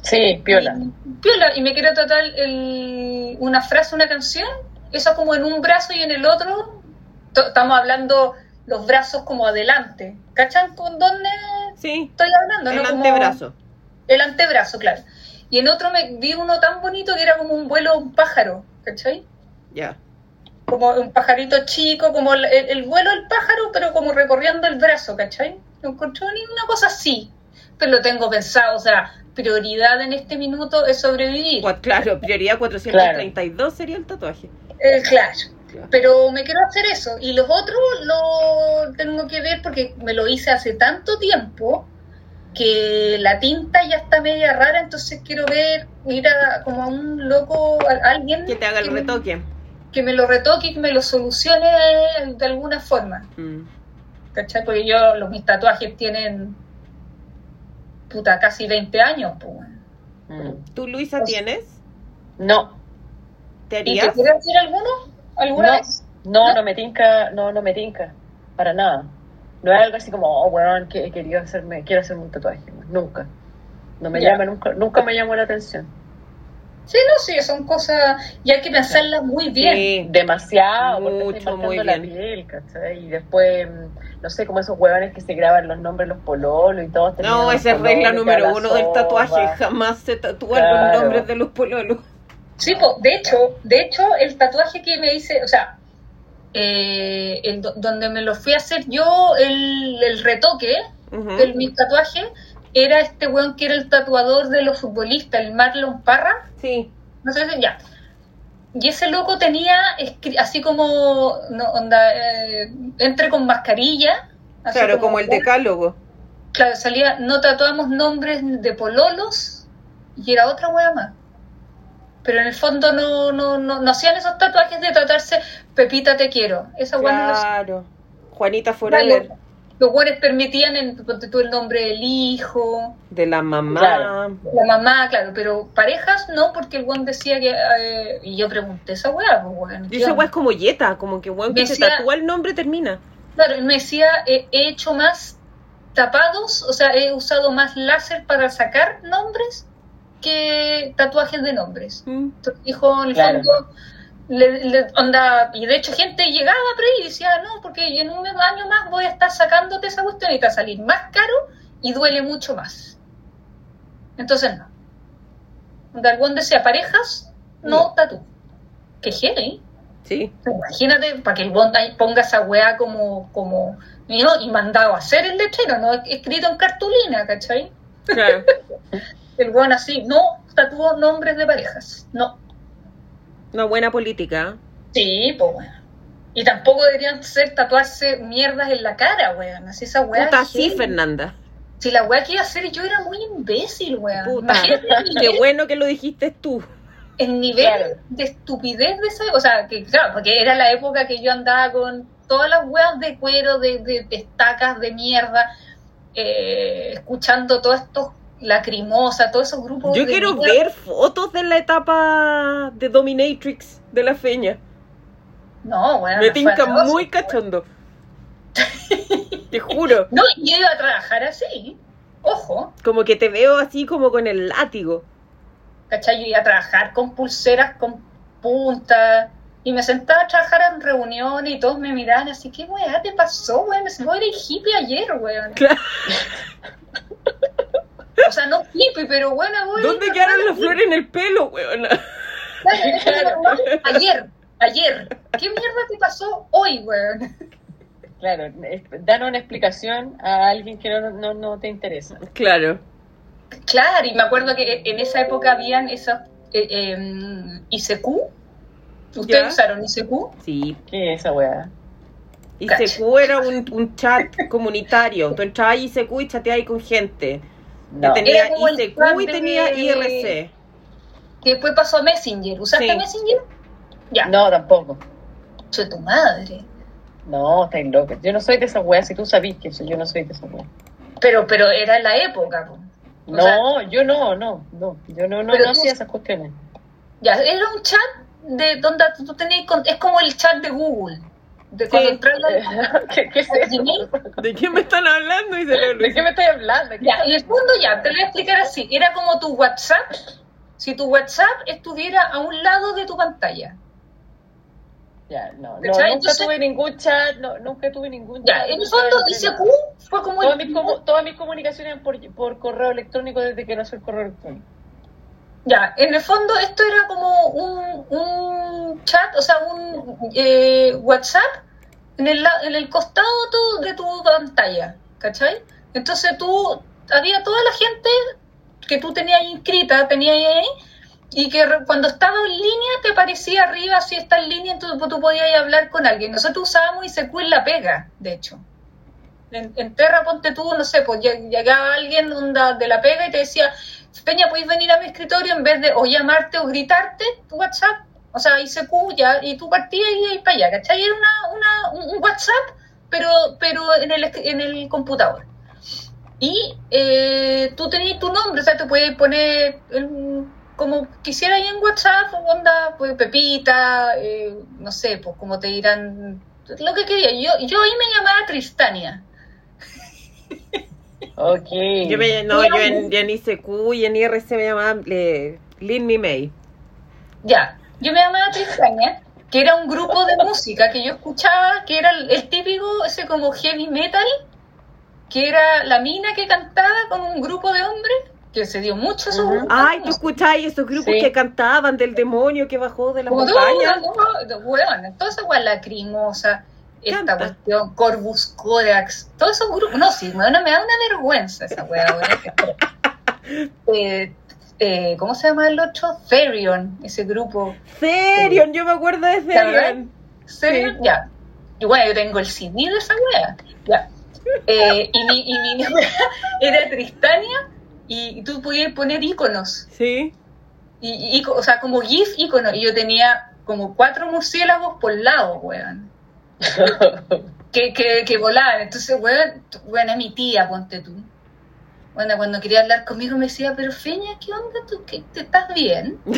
Sí, piola. Y, piola, y me quiero tatuar el- una frase, una canción, eso como en un brazo y en el otro. Estamos hablando los brazos como adelante. ¿Cachan con dónde Sí. estoy hablando? El no? Como- antebrazo. El antebrazo, claro. Y en otro me vi uno tan bonito que era como un vuelo de un pájaro, ¿cachai? Ya. Como un pajarito chico, como el, el vuelo del pájaro, pero como recorriendo el brazo, ¿cachai? No encontré ni una cosa así. Lo tengo pensado, o sea, prioridad en este minuto es sobrevivir. Claro, prioridad 432 sería el tatuaje. Eh, claro. Claro. Pero me quiero hacer eso. Y los otros lo tengo que ver porque me lo hice hace tanto tiempo que la tinta ya está media rara, entonces quiero ver, ir a como a un loco, a alguien Que te haga el retoque. que me lo retoque y que me lo solucione de alguna forma. Mm. ¿Cachai? Porque yo, los, mis tatuajes tienen puta casi 20 años, pues. Mm. ¿Tú, Luisa, Pues- tienes? No, ¿Te ¿Y te harías? quieres hacer alguno? ¿Alguna no, vez? no, ¿No? no me tinca, no, no me tinca, para nada. No es algo así como, oh, weón, que he querido hacerme, quiero hacerme un tatuaje. Nunca. No me llama, nunca, nunca me llamó la atención. Sí, no, sí, son cosas. Y hay que pensarlas muy bien. Sí. Demasiado, porque Mucho, estoy muy marcando la bien. piel, ¿cachai? Y después, mm, no sé, como esos huevones que se graban los nombres de los pololos y todos terminan No, esa es regla número uno del tatuaje. Jamás se tatúan Claro. los nombres de los pololos. Sí, po, de hecho, de hecho, el tatuaje que me hice, o sea, eh, el do- donde me lo fui a hacer yo, el, el retoque de mi tatuaje, era este weón que era el tatuador de los futbolistas, el Marlon Parra. Sí. No sé si ya. Y ese loco tenía así como, no, onda, eh, entre con mascarilla. así Claro, como el decálogo. Claro, salía, no tatuamos nombres de pololos y era otra wea más. Pero en el fondo no, no, no, no hacían esos tatuajes de tatuarse Pepita te quiero. Esa no hacían. Claro. Juanita Forever. Claro, Los buenos permitían tú el nombre del hijo, De la mamá. Claro. la mamá, claro, pero parejas no, porque el buen decía que. eh, y yo pregunté esa wea, pues weón. Y ¿qué esa weá es como yeta, como que weón que se Decía- tatúa el nombre termina. Claro, él me decía, eh, he hecho más tapados, o sea, he usado más láser para sacar nombres que tatuajes de nombres. Mm. Entonces dijo, en el Claro. fondo, le, le- onda, y de hecho gente llegaba por ahí y decía, no, porque en un año más voy a estar sacándote esa cuestión y te va a salir más caro y duele mucho más. Entonces no. Onda, el buen decía, parejas, no, No. tatú. Que heavy. Sí. Imagínate, para que el Bond ponga esa weá como, como, y, no, y mandado a hacer el letrero, no escrito en cartulina, ¿cachai? Claro. El Bond así, no tatuó nombres de parejas, no. Una buena política. Sí, pues bueno. Y tampoco deberían ser tatuarse mierdas en la cara, weón. Así esa weá. Puta, sí. Fernanda. Si la weá que iba a hacer yo era muy imbécil, weón. Puta. Qué bueno que lo dijiste tú. el nivel Claro. de estupidez de esa. O sea, que claro, porque era la época que yo andaba con todas las weas de cuero, de, de, de estacas de mierda, eh, escuchando todos estos lacrimosa, todos esos grupos. Yo de quiero ver fotos de la etapa de Dominatrix de la feña. No, weón. Me tinca muy weón. cachondo. Te juro. No, y yo iba a trabajar así. Ojo. Como que te veo así como con el látigo. ¿cachai? Yo iba a trabajar con pulseras, con puntas, y me sentaba a trabajar en reuniones y todos me miraban así, ¿qué weá te pasó, weón? Me vos eres hippie ayer, weón. Claro. o sea, no hippie, pero buena, buena. ¿Dónde quedaron las flores en el pelo, weón? Claro, Ayer, ayer. ¿Qué mierda te pasó hoy, weón? Claro, danos una explicación a alguien que no, no, no te interesa. Claro. Claro, y me acuerdo que en esa época habían esos eh, em, ICQ. ¿Ustedes Ya. usaron ICQ? Sí. ¿Qué es esa weá? ICQ era un, un chat comunitario. Tú entrabas a ICQ y chateabas con gente. No. Que tenía y de- tenía IRC. Que después pasó a Messenger. ¿Usaste Sí. Messenger? Ya. No, tampoco. Soy tu madre. No, estáis locos. Yo no soy de esa weá, si tú sabís que eso, yo no soy de esa weá. Pero, pero era en la época, po. No, sea, yo no, no, no. Yo no, no, no tú- hacía esas cuestiones. ya, era un chat de donde tú tenías, con- es como el chat de Google. De cuando Sí. entras a- ¿Qué, qué es eso? ¿De quién me están hablando? Y se le ¿De qué me estoy hablando? ¿Qué- Ya, en el fondo ya, te lo voy a explicar así. Era como tu WhatsApp, si tu WhatsApp estuviera a un lado de tu pantalla. Ya, no, no, nunca Entonces- tuve ningún chat, no, nunca tuve ningún Ya, chat. en el fondo entré ICQ fue como Todas el... mis, todas mis comunicaciones eran por, por correo electrónico desde que nació el correo electrónico. Ya, en el fondo esto era como un, un chat, o sea, un eh, WhatsApp en el, en el costado tu- de tu pantalla, ¿cachai? Entonces tú, había toda la gente que tú tenías inscrita, tenías ahí, y que cuando estaba en línea te aparecía arriba si está en línea, entonces tú podías hablar con alguien. Nosotros usábamos ICQ en la pega, de hecho. En, en Terra, ponte tú, no sé, pues lleg- llegaba alguien de la pega y te decía, Peña, ¿podéis venir a mi escritorio en vez de o llamarte o gritarte tu WhatsApp? O sea, ICQ ya, y tú partías y ahí para allá, ¿cachai? Era una, una, un WhatsApp, pero, pero en, el, en el computador. Y eh, tú tenías tu nombre, o sea, te puedes poner como quisieras ahí en WhatsApp, onda, pues Pepita, eh, no sé, pues como te dirán, lo que quería. Yo, yo ahí me llamaba Tristania. Ok. Yo me, no, yo en, yo en ICQ y en IRC me llamaban eh, Lin Mi May. Ya, yo me llamaba Tristania, que era un grupo de música que yo escuchaba, que era el, el típico, ese como heavy metal, que era la mina que cantaba con un grupo de hombres, que se dio mucho esos grupos Ay, tú escuchabas esos grupos Sí. que cantaban del demonio que bajó de la montaña. no, no, no, weón, toda esa weá lacrimosa, esta cuestión, Corvus Corax, todos esos grupos, no, sí, me, da- me da una vergüenza esa weá, weón. eh, eh, ¿Cómo se llama el otro? Therion, ese grupo. Therion, yo me acuerdo de Therion. ¿Serio? Ya. Y bueno, yo tengo el CD de esa wea. Ya. Eh, y mi, y mi era Tristania y tú podías poner iconos. Sí. Y, y- o sea, como GIF iconos. Y yo tenía como cuatro murciélagos por lado, weón. Que, que, que volaban. Entonces, weón, bueno, mi tía, ponte tú. Bueno, cuando quería hablar conmigo me decía, pero Feña, ¿qué onda tú? ¿Qué, ¿Te estás bien?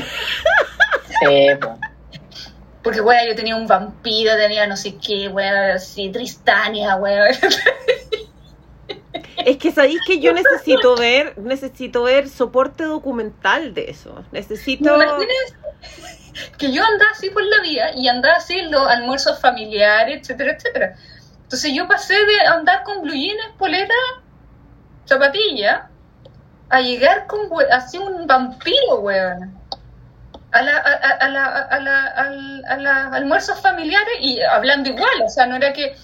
Sí, po. Porque, weón, yo tenía un vampiro, tenía no sé qué, weón, así, Tristania, weón. Es que sabéis que yo necesito ver, necesito ver soporte documental de eso. Necesito. ¿Me imaginas? Que yo andaba así por la vía y andaba así los almuerzos familiares, etcétera, etcétera. Entonces yo pasé de andar con blue polera, zapatilla, a llegar con así un vampiro, weón. A la, a, a- a la, a la, a la almuerzos familiares y hablando igual, o sea, no era que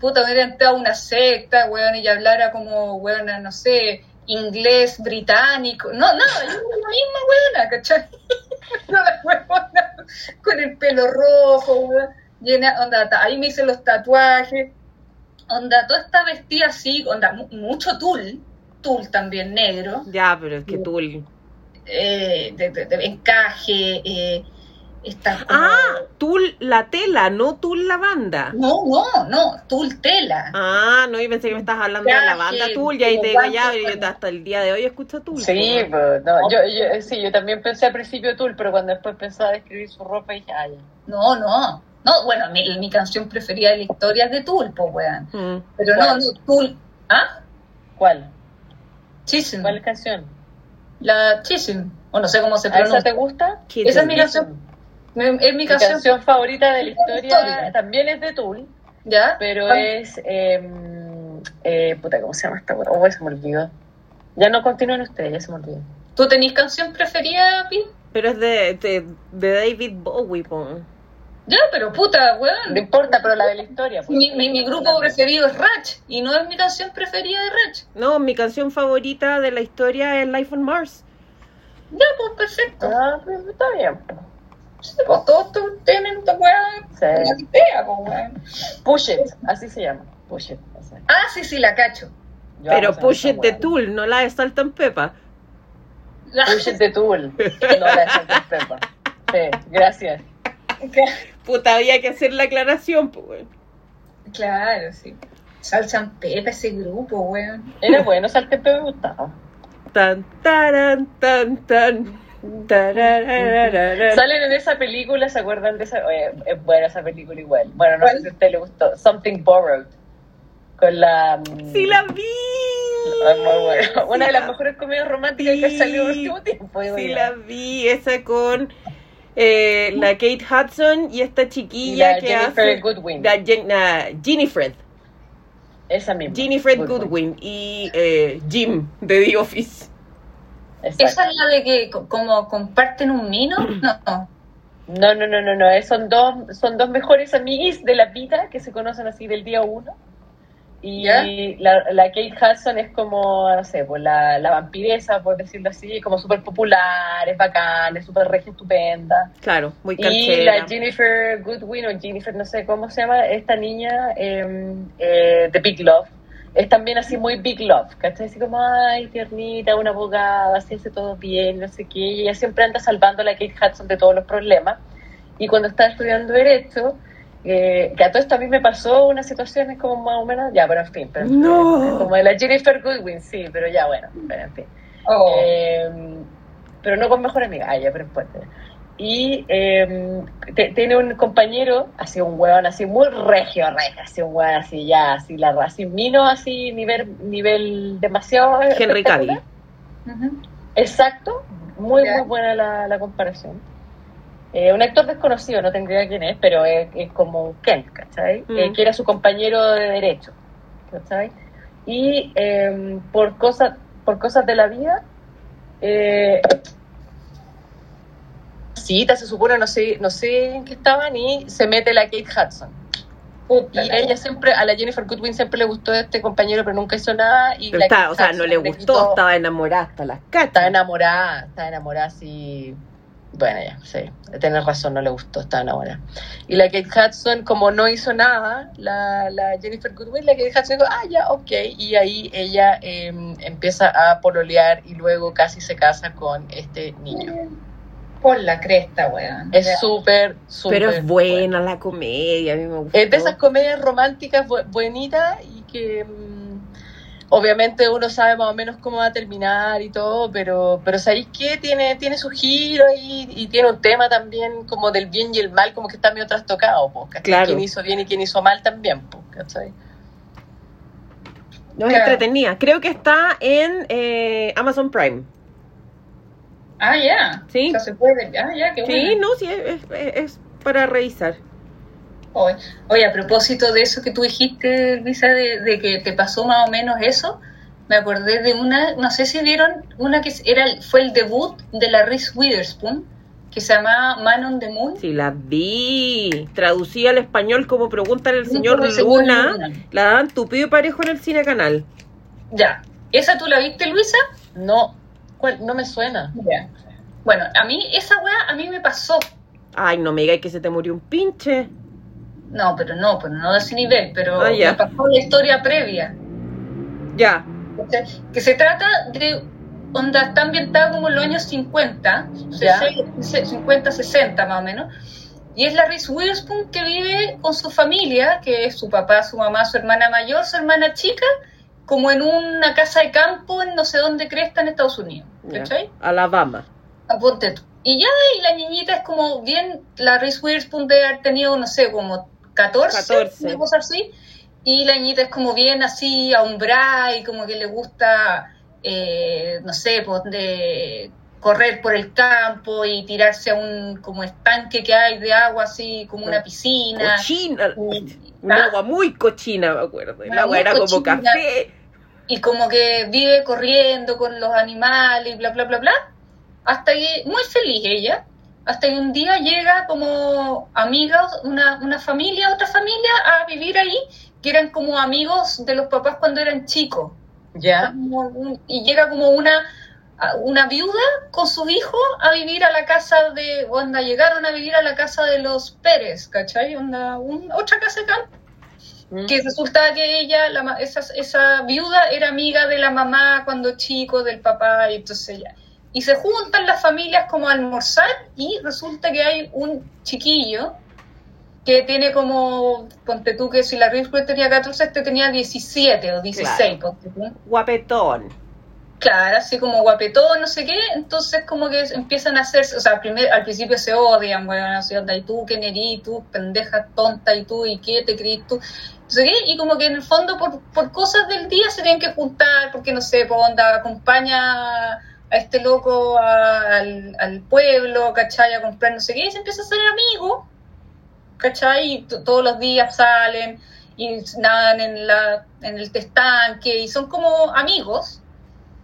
puta hubiera entrado una secta, weón, y hablara como, weón, no sé, inglés, británico, no, nada, yo la misma weona, ¿cachai? No, la weona con el pelo rojo, llena, onda, ahí me hice los tatuajes, onda, toda esta vestida así, onda, mu- mucho tul, tul también negro, Ya, pero es que tú. el- eh, de, de- de encaje, eh, como- Ah, tú la tela, no tú la banda. no, no, no, tul tela. Ah, no, yo pensé que me estabas hablando de la Ya, banda que- Tool, y ahí te ya, pero yo hasta el día de hoy escucho Tool. Sí, pero no, yo, yo, sí, yo también pensé al principio Tool, pero cuando después pensaba describir su ropa dije, ah, ya. No, no. No, bueno, mi, mi canción preferida de la historia es de Tool, pues, weón. Mm. Pero no, ¿Cuál? no, Tool. ¿Ah? ¿Cuál? Chisholm. ¿Cuál canción? La Chisholm. O no sé cómo se ¿A esa pronuncia. te gusta? ¿Qué Esa es mi canción. Mi- Es mi Mi canción. canción favorita de la historia también es de Tool, ¿Ya? pero Ah, es. Eh, eh, puta, ¿cómo se llama esta weá? Oh, se me olvidó. Ya no continúen ustedes, ya se me olvidó. ¿Tú tenés canción preferida, Pi? Pero es de, de, de David Bowie, po. Ya, pero puta, No weón. importa, pero la de la historia. pues. Mi, mi, mi grupo preferido es Ratch y no es mi canción preferida de Ratch. No, mi canción favorita de la historia es Life on Mars. Ya, pues perfecto. Ah, pues, está bien. Pues todos tú tienen esta weá. Sí. Idea, pues weón. Push It, así se llama. Push It. o sea, Ah, sí, sí, la cacho. yo Pero Push It de Tool, no la de Salt and Pepper. Push It de Tool. No la de Santa Pepa. Sí, gracias. Puta, había que hacer la aclaración, pues. weón. Claro, sí. Salsa en pepa ese grupo, weón. Era bueno, Saltepe me gustaba. Tan, taran, tan, tan. Salen en esa película, ¿se acuerdan de esa? Oye, es buena esa película igual. Bueno, no ¿Cuál? sé si a usted le gustó. Something Borrowed. Con la... mm, Sí, la vi. Ah, muy buena. Una de las mejores comedias románticas que ha salido en el último tiempo. Sí, la vi. Esa con eh, la Kate Hudson y esta Y chiquilla la que Jennifer hace. Goodwin. La Jen, la Ginny Fred. Esa misma. Fred Goodwin y eh, Jim de The Office. Exacto. ¿Esa es la de que co- como comparten un mino? No, no. No, no, no, no, Son dos, son dos mejores amiguis de la vida que se conocen así del día uno. Y la, la Kate Hudson es como, no sé, pues la, la vampiresa, por decirlo así, como súper popular, es bacán, es súper regia, estupenda. Claro, muy Y canchera. la Jennifer Goodwin, o Jennifer, no sé cómo se llama, esta niña eh, eh, de Big Love, es también así muy Big Love, ¿cachai? Así como, ay, tiernita, una abogada, así hace todo bien, no sé qué, y ella siempre anda salvando a la Kate Hudson de todos los problemas. Y cuando estaba estudiando Derecho, eh, que a todo esto a mí me pasó unas situaciones como más o menos, ya, pero en fin, pero, No. como de la Jennifer Goodwin, sí, pero ya, bueno, pero en fin. Oh. Eh, pero no con mejor amiga, ah, ya, pero fuerte. Y eh, te- tiene un compañero, así un hueón, así muy regio, regio, así un hueón, así ya, así la así mino, así nivel, nivel demasiado. Henry. Ujú. Exacto, muy, muy buena la, la comparación. Eh, un actor desconocido, no tengo idea quién es, pero es, es como Kent, ¿cachai? Mm. Eh, que era su compañero de derecho, ¿cachai? Y eh, por, cosas, por cosas de la vida, eh, cita, se supone, no sé, no sé en qué estaban, y se mete la Kate Hudson. Puta Y la- ella siempre, a la Jennifer Goodwin siempre le gustó este compañero, pero nunca hizo nada. Y Pero la está- o sea, no le gustó, quitó- estaba enamorada hasta las Estaba cachas. enamorada, estaba enamorada, sí. Bueno, ya, sí, tienes razón, no le gustó, estaba enamorada. Y la Kate Hudson, como no hizo nada, la, la Jennifer Goodwin, la Kate Hudson dijo, ah, ya, ok. Y ahí ella eh, empieza a pololear y luego casi se casa con este niño. Por la cresta, weón. Es súper, súper. Pero es buena la comedia, a mí me gustó. Es de esas comedias románticas bu- buenitas y que mm, obviamente uno sabe más o menos cómo va a terminar y todo, pero pero ¿sabéis qué? Tiene, tiene su giro ahí y tiene un tema también como del bien y el mal, como que está medio trastocado, pues, ¿cachai? Claro. Quién hizo bien y quién hizo mal también, pues, ¿cachai? No es Claro. entretenida. Creo que está en eh, Amazon Prime. Ah, ya. Sí. O sea, se puede. Ah, ya, qué Sí, bueno. no, sí, es, es- es para revisar. Oye, oye, a propósito de eso que tú dijiste, Luisa, de, de que te pasó más o menos eso, me acordé de una, no sé si vieron, una que era fue el debut de la Reese Witherspoon, que se llamaba Man on the Moon. Sí, la vi. Traducida al español como Pregúntale al Sí, señor el señor Luna. Luna. La dan tupido y parejo en el cine canal. Ya. ¿Esa tú la viste, Luisa? No, no me suena. Bueno, a mí, esa weá, a mí me pasó. Ay, no me digas que se te murió un pinche. No, pero no, pero no de ese nivel, pero Ah, ya. me pasó la historia previa. Ya. Que se trata de onda, está ambientada como en los años 50, Ya. 50, 60 más o menos. Y es la Reese Witherspoon que vive con su familia, que es su papá, su mamá, su hermana mayor, su hermana chica, como en una casa de campo en no sé dónde cresta en Estados Unidos. ¿Cachai? Alabama. Aponte tú. Y ya, y la niñita es como bien, la Reese Witherspoon debe haber tenido, no sé, como 14, 14. una cosa así. Y la niñita es como bien así, ahumbrada y como que le gusta, eh, no sé, pues de correr por el campo y tirarse a un como estanque que hay de agua así, como una piscina. Cochina. Y- Un ¿Ah? agua muy cochina, me acuerdo. El agua era como café. y como que vive corriendo con los animales y bla, bla, bla, bla, hasta que, muy feliz ella, hasta que un día llega como amigos, una, una familia, otra familia, a vivir ahí, que eran como amigos de los papás cuando eran chicos. Ya. Y llega como una una viuda con su hijo a vivir a la casa de onda llegaron a vivir a la casa de los Pérez ¿cachai? Onda, un- otra casa de campo Mm. que resulta que ella la, esa, esa viuda era amiga de la mamá cuando chico del papá y entonces ya y se juntan las familias como a almorzar y resulta que hay un chiquillo que tiene como, ponte tú que si la Reese tenía 14, este tenía 17 o 16, ponte tú. Guapetón. Claro, así como guapetón, no sé qué, entonces como que empiezan a hacer, o sea, primer, al principio se odian, weón, así onda, y tú, ¿qué nerí? Tú, pendeja tonta, y tú, ¿y qué te crees tú? No sé qué, y como que en el fondo por, por cosas del día se tienen que juntar, porque no sé, pues onda, acompaña a este loco al, al pueblo, ¿cachai? A comprar no sé qué, y se empieza a hacer amigo, ¿cachai? Y todos los días salen y nadan en, la, en el estanque, y son como amigos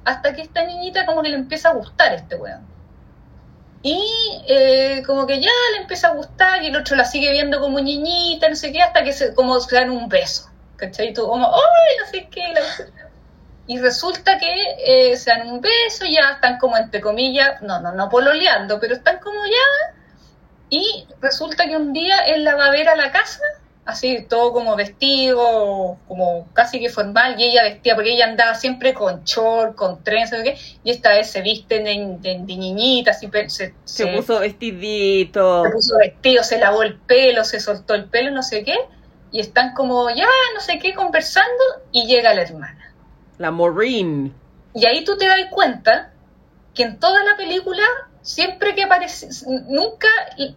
hasta que esta niñita como que le empieza a gustar este weón. Y eh, como que ya le empieza a gustar y el otro la sigue viendo como niñita, no sé qué, hasta que se, como se dan un beso. ¿Cachai? Como, ¡ay! No sé qué. la- Y resulta que eh, se dan un beso, ya están como entre comillas, no, no, no pololeando, pero están como ya. Y resulta que un día él la va a ver a la casa así todo como vestido, como casi que formal, y ella vestía, porque ella andaba siempre con short, con trenzas, y esta vez se viste de, de- de niñita, así, se, Se se- puso vestidito. se puso vestido, se lavó el pelo, se soltó el pelo, no sé qué, y están como ya, no sé qué, conversando, y llega la hermana. La Maureen. Y ahí tú te das cuenta que en toda la película, siempre que aparece, nunca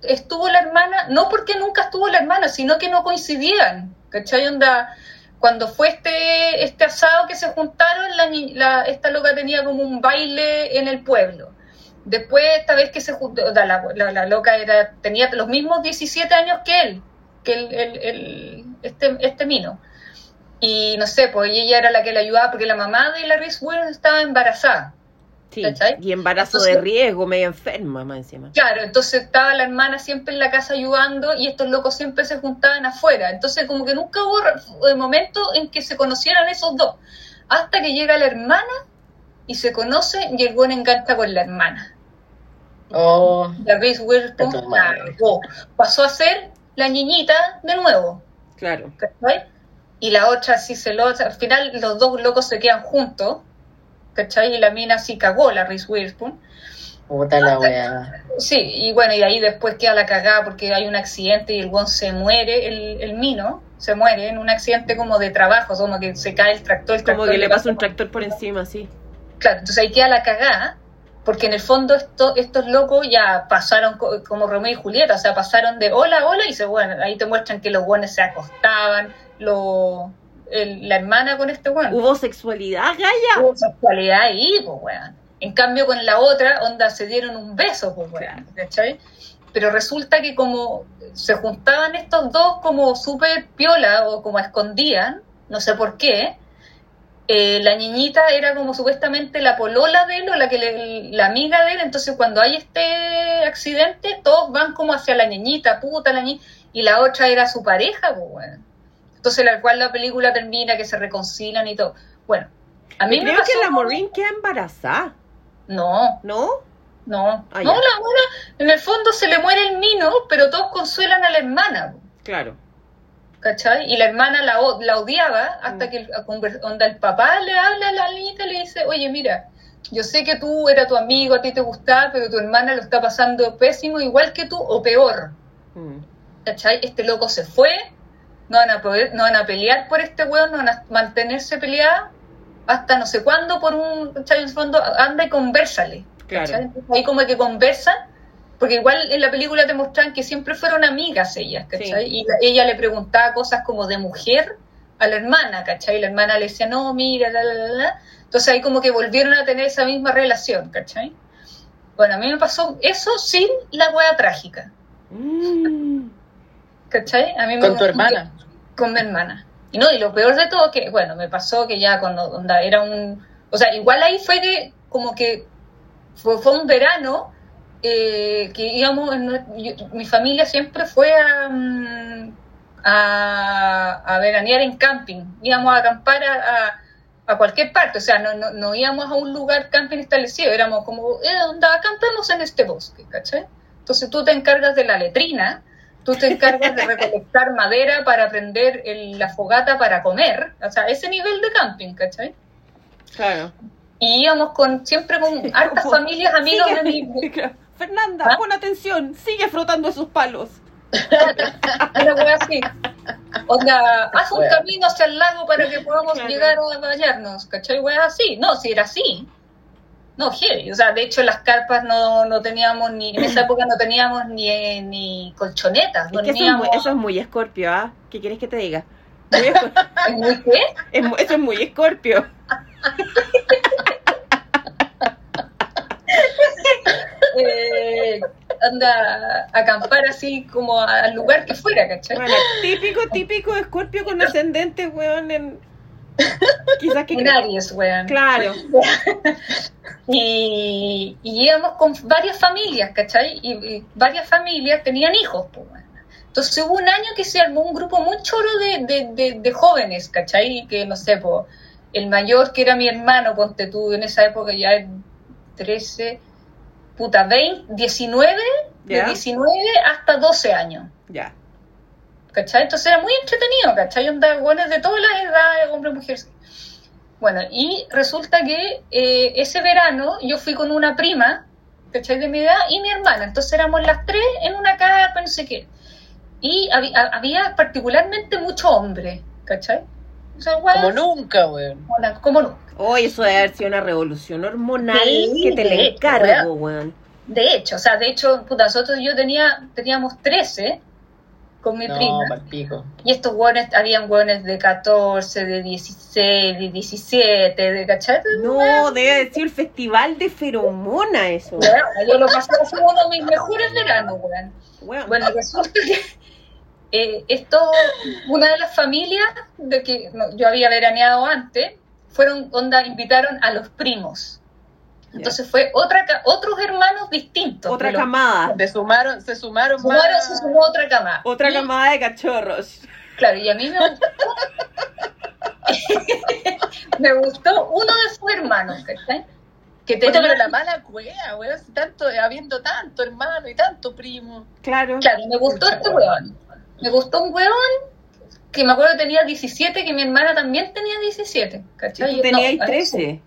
estuvo la hermana, no porque nunca estuvo la hermana, sino que no coincidían. ¿Cachai? Onda, cuando fue este, este asado que se juntaron, la, esta loca tenía como un baile en el pueblo. Después, esta vez que se juntó, la, la- loca era, tenía los mismos 17 años que él, que el, el- el- este, este mino. Y no sé, pues ella era la que le ayudaba porque la mamá de la Reese Williams estaba embarazada. Sí. ¿Cachai? Y embarazo Entonces- de riesgo, media enferma más encima. Claro, entonces estaba la hermana siempre en la casa ayudando y estos locos siempre se juntaban afuera. Entonces como que nunca hubo re- momento en que se conocieran esos dos. Hasta que llega la hermana y se conocen y el buen engancha con la hermana. Oh, La Reese pasó a ser la niñita de nuevo. Claro. ¿cachai? Y la otra sí se lo... Al final los dos locos se quedan juntos, ¿cachai? Y la mina sí cagó, la Reese Witherspoon. puta la wea. Sí, y bueno, y ahí después queda la cagada porque hay un accidente y el buen se muere, el, el mino se muere en un accidente como de trabajo, como que se cae el tractor. El Como tractor que le pasa un tractor por encima, sí. Claro, entonces ahí queda la cagada, porque en el fondo esto, estos locos ya pasaron co- como Romeo y Julieta, o sea, pasaron de hola, hola, y se, bueno, ahí te muestran que los buenos se acostaban, lo, el- la hermana con este bueno. ¿Hubo sexualidad, Gaya? Hubo sexualidad ahí, pues, weón. En cambio, con la otra, onda, se dieron un beso, pues, weón. ¿Cachai? Pero resulta que como se juntaban estos dos como súper piola o como escondían, no sé por qué, eh, la niñita era como supuestamente la polola de él o la, que le- la amiga de él, entonces cuando hay este accidente, todos van como hacia la niñita, puta la niña, y la otra era su pareja, pues, weón. Entonces, la cual la película termina, que se reconcilian y todo. Bueno, a mí me Creo pasó que la como- Maureen queda embarazada, No, ¿no? no. Ah, no, la buena, en el fondo se le muere el mino, pero todos consuelan a la hermana, Claro. ¿cachai? Y la hermana la, la odiaba hasta Mm. que onda el papá le habla a la niñita y le dice, oye, mira, yo sé que tú era tu amigo, a ti te gustaba, pero tu hermana lo está pasando pésimo, igual que tú, o peor. Mm. ¿cachai? Este loco se fue, no van a poder, no van a pelear por este weón, no van a mantenerse peleadas hasta no sé cuándo por un, ¿cachai? En el fondo, anda y conversale. Claro. ahí como que conversan, porque igual en la película te muestran que siempre fueron amigas ellas, ¿cachai? Y la- ella le preguntaba cosas como de mujer a la hermana, ¿cachai? Y la hermana le decía, no, mira, la, la, la, la. Entonces ahí como que volvieron a tener esa misma relación, ¿cachai? Bueno, a mí me pasó eso sin la wea trágica. Mm. ¿Cachai? A mí me Con tu hermana. Con mi hermana. Y no, y lo peor de todo que, bueno, me pasó que ya cuando onda, era un... O sea, igual ahí fue que como que fue, fue un verano eh, que íbamos, en nue- yo- mi familia siempre fue a, mm, a, a veranear en camping, íbamos a acampar a, a- a cualquier parte, o sea, no, no, no íbamos a un lugar camping establecido, éramos como, eh, onda, acampemos en este bosque, ¿cachai? Entonces tú te encargas de la letrina, tú te encargas de recolectar madera para prender el- la fogata para comer, o sea, ese nivel de camping, ¿cachai? Claro. Y íbamos con, siempre con hartas familias, amigos de mi, Fernanda, ¿Ah? pon atención, sigue frotando esos palos. Una wea así. Onda, haz un camino hacia el lago para que podamos Claro. llegar a bañarnos, ¿cachai? Wea así. No, si era así. No, heavy. O sea, de hecho, las carpas no, no teníamos ni. En esa época no teníamos ni, ni colchonetas. Es que eso es, muy, teníamos. eso es muy escorpio, ¿ah? ¿Qué quieres que te diga? Muy ¿Es muy qué? es eso es muy escorpio. Eh, anda, acampar así como al lugar que fuera, ¿cachai? Bueno, típico, típico escorpio con ascendente, weón, en... Quizás que... Aries, weón. Claro. Y, y íbamos con varias familias, ¿cachai? Y, y varias familias tenían hijos, pues. Entonces hubo un año que se armó un grupo muy choro de, de, de, de jóvenes, ¿cachai? Que no sé, pues, el mayor que era mi hermano, ponte tú, en esa época ya es 13, puta, 20, 19, de Ya. 19 hasta 12 años. Ya. ¿Cachai? Entonces era muy entretenido, ¿cachai? Onda, buenos de todas las edades, hombre, mujer. Bueno, y resulta que eh, ese verano yo fui con una prima, ¿cachai? De mi edad y mi hermana. Entonces éramos las tres en una carpa, no sé qué. Y había, había particularmente mucho hombre, ¿cachai? O sea, bueno, Como nunca, weón. como, como no. Hoy eso debe haber sido una revolución hormonal Sí, que te de le hecho, encargo, weón. De hecho, o sea, de hecho, puta, nosotros yo tenía, teníamos 13 con mi No, prima. Y estos hueones, habían hueones de 14, de 16, de 17, de ¿cachai? No, debe sido el festival de feromona eso. Bueno, yo lo pasé así uno de mis mejores veranos, weón. Weón. Bueno, resulta que eh, esto, una de las familias de que no, yo había veraneado antes, fueron, onda, invitaron a los primos. Entonces fue otra, otros hermanos distintos. Otra los- camada. Se sumaron, se sumaron Sumaron, más. se sumó otra cama. Otra Y- camada de cachorros. Claro, y a mí me gustó, me gustó uno de sus hermanos, ¿cachai? Que tenía, pero la mala cueva, weón. Tanto, habiendo tanto hermano y tanto primo. Claro. claro, me gustó este weón. Me gustó un weón que me acuerdo tenía 17, que mi hermana también tenía 17, Y ¿cachai? tú tenías No, 13.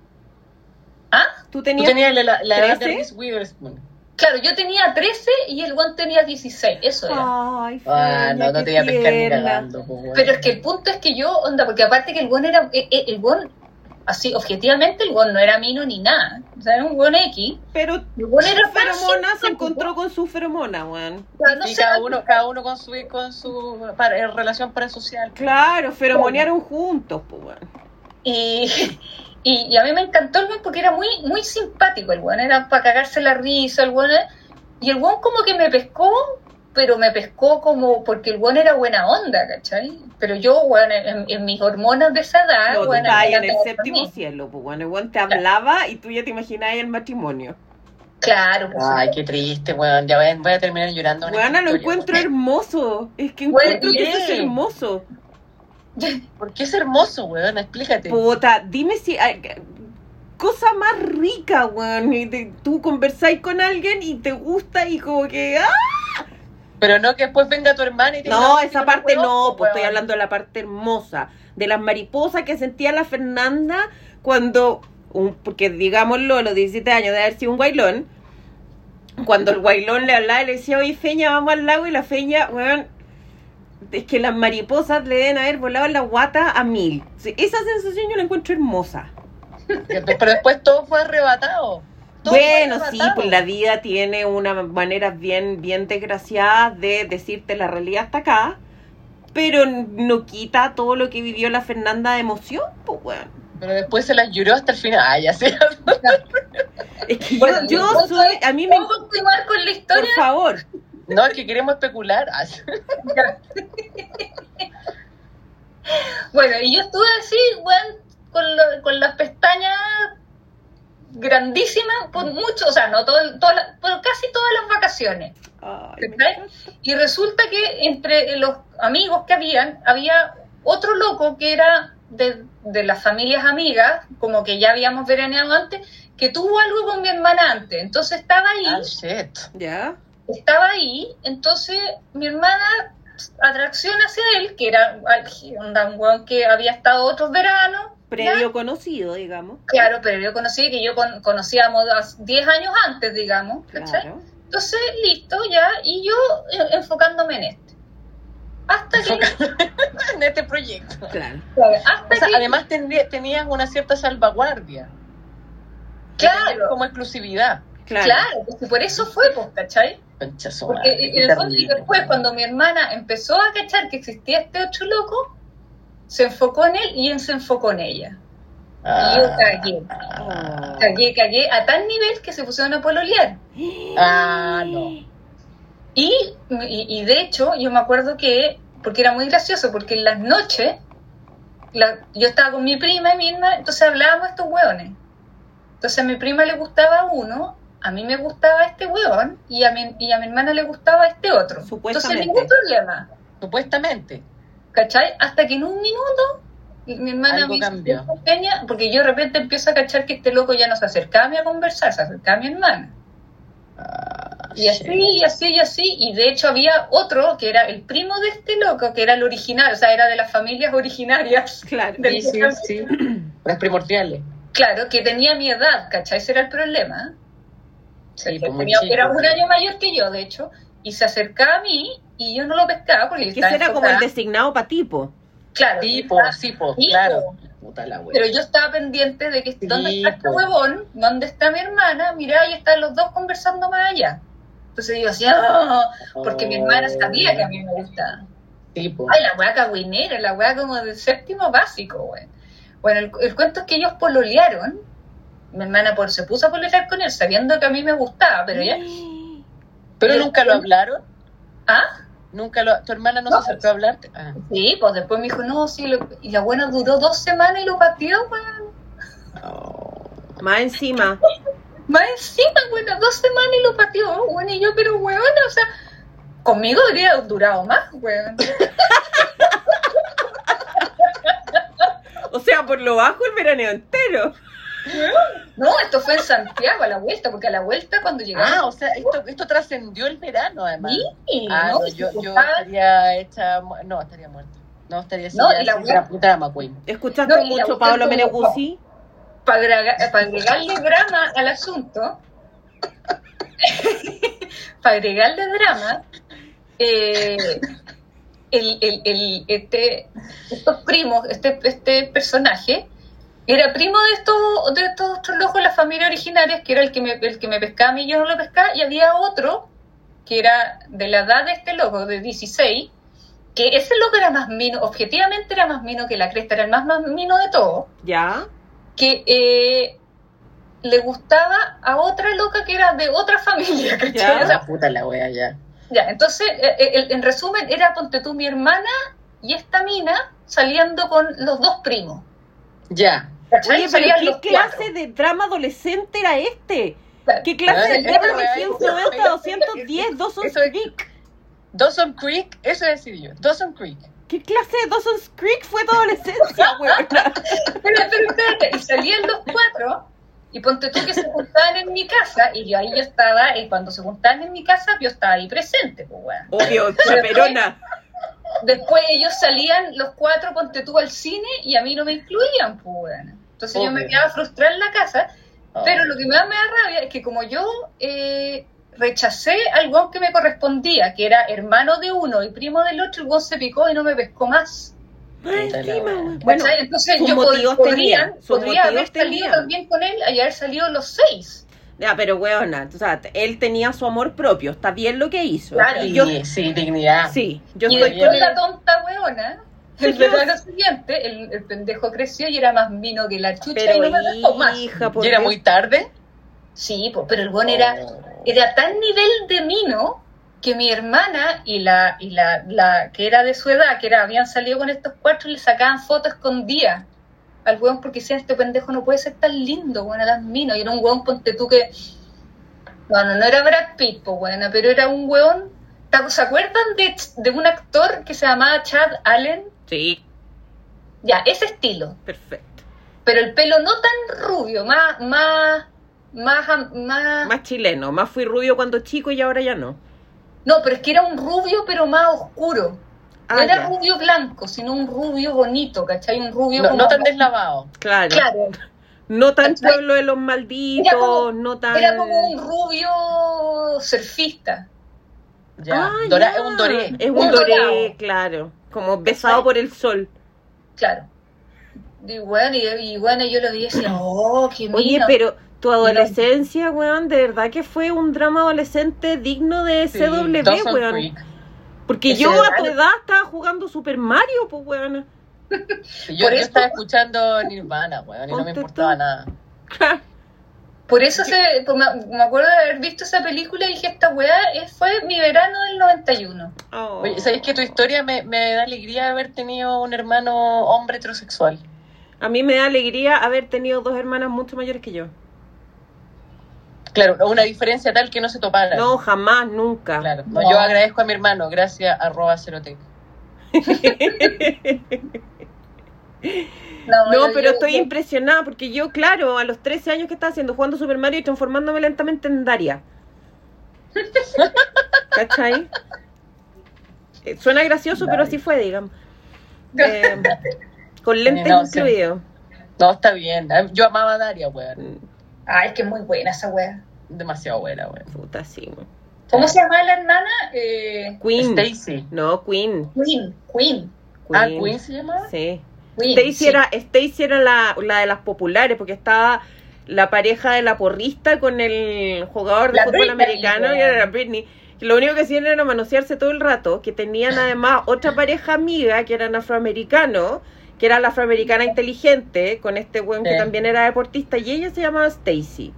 Tú Tú tenías... tenías la, la, la edad de 13? Reese Witherspoon. Claro, yo tenía 13 y el weón tenía 16, eso era. Ay, Ah, no, no te voy a pescar ni cagando, weón. Pero es que el punto es que yo, onda, porque aparte que el weón era, eh, eh, el weón, así, objetivamente el weón no era mino ni nada, o sea, era un weón X, Pero el era su feromona se encontró con su feromona. O sea, no y cada uno, cada uno con su, con su para- en relación parasocial. Claro, feromonearon juntos, pues, weón. Y, y, y a mí me encantó el weón porque era muy, muy simpático el weón, era para cagarse la risa el weón. Y el weón como que me pescó, pero me pescó como porque el weón era buena onda, ¿cachai? Pero yo, weón, en, en mis hormonas de esa edad, No, weón, en el séptimo cielo, pues, weón. El weón te hablaba y tú ya te imaginabas el matrimonio. Claro, por Ay, qué triste, weón. Ya voy, a- voy a terminar llorando. con esta Weona, lo encuentro weón. hermoso. Es que encuentro que eso es hermoso. ¿Por qué es hermoso, weón? Explícate. Puta, dime si. cosa más rica, weón. Tú conversáis con alguien y te gusta y como que. ¡ah! Pero no que después venga tu hermana y te No, diga, esa "Qué parte weón, no, pues estoy weón". hablando de la parte hermosa. De las mariposas que sentía la Fernanda cuando. un- porque digámoslo, a los 17 años de haber sido un guailón. Cuando el guailón le hablaba y le decía, oye, Feña, vamos al lago. Y la Feña, weón. Es que las mariposas le deben haber volado la guata a mil. Sí, Esa sensación yo la encuentro hermosa. Pero después todo fue arrebatado. Todo fue Bueno, sí, arrebatado. pues la vida tiene una manera bien, bien desgraciada de decirte la realidad hasta acá, pero no quita todo lo que vivió la Fernanda de emoción, pues weón. Pero después se las lloró hasta el final. Ay, así. Es que Bueno, yo, yo ¿puedo- soy, a mí me... ¿Puedo continuar con la Por historia? favor. No, es que queremos especular. Bueno, y yo estuve así, weón, con, lo- con las pestañas grandísimas por mucho, o sea, no todo, las- pero casi todas las vacaciones. Y resulta que entre los amigos que habían, había otro loco que era de, de las familias amigas, como que ya habíamos veraneado antes, que tuvo algo con mi hermana antes. Entonces estaba ahí, Ah, shit. ¿Ya? Estaba ahí, entonces mi hermana atracción hacia él, que era un weón que había estado otros veranos. ¿ya? Previo conocido, digamos. Claro, pero yo conocí que yo con- conocíamos hace 10 años antes, digamos. Entonces, listo, ya, y yo eh, enfocándome en este. Hasta que, en este proyecto. Claro. hasta O sea, que- además tenían una cierta salvaguardia. claro, Como exclusividad. Claro. claro, pues, y por eso fue, pues, ¿cachai? Concha su Porque madre, en el fondo, y después, cuando mi hermana empezó a cachar que existía este otro loco, se enfocó en él y él se enfocó en ella. Y yo cagué. Ah, Cagué, cagué a tal nivel que se pusieron a pololear. Ah, no. Y, y, y de hecho, yo me acuerdo que, porque era muy gracioso, porque en las noches, la- yo estaba con mi prima y mi hermana, entonces hablábamos de estos hueones. Entonces a mi prima le gustaba uno, a mí me gustaba este hueón, y a mi, y a mi hermana le gustaba este otro. Entonces Supuestamente. ningún problema, Supuestamente. ¿cachai? Hasta que en un minuto, mi hermana Algo me. "Peña", porque yo de repente empiezo a cachar que este loco ya no se acercaba a mí a conversar, se acercaba a mi hermana. Ah, Y así, y así, y así. Y de hecho había otro que era el primo de este loco, que era el original, o sea, era de las familias originarias. Claro. Del- Sí, sí, sí. Las primordiales. Claro, que tenía mi edad, ¿cachai? Ese era el problema. Sí, pues muy tenía- chico. era un año mayor que yo, de hecho. Y se acercaba a mí y yo no lo pescaba porque yo Que estaba ese era como el designado para tipo. Claro, Sí, yo po, estaba- sí, po, Sí, claro. Puta la. Pero yo estaba pendiente de que dónde está este huevón, dónde está mi hermana, mirá, ahí están los dos conversando más allá. Entonces yo decía, porque mi hermana sabía que a mí me gustaba. Sí, po. Ay, la weá cagüinera, la weá como del séptimo básico, weón. Bueno, el, el cuento es que ellos pololearon. Mi hermana por, se puso a pololear con él, sabiendo que a mí me gustaba, pero ya. Pero nunca lo hablaron. ¿Ah? Nunca lo, tu hermana no, No. se acercó a hablarte. Ah. Sí, pues después me dijo, no, sí, lo- y la buena duró dos semanas y lo pateó, weón. Oh. Más encima. Más encima, weón, dos semanas y lo pateó, weón, y yo, pero weón, o sea, conmigo habría durado más, weón. O sea, por lo bajo el veraneo entero. No, esto fue en Santiago a la vuelta, porque a la vuelta cuando llegamos. Ah, o sea, esto, esto trascendió el verano, además. Sí, Ah, ¿no? yo, yo estaría hecha. No, estaría muerta. No, estaría. No, y la queen. ¿Escuchaste No, la mucho Pablo Meneguzzi? para agregar- para agregarle drama al asunto, para agregarle drama, eh, el, el, el- este, estos primos, este, este personaje, era primo de estos, de estos otros locos de las familias originarias, que era el que me, el que me pescaba a mí y yo no lo pescaba, y había otro que era de la edad de este loco, de 16, que ese loco era más mino, objetivamente era más mino que la cresta, era el más, más mino de todos ¿Ya? que eh, le gustaba a otra loca que era de otra familia, ¿cachai? Ya. O sea, La puta la wea ya. ya, entonces, eh, eh, el- en resumen, era ponte tú mi hermana y esta mina saliendo con los dos primos. Ya. ¿Cachai? Oye, Salían pero los ¿qué clase cuatro. de drama adolescente era este? ¿Qué clase de drama de eso, 190, eso, 210, Dawson's eso es- Creek? Dawson Creek, eso decir yo. Dawson Creek. ¿Qué clase de Dawson's Creek fue tu adolescencia, weona? Pero, pero espérate, y salían los cuatro, y ponte tú que se juntaban en mi casa, y yo ahí yo estaba, y cuando se juntaban en mi casa, yo estaba ahí presente, pues weón. Obvio, chaperona. Después ellos salían los cuatro, ponte tú al cine, y a mí no me incluían, pues. Entonces yo me quedaba frustrada en la casa, Oh. pero lo que me da, me da rabia es que como yo eh, rechacé al que me correspondía, que era hermano de uno y primo del otro, el weón se picó y no me pescó más. Más weón. Bueno. Entonces yo pod- podría, tenía, sus podría haber salido tenía. también con él y haber salido los seis. Ya, pero weona, o sea, él tenía su amor propio, está bien lo que hizo. Claro. Y yo, Sí, sí, dignidad. sí, yo y estoy después con la tonta weona, el verano siguiente, el, el pendejo creció y era más vino que la chucha y Pero no me pescó más. hija, por ¿Y era muy tarde? Sí, po, pero el weón era, Oh. era tan nivel de mino que mi hermana y la, y la, la que era de su edad, que era, habían salido con estos cuatro, le sacaban fotos escondidas al weón porque decían, este pendejo no puede ser tan lindo, bueno, las minas. Y era un weón, ponte tú que... Bueno, no era Brad Pitt, pues buena, pero era un weón... ¿te- ¿Se acuerdan de, de un actor que se llamaba Chad Allen? Sí, Ya, ese estilo. perfecto. Pero el pelo no tan rubio, más, más, más, más... Más chileno, más fui rubio cuando chico y ahora ya no. No, pero es que era un rubio, pero más oscuro. No Ah, era ya. rubio blanco, sino un rubio bonito, ¿cachai? Un rubio No, como- no tan deslavado. Claro. Claro, No tan ¿Cachai? pueblo de los malditos, Era como- no tan. era como un rubio surfista. Ya. Ah, Dora- ya. Es un doré. Es un Un doré, dorado. claro. Como besado por el sol. Claro. Y bueno, y, y bueno, yo lo vi y decía, oh, qué Oye, pero tu adolescencia, weón, de verdad que fue un drama adolescente digno de Sí, CW, weón. Creek. Porque yo a tu edad estaba jugando Super Mario, pues, weón. Sí, Yo, eso- estaba escuchando Nirvana, weón, y no me importaba tú. nada. Por eso se, pues, me, acuerdo de haber visto esa película y dije, esta weá fue mi verano del 91. Oh. Oye, ¿sabéis que tu historia me, me da alegría haber tenido un hermano hombre heterosexual? A mí me da alegría haber tenido dos hermanas mucho mayores que yo. Claro, una diferencia tal que no se topara. No, jamás, nunca. Claro, no, No. yo agradezco a mi hermano, gracias arroba cerotec. No, No, pero yo- estoy yo- impresionada porque yo, claro, a los 13 años que estaba haciendo jugando Super Mario y transformándome lentamente en Daria. ¿Cachai? Eh, Suena gracioso, pero así fue, digamos. Eh, con lentes No, sí. incluidos. No, está bien. Yo amaba a Daria, weón. Ay, es que es muy buena esa weá. Demasiado buena, weón. Puta, sí. weón. ¿Cómo se llama la hermana? Eh, Queen. Stacy. No, Queen. Queen, Queen. Ah, Queen se llamaba. Sí. Queen, Stacy sí. era, Stacy era la, la de las populares porque estaba la pareja de la porrista con el jugador de La fútbol Britney, americano y weón. era Britney. Que lo único que hacían era manosearse todo el rato, que tenían además otra pareja amiga que eran afroamericanos, que era la afroamericana inteligente, con este buen que Sí. también era deportista, y ella se llamaba Stacy.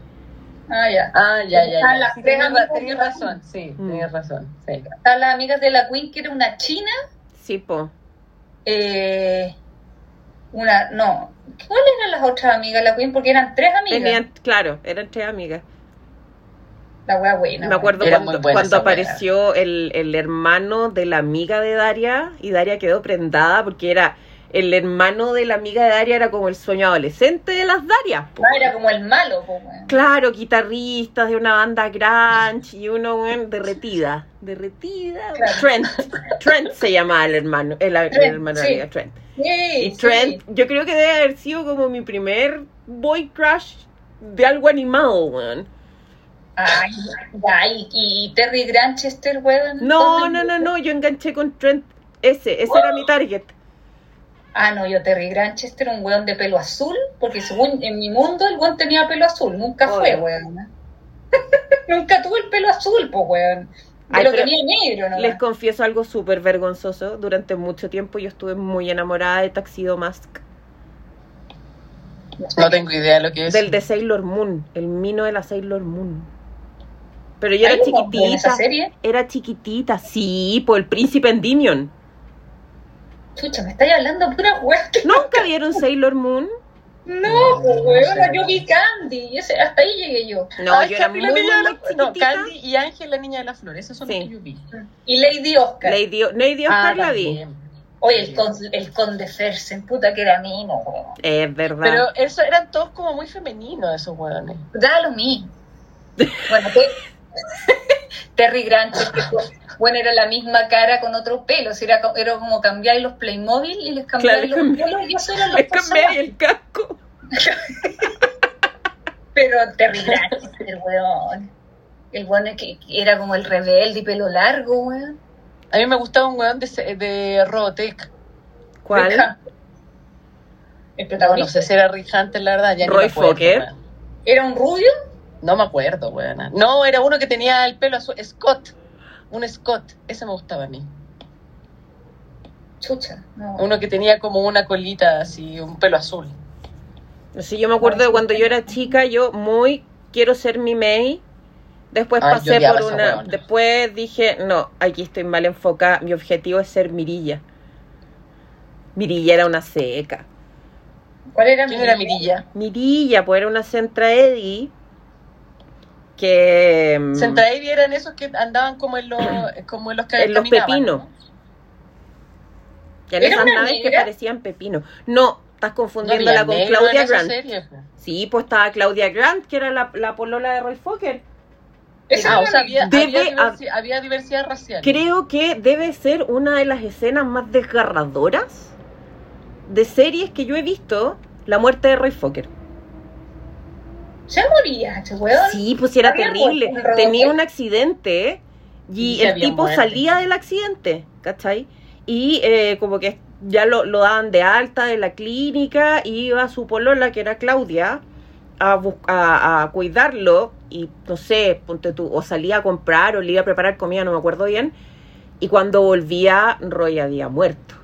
Ah, ya. Ah, ya, ya, ya. las Sí, tres tenías, razón, sí, Mm. tenías razón. Sí. Están las amigas de la Queen, que era una china. Sí, po. Eh, una, no. ¿Cuáles eran las otras amigas de la Queen? Porque eran tres amigas. Tenían, claro, eran tres amigas. La wea buena. Me acuerdo Era cuando, cuando apareció el, el hermano de la amiga de Daria y Daria quedó prendada porque era el hermano de la amiga de Daria era como el sueño adolescente de las Darias. Ah, era como el malo, po. Claro, guitarristas de una banda grunge y uno derretida, derretida. Claro. Trent, Trent se llamaba el hermano, el, hermano sí. de amiga, Trent. Sí, Y sí. Trent, yo creo que debe haber sido como mi primer boy crush de algo animado, weón. Ay, ya, y, Terry Granchester, weón. No, ¿dónde- no, no, no, yo enganché con Trent. Ese, ese era mi target. Ah, no, yo Terry Granchester, un weón de pelo azul, porque según en mi mundo el weón tenía pelo azul, nunca fue, Obvio. weón. nunca tuvo el pelo azul, pues, weón. Ay, lo pero tenía negro, ¿no? Les confieso algo súper vergonzoso. Durante mucho tiempo yo estuve muy enamorada de Taxido Mask. No tengo idea de lo que es. Del de Sailor Moon, el mino de la Sailor Moon. Pero yo ¿Hay era en esa chiquitita. serie? Era chiquitita, sí, por el príncipe Endymion. Chucha, me estáis hablando pura weón. que- ¿Nunca vieron Sailor Moon? No, No, pues, sé. yo vi Candy, y ese, hasta ahí llegué yo. No, Ah, yo era Candy, muy, la muy, niña de muy la- No. Candy y Ángel, la niña de las flores. Esos son Sí. los que yo vi. Y Lady Oscar. Lady, Lady Oscar Ah, la vi. Oye, el, con, el conde Fersen, puta que era mino, weón. Es verdad. Pero eso eran todos como muy femeninos, esos hueones. Da lo mismo. Bueno, te- Terry Granchester, bueno, era la misma cara con otro pelo. si era, era como cambiar los Playmobil y les cambiar Claro, los cambié- pelos y eso eran los Es que me personajes. el casco. Pero Terry Granchester, weón. El weón es que era como el rebelde y pelo largo, weón. A mí me gustaba un hueón de, de Robotech. ¿Cuál? Rick. El No, sé si era Rick Hunter, la verdad. Ya Roy Fokker. weón. ¿Era un rubio? No me acuerdo, weón. No, era uno que tenía el pelo azul. Scott. Un Scott. Ese me gustaba a mí. Chucha, no. Uno que tenía como una colita así, un pelo azul. Sí, yo me acuerdo de cuando yo era chica, yo muy quiero ser mi May Después pasé por una. Después dije, no, aquí estoy mal enfocada. Mi objetivo es ser Mirilla. Mirilla era una seca. ¿Cuál era ¿Quién era Mirilla? Mirilla, pues era una Centra Eddy. Que. mm, Centra Eddy eran esos que andaban como en los, como en los que En los pepinos. ¿no? que en ¿Era esas naves que parecían pepinos. No, estás No confundiéndola había con Claudia Grant. serie, pues. Sí, pues estaba Claudia Grant, que era la, la polola de Roy Fokker. Esa Ah, o sea, había, Debe había, diversi- había diversidad racial. Creo que debe ser una de las escenas más desgarradoras de series que yo he visto, la muerte de Roy Fokker. Se moría ese weón. Sí, pues era Había terrible. Tenía un accidente y Y el tipo muerte. salía del accidente, ¿cachai? Y eh, como que ya lo, lo daban de alta de la clínica y iba su polola, que era Claudia, a, a, a cuidarlo y no sé, ponte tú, o salía a comprar o le iba a preparar comida, no me acuerdo bien. Y cuando volvía, Roy había muerto.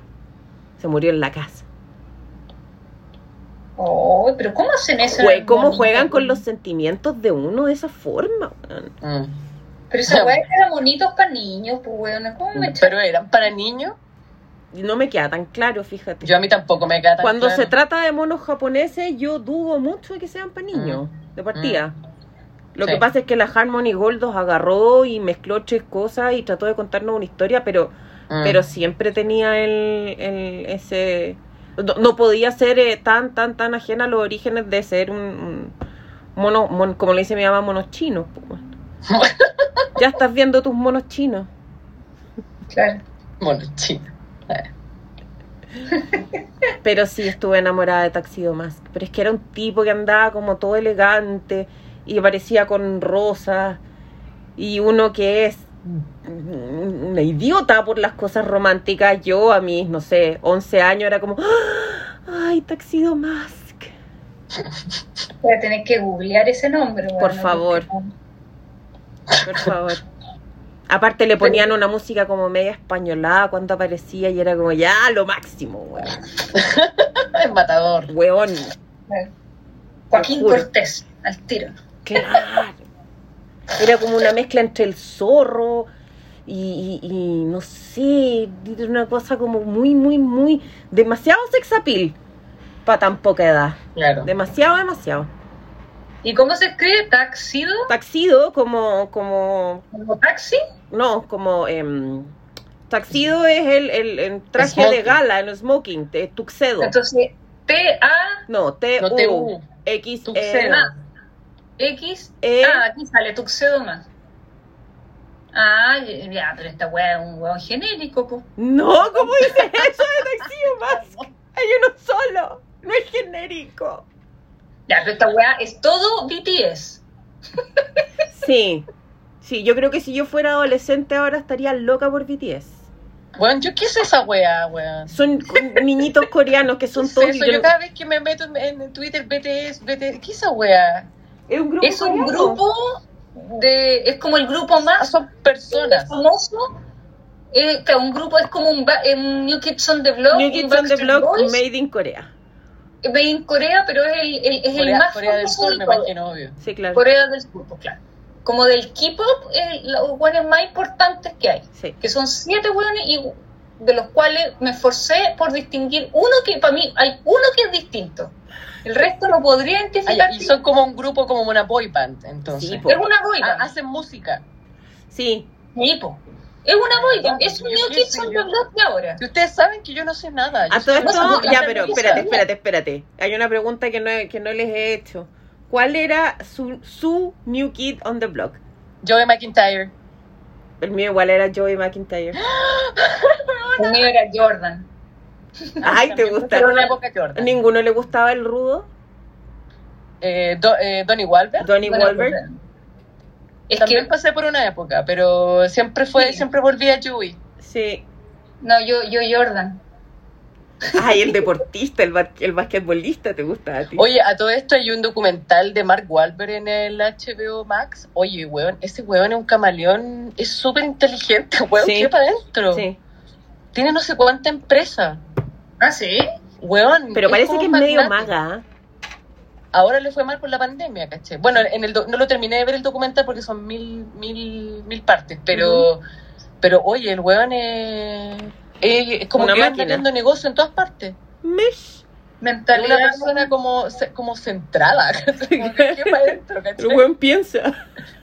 Se murió en la casa. Oh, pero ¿cómo hacen eso? Jue- ¿Cómo juegan con los sentimientos de uno de esa forma? Mm. Pero esa weá era monitos para niños, pues weón. ¿Cómo me Pero eran para niños. Y No me queda tan claro, fíjate. Yo a mí tampoco me queda tan Cuando claro. se trata de monos japoneses, yo dudo mucho de que sean para niños, de partida. Lo Sí. que pasa es que la Harmony Goldos agarró y mezcló tres cosas y trató de contarnos una historia, pero, Mm. pero siempre tenía el, el- ese... No, no podía ser eh, tan, tan, tan ajena a los orígenes de ser un, un mono, mon- como le dice mi mamá, monos chinos. ya estás viendo tus monos chinos. Claro. Bueno, chino. Pero sí estuve enamorada de Taxido Mask. Pero es que era un tipo que andaba como todo elegante y parecía con rosas. Y uno que es una idiota por las cosas románticas. Yo a mis, no sé, 11 años era como, ¡Ah! ¡ay, Taxido Mask! Voy a tener que googlear ese nombre. Por favor. Por favor. Aparte le ponían una música como media españolada cuando aparecía y era como ya lo máximo, weón. Es matador. Weón. Joaquín. Cortés, al tiro. Claro. Era como una mezcla entre el zorro y, y- y no sé, una cosa como muy, muy, muy. demasiado sex appeal para tan poca edad. Claro. Demasiado, demasiado. ¿Y cómo se escribe? ¿Taxido? Taxido, como. como ¿Como taxi? no, como. em, taxido es el, el, el traje de gala, el smoking, de tuxedo. Entonces, T-A-X. no, T No te U. X Tuxedo. E- Ah, aquí sale Tuxedo más. Ah, ya, pero esta weá es un weón genérico, pues. No, ¿cómo dices eso de Taxido Mask? Hay uno solo, no es genérico. Ya, pero esta weá es todo BTS. Sí, sí, yo creo que si yo fuera adolescente ahora estaría loca por BTS. Weón, ¿yo qué es esa weá, weón? Son niñitos coreanos que son ¿Qué todos... es eso? yo Yo cada vez que me meto en, en Twitter, BTS, BTS, ¿qué es esa weá? Es un grupo Es un grupo de. Es como el grupo más son personas. famoso. Eh, que un grupo es como un, ba- eh, un New Kids on the Block. New Kids on the Block, Boys, made in Corea. made in Corea, pero es el, el- es el Corea, más Corea del famoso Sur, me imagino, obvio. Sí, claro. Corea del Sur, pues, claro. Como del K-pop, es los buenos más importantes que hay. Sí. Que son siete hueones y de los cuales me esforcé por distinguir uno que para mí hay uno que es distinto. El resto no podría Ah, identificar. ya, y son como un grupo, como una boy band, entonces. Sí, po. Es una boy Ah, band. hacen música. Sí, Sí, po. Es una boy Es un New Kids sé, on yo- the Block de ahora. Y ustedes saben que yo no sé nada. Yo a todo esto, ya, pero espérate, espérate, espérate. Hay una pregunta que no, que no les he hecho. ¿Cuál era su, su New Kid on the Block? Joey McIntyre. El mío igual era Joey McIntyre. El mío era Jordan. Ay, ¿te gusta? Pero en la época Jordan. ¿A ninguno le gustaba el rudo? Eh, Do- eh, Donnie Wahlberg. Donnie Wahlberg. Es También que, pasé por una época, pero siempre fue, Sí. siempre volví a Joey. Sí. no, yo, yo Jordan. Ay, el deportista, el, ba- el basquetbolista, ¿te gusta a ti? Oye, a todo esto hay un documental de Mark Wahlberg en el HBO Max. Oye, weón, ese weón es un camaleón, es súper inteligente, weón, Sí. ¿qué para adentro? Sí. Tiene no sé cuánta empresa. Ah, sí. Weón. Pero parece que es medio maga. ahora le fue mal por la pandemia, ¿caché? Bueno, en el do- no lo terminé de ver el documental porque son mil, mil, mil partes, pero, pero oye, el weón es, es, es como Una que anda máquina. haciendo negocio en todas partes. Mish. Es Mentalidad. una persona como, como centrada. El buen piensa.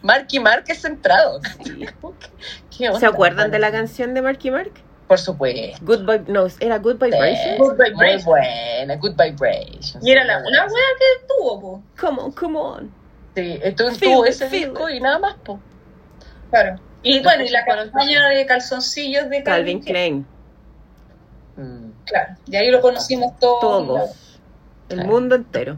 Marky Mark es centrado. ¿cachai? Como que- ¿qué onda, ¿Se acuerdan de la canción de Marky Mark? Por supuesto. Good Vibe, no, era Good Vibration. Good Muy Vibrations. buena, Good Vibrations. Y era la, Muy buena. wea que tuvo, po. Come on, come on. Sí, estuvo, Feel tuvo it, ese feel disco it. y nada más, po. Claro. Y Después bueno, y la campaña de calzoncillos de Calvin Calvin Klein. Mm. Claro, y ahí lo conocimos todos. Todos. El Claro. mundo entero.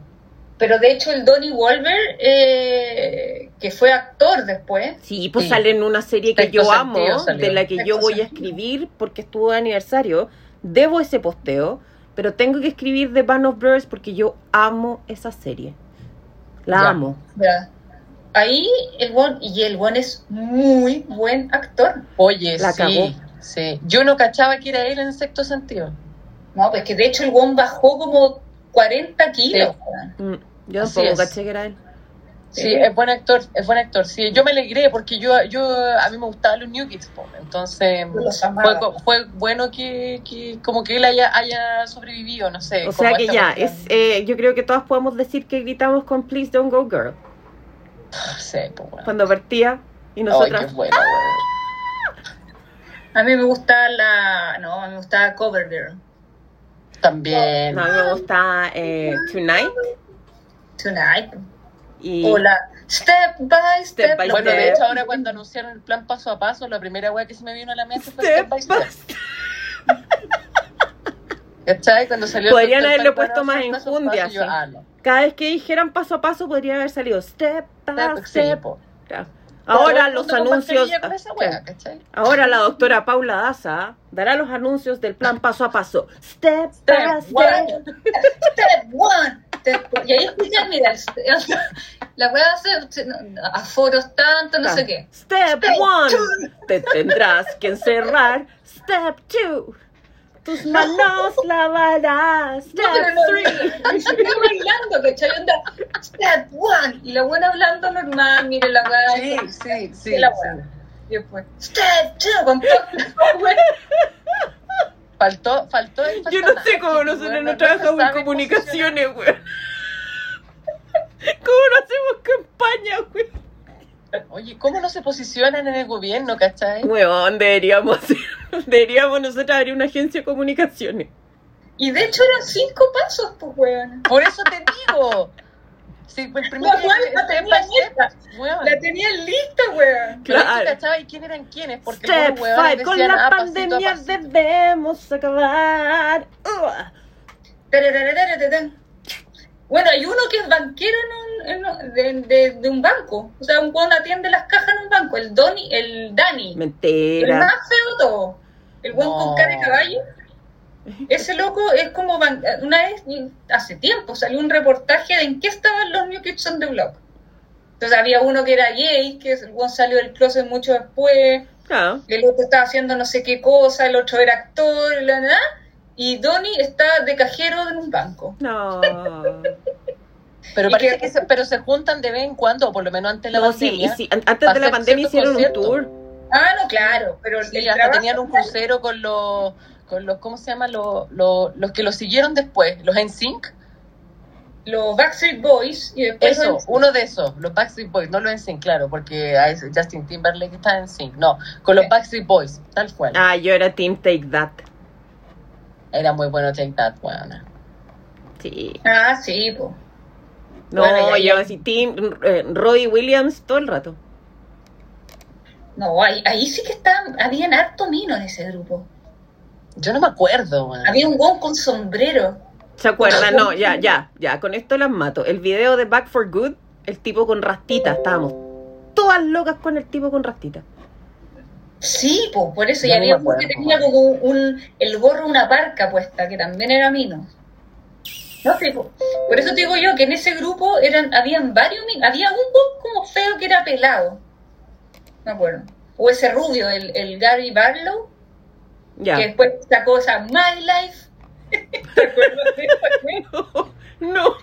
Pero de hecho el Donnie Wolver, eh, que fue actor después, Sí, pues Sí. sale en una serie que yo amo, salió. de la que yo voy a escribir porque estuvo de aniversario. Debo ese posteo, pero tengo que escribir The Band of Brothers porque yo amo esa serie. La Ya. amo. ya. ahí el buen, y el buen es muy buen actor. Oye, La sí, sí. Yo no cachaba que era él en sexto sentido. No, pues que de hecho el buen bajó como 40 kilos. weón. Yo Así tampoco es. caché que era él. Sí, Sí. es buen actor, es buen actor. Sí, yo me alegré porque yo, yo a mí me gustaban los New Kids, po. entonces fue, bueno que, que como que él haya, haya sobrevivido, no sé. O sea que ya, es, eh, yo creo que todas podemos decir que gritamos con Please Don't Go Girl Sí, pues bueno. cuando partía y Ay, nosotras. qué bueno, weón. A mí me gusta la. No, a mí me gusta Cover Girl. También. No, a mí me gusta eh, Tonight Tonight. y O la Step by Step. Step by Bueno, Step. de hecho, ahora cuando anunciaron el plan paso a paso, la primera weá que se me vino a la mente fue Step Step by Step. ¿Cachai? Cuando salió el Podrían Pantano, puesto más paso a paso, enjundia, yo, sí. ah, no. Cada vez que dijeran paso a paso podría haber salido step by Step. Claro. Ahora los anuncios. ¿cachai? Ahora la doctora Paula Daza dará los anuncios del plan paso a paso. Step, Step by step. one. Step one. Y ahí escuchas, mira, la weá hace aforos tanto, no Ah. sé qué. Step Step one. Te tendrás que encerrar. Step two. Tus manos lavarás. Step No, pero no, three. Estoy bailando, ¿cachai? Onda, step one. Y la buena hablando normal, mire la weá. Sí, sí, sí. Y la sí. Y después, step two, con todo. Faltó, faltó el Yo no sé cómo nosotros no trabajamos en comunicaciones, weón. ¿Cómo no hacemos campaña, posicionar. Oye, ¿cómo no se posicionan en el gobierno, cachai? Weón, deberíamos deberíamos nosotros abrir una agencia de comunicaciones. Y de hecho eran cinco pasos, pues, weón. Por eso te digo. Sí, pues el primer La tenía lista. weón. La lista, weón. Claro. quién eran quiénes, porque Step con la ah, a pandemia pasito. debemos acabar. Bueno, hay uno que es banquero en un, en de, de- de un banco. O sea, un buen atiende las cajas en un banco. El Donny, el Dani. El Mentira. más feo todo. El buen No. con cara de caballo. Ese loco es como una vez, hace tiempo, salió un reportaje de en qué estaban los New Kids on the Block. Entonces había uno que era gay, que el buen salió del closet mucho después, Claro. el otro estaba haciendo no sé qué cosa, el otro era actor, la nada, y Donnie está de cajero en un banco. No. Pero parece que- que se, pero se juntan de vez en cuando, o por lo menos antes de la No, sí, pandemia. sí, an- antes de la pandemia hicieron un tour. Ah, no, claro, pero Sí, el hasta trabajo- tenían un crucero con los, con los ¿cómo se llama? Los, los, los que los siguieron después, los NSYNC. los Backstreet Boys y después Eso, los- uno de esos, los Backstreet Boys, no los NSYNC, claro, porque ese Justin Timberlake está en NSYNC, no, con los. Backstreet Boys, tal cual. Ah, yo era Team Take That. Era muy bueno Take That, weona. Sí. Ah, sí, pues. No, Bueno, ya- yo así, Team eh, Roy Williams todo el rato. No, ahí, ahí sí que estaban, habían harto mino en ese grupo. Yo no me acuerdo. Había un gon con sombrero. ¿Se acuerdan? No, ya, ya, ya, con esto las mato. El video de Back for Good, el tipo con rastita, estábamos todas locas con el tipo con rastita. Sí, pues, por eso. Y Ya no había me uno que tenía como un, el gorro una parca puesta, que también era mino. No sé, po. por eso te digo yo que en ese grupo eran, habían varios minos. Había un gon como feo que era pelado. Me acuerdo. O ese rubio, el, el Gary Barlow, Ya. que después sacó esa My Life. ¿Te acuerdas de esa? no.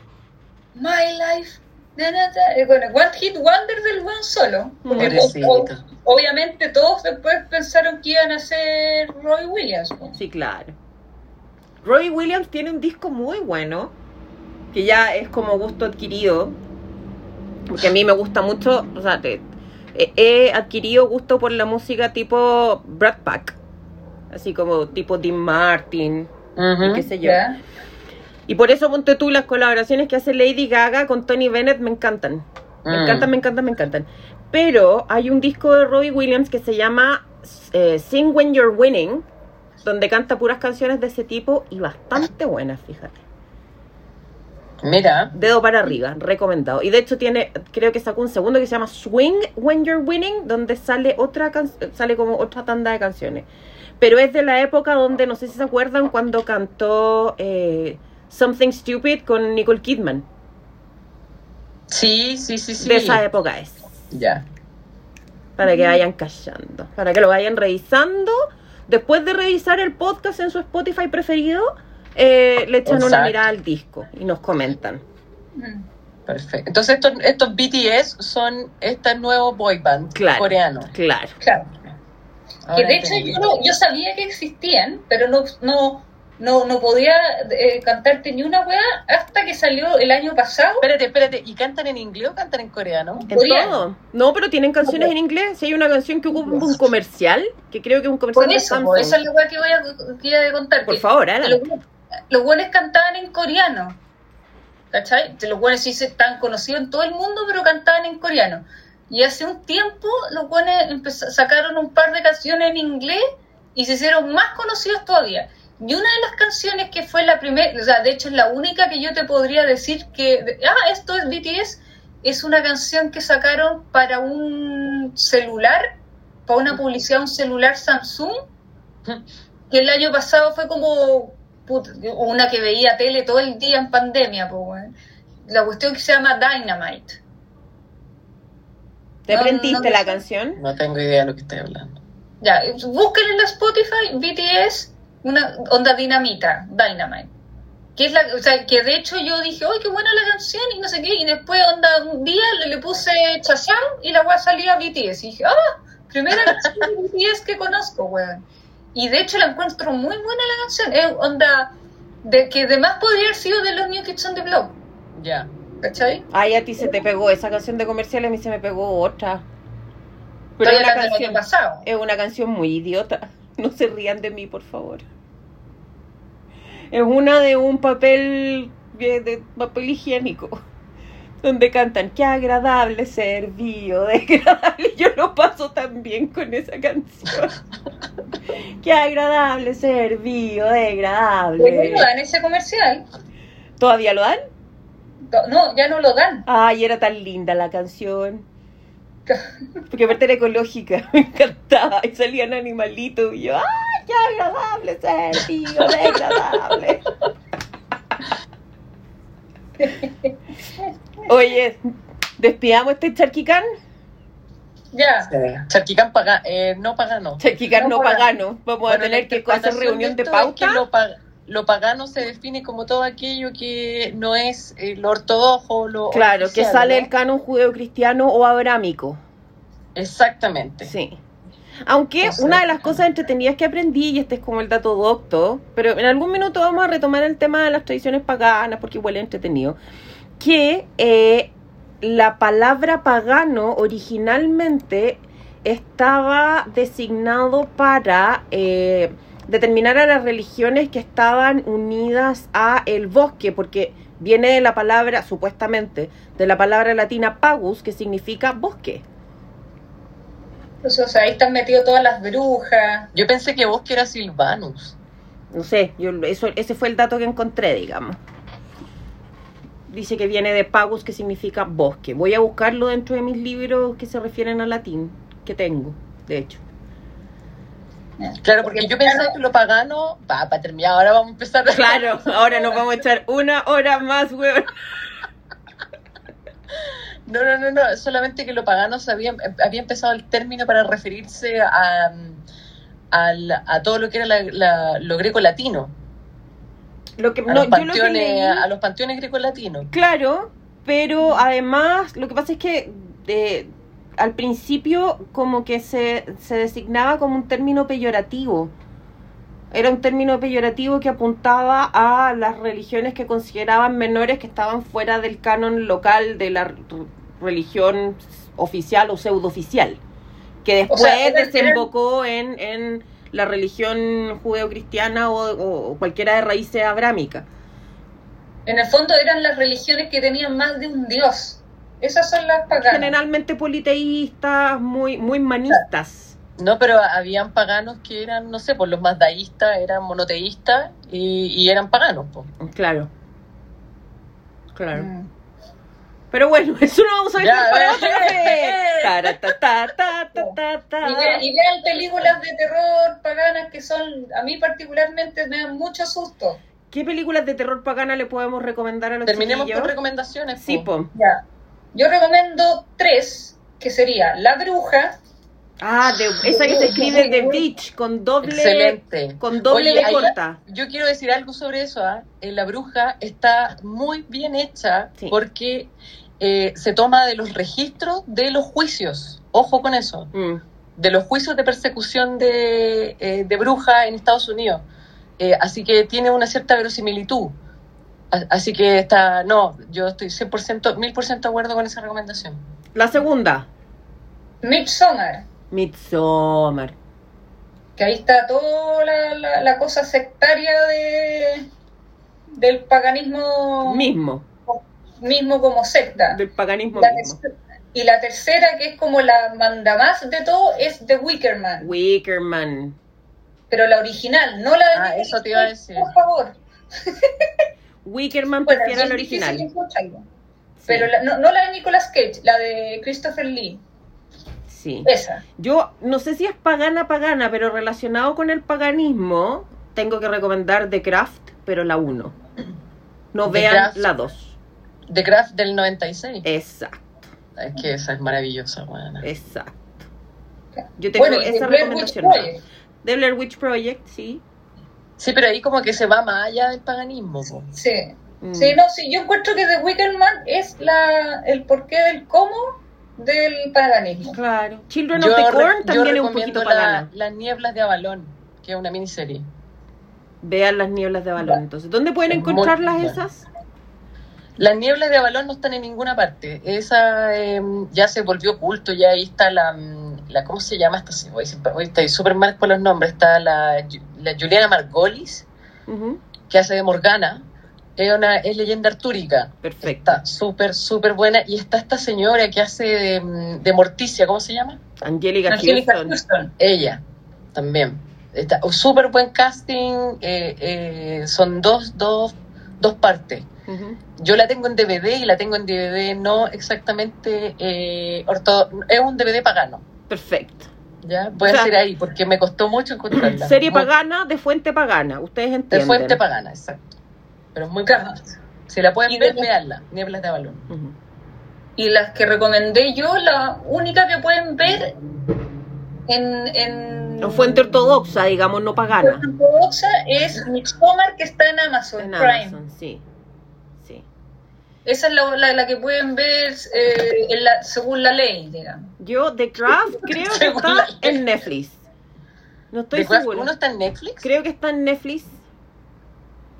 My Life. na, na, na", Bueno, One Hit Wonder del buen solo. Porque o- obviamente todos después pensaron que iban a ser Roy Williams. Sí, claro. Roy Williams tiene un disco muy bueno, que ya es como gusto adquirido, porque a mí me gusta mucho, o sea, te- he adquirido gusto por la música tipo Brad Pack, así como tipo Dean Martin, y qué sé yo. Y por eso ponte tú las colaboraciones que hace Lady Gaga con Tony Bennett me encantan. Me Mm. encantan, me encantan, me encantan. Pero hay un disco de Robbie Williams que se llama eh, Sing When You're Winning, donde canta puras canciones de ese tipo y bastante buenas, fíjate. Mira, Dedo para arriba, recomendado. Y de hecho tiene, creo que sacó un segundo que se llama Swing When You're Winning, donde sale otra can- sale como otra tanda de canciones. Pero es de la época donde, no sé si se acuerdan, cuando cantó eh, Something Stupid con Nicole Kidman. sí, sí, sí, sí. De esa época es. Ya. Para que vayan callando, para que lo vayan revisando. Después de revisar el podcast en su Spotify preferido, eh, le echan una mirada al disco y nos comentan. Mm. Perfecto. Entonces estos, estos BTS son este nuevo boy band Claro. coreano. Claro. Claro. Que de hecho yo, no- yo sabía que existían, pero no, no, no, no podía eh, cantarte ni una weá hasta que salió el año pasado. Espérate, espérate. ¿Y cantan en inglés o cantan en coreano? En Coreano. todo. No, pero tienen canciones en inglés. Si hay una canción que ocupa un comercial, que creo que es un comercial Por de eso, Samsung. po, esa es la weá que voy a, que a contar. Por que- favor, háganlo. los, los buenos cantaban en coreano. ¿Cachai? Los buenos sí se están conocidos en todo el mundo, pero cantaban en coreano. Y hace un tiempo los buenos sacaron un par de canciones en inglés y se hicieron más conocidos todavía. Y una de las canciones que fue la primera, o sea, de hecho es la única que yo te podría decir que, ah, esto es BTS, es una canción que sacaron para un celular, para una publicidad un celular Samsung, que el año pasado fue como una que veía tele todo el día en pandemia. La cuestión que se llama Dynamite. ¿Te No, aprendiste no, la canción? No tengo idea de lo que estoy hablando. Ya, busquen en la Spotify BTS, una onda dinamita, Dynamite. Que es la, o sea, que de hecho yo dije, ¡ay, qué buena la canción! Y no sé qué, y después onda un día le, le puse Chazam y la weá salía BTS. Y dije, ¡ah! Primera canción de BTS que conozco, weón. Y de hecho la encuentro muy buena la canción. Es onda de que además podría haber sido de los New Kids on the Block, Ya. ¿Cachai? Ay, a ti se te pegó esa canción de comercial, a mí se me pegó otra. Pero es una canción, es una canción muy idiota. No se rían de mí, por favor. Es una de un papel de, de papel higiénico. Donde cantan, qué agradable ser biodegradable. Yo lo paso tan bien con esa canción. qué agradable ser biodegradable. no dan ese comercial. ¿Todavía lo dan? No, ya no lo dan. Ay, era tan linda la canción. Porque aparte era ecológica, me encantaba. Y salían animalitos y yo, ¡ay, qué agradable ser biodegradable! Oye, despidamos este charquicán. Ya. Charquicán paga, eh, no pagano. Charquicán no No pagano. Vamos Bueno, a tener que hacer reunión de esto es que pauta. lo, lo pagano se define como todo aquello que no es eh, lo ortodoxo lo Claro, que sale ¿no? el canon judeo-cristiano o abrámico. Exactamente. Sí. Aunque una de las cosas entretenidas que aprendí, y este es como el dato docto, pero en algún minuto vamos a retomar el tema de las tradiciones paganas, porque igual es entretenido, que eh, la palabra pagano originalmente estaba designado para eh, determinar a las religiones que estaban unidas a el bosque, porque viene de la palabra, supuestamente, de la palabra latina pagus, que significa bosque. Pues, o sea, ahí están metidos todas las brujas. Yo pensé que vos que eras Silvanus. No sé, yo eso, ese fue el dato que encontré, digamos. Dice que viene de pagus, que significa bosque. Voy a buscarlo dentro de mis libros que se refieren al latín, que tengo, de hecho. Claro, porque yo pensaba que lo pagano, va, para terminar, ahora vamos a empezar. Claro, ahora nos vamos a echar una hora más, weón. No, no, no, no, solamente que lo pagano se había, había empezado el término para referirse a, al- a todo lo que era la- la- lo greco-latino, Lo que, a, no, los yo lo que panteones, leí, a los panteones greco-latinos. claro, pero además lo que pasa es que de, al principio como que se, se designaba como un término peyorativo. Era un término peyorativo que apuntaba a las religiones que consideraban menores que estaban fuera del canon local de la religión oficial o pseudooficial, que después sea, desembocó en, en la religión judeocristiana o, o cualquiera de raíces abrámicas. En el fondo eran las religiones que tenían más de un dios. Esas son las paganas. Generalmente politeístas, muy, muy manistas. No, pero habían paganos que eran, no sé, pues los más daístas eran monoteístas y, y eran paganos, pues. Claro. Claro. Mm. Pero bueno, eso lo vamos a dejar para ta, ta. Y, ve- y vean películas de terror paganas que son, a mí particularmente me dan mucho susto. ¿Qué películas de terror pagana le podemos recomendar a los Terminemos chiquillos? con recomendaciones. Sí, po. Ya. Yo recomiendo tres, que sería La Bruja, Ah, de, esa que se escribe The Beach con doble Excelente. con doble Oye, de ahí- corta. Yo quiero decir algo sobre eso. ¿ah? Eh, La bruja está muy bien hecha Sí. porque eh, se toma de los registros de los juicios. Ojo con eso. Mm. De los juicios de persecución de, eh, de bruja en Estados Unidos. Eh, así que tiene una cierta verosimilitud. Así que está, no, yo estoy 100%, 1000% de acuerdo con esa recomendación. La segunda, Midsommar, Midsommar. que ahí está toda la, la- la cosa sectaria de del paganismo Mismo, mismo como secta. del paganismo La mismo. y la tercera, que es como la mandamás de todo, es The Wicker Man. Wickerman. Pero la original, no la de Ah, eso te iba a decir. Por favor. Wickerman Bueno, prefiere difícil original. Sí, Pero la- no, no la de Nicolas Cage, la de Christopher Lee. sí. Esa. Yo no sé si es pagana pagana, pero relacionado con el paganismo, tengo que recomendar The Craft, pero la 1. No The vean Craft. la 2. The Craft del 96. Exacto, Es que esa es maravillosa, buena. exacto. Yo tengo Bueno, esa recomendación. Project. The Blair Witch Project, sí. Sí, pero ahí como que se va más allá del paganismo. po. Sí. Mm. Sí, no, sí, yo encuentro que The Wicker Man es la, el porqué del cómo del paganismo. Claro. Children Yo of the Corn también es un poquito la- pagana. Las nieblas de Avalón, que es una miniserie. Vean las nieblas de balón. Entonces, ¿dónde pueden Es encontrarlas esas? Las nieblas de Avalón no están en ninguna parte. Esa eh, ya se volvió culto, ya ahí está la, mm, la ¿cómo se llama esta? Hoy, hoy estoy súper mal con los nombres. Está la, la Juliana Margolis, que hace de Morgana. Es, una, es leyenda artúrica. Perfecto. Está súper, súper buena. Y está esta señora que hace de, de Morticia, ¿cómo se llama? Angélica Houston. Houston. Ella también. Está súper buen casting. eh, eh, son dos, dos, dos partes. Yo la tengo en DVD y la tengo en DVD no exactamente eh, es un DVD pagano. Perfecto. ¿Ya? Voy O sea, a decir ahí porque me costó mucho encontrarla. Serie Muy- pagana de fuente pagana. Ustedes De entienden. fuente pagana, exacto. Pero es muy Claro. pagana. Si la pueden ver, de- veanla. Nieblas de balón. Y las que recomendé yo, la única que pueden ver en, en O fuente ortodoxa, digamos, no pagana. ortodoxa es Midsommar, que está en Amazon En Prime. Amazon. Sí. Esa es la, la, la que pueden ver eh, en la- según la ley, digamos. Yo, The Craft, creo que está la en Netflix. No estoy segura. uno está en Netflix Creo que está en Netflix.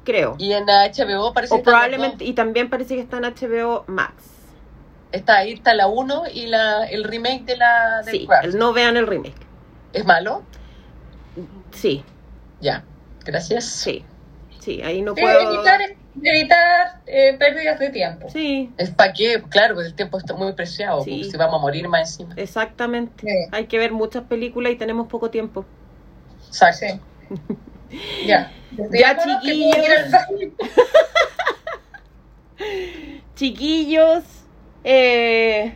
Creo. y en HBO parece O que probablemente, y también parece que está en HBO Max. Está ahí, está la 1 y la, el remake de la de Sí, Craft. no vean el remake. ¿Es malo? Sí, Ya. Gracias. sí. Sí, ahí no puedo. evitar, evitar eh, pérdidas de tiempo. Sí, ¿Es para qué? Claro, pues el tiempo está muy preciado. Sí. porque Si vamos a morir más encima. exactamente. Sí. Hay que ver muchas películas y tenemos poco tiempo. Exacto. Sí. Ya. Ya, baño. Chiquillos, eh,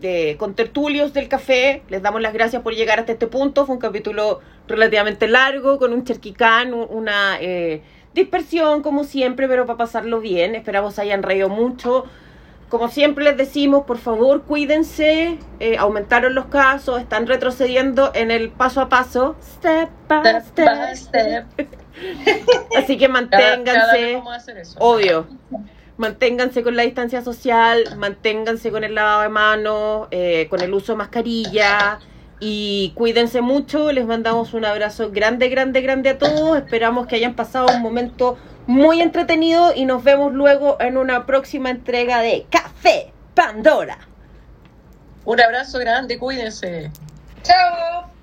de contertulios del café, les damos las gracias por llegar hasta este punto. Fue un capítulo relativamente largo, con un cherquicán, un- una eh, dispersión como siempre, pero para pasarlo bien. Esperamos se hayan reído mucho. Como siempre les decimos, por favor, cuídense. eh, aumentaron los casos, están retrocediendo en el paso a paso. Step by Step step. by step. Así que Cada, cada vez manténganse. vamos a hacer eso. Obvio. manténganse con la distancia social, manténganse con el lavado de manos, eh, con el uso de mascarilla y cuídense mucho. Les mandamos un abrazo grande, grande, grande a todos. Esperamos que hayan pasado un momento muy entretenido y nos vemos luego en una próxima entrega de Café Pandora. Un abrazo grande, cuídense. Chao.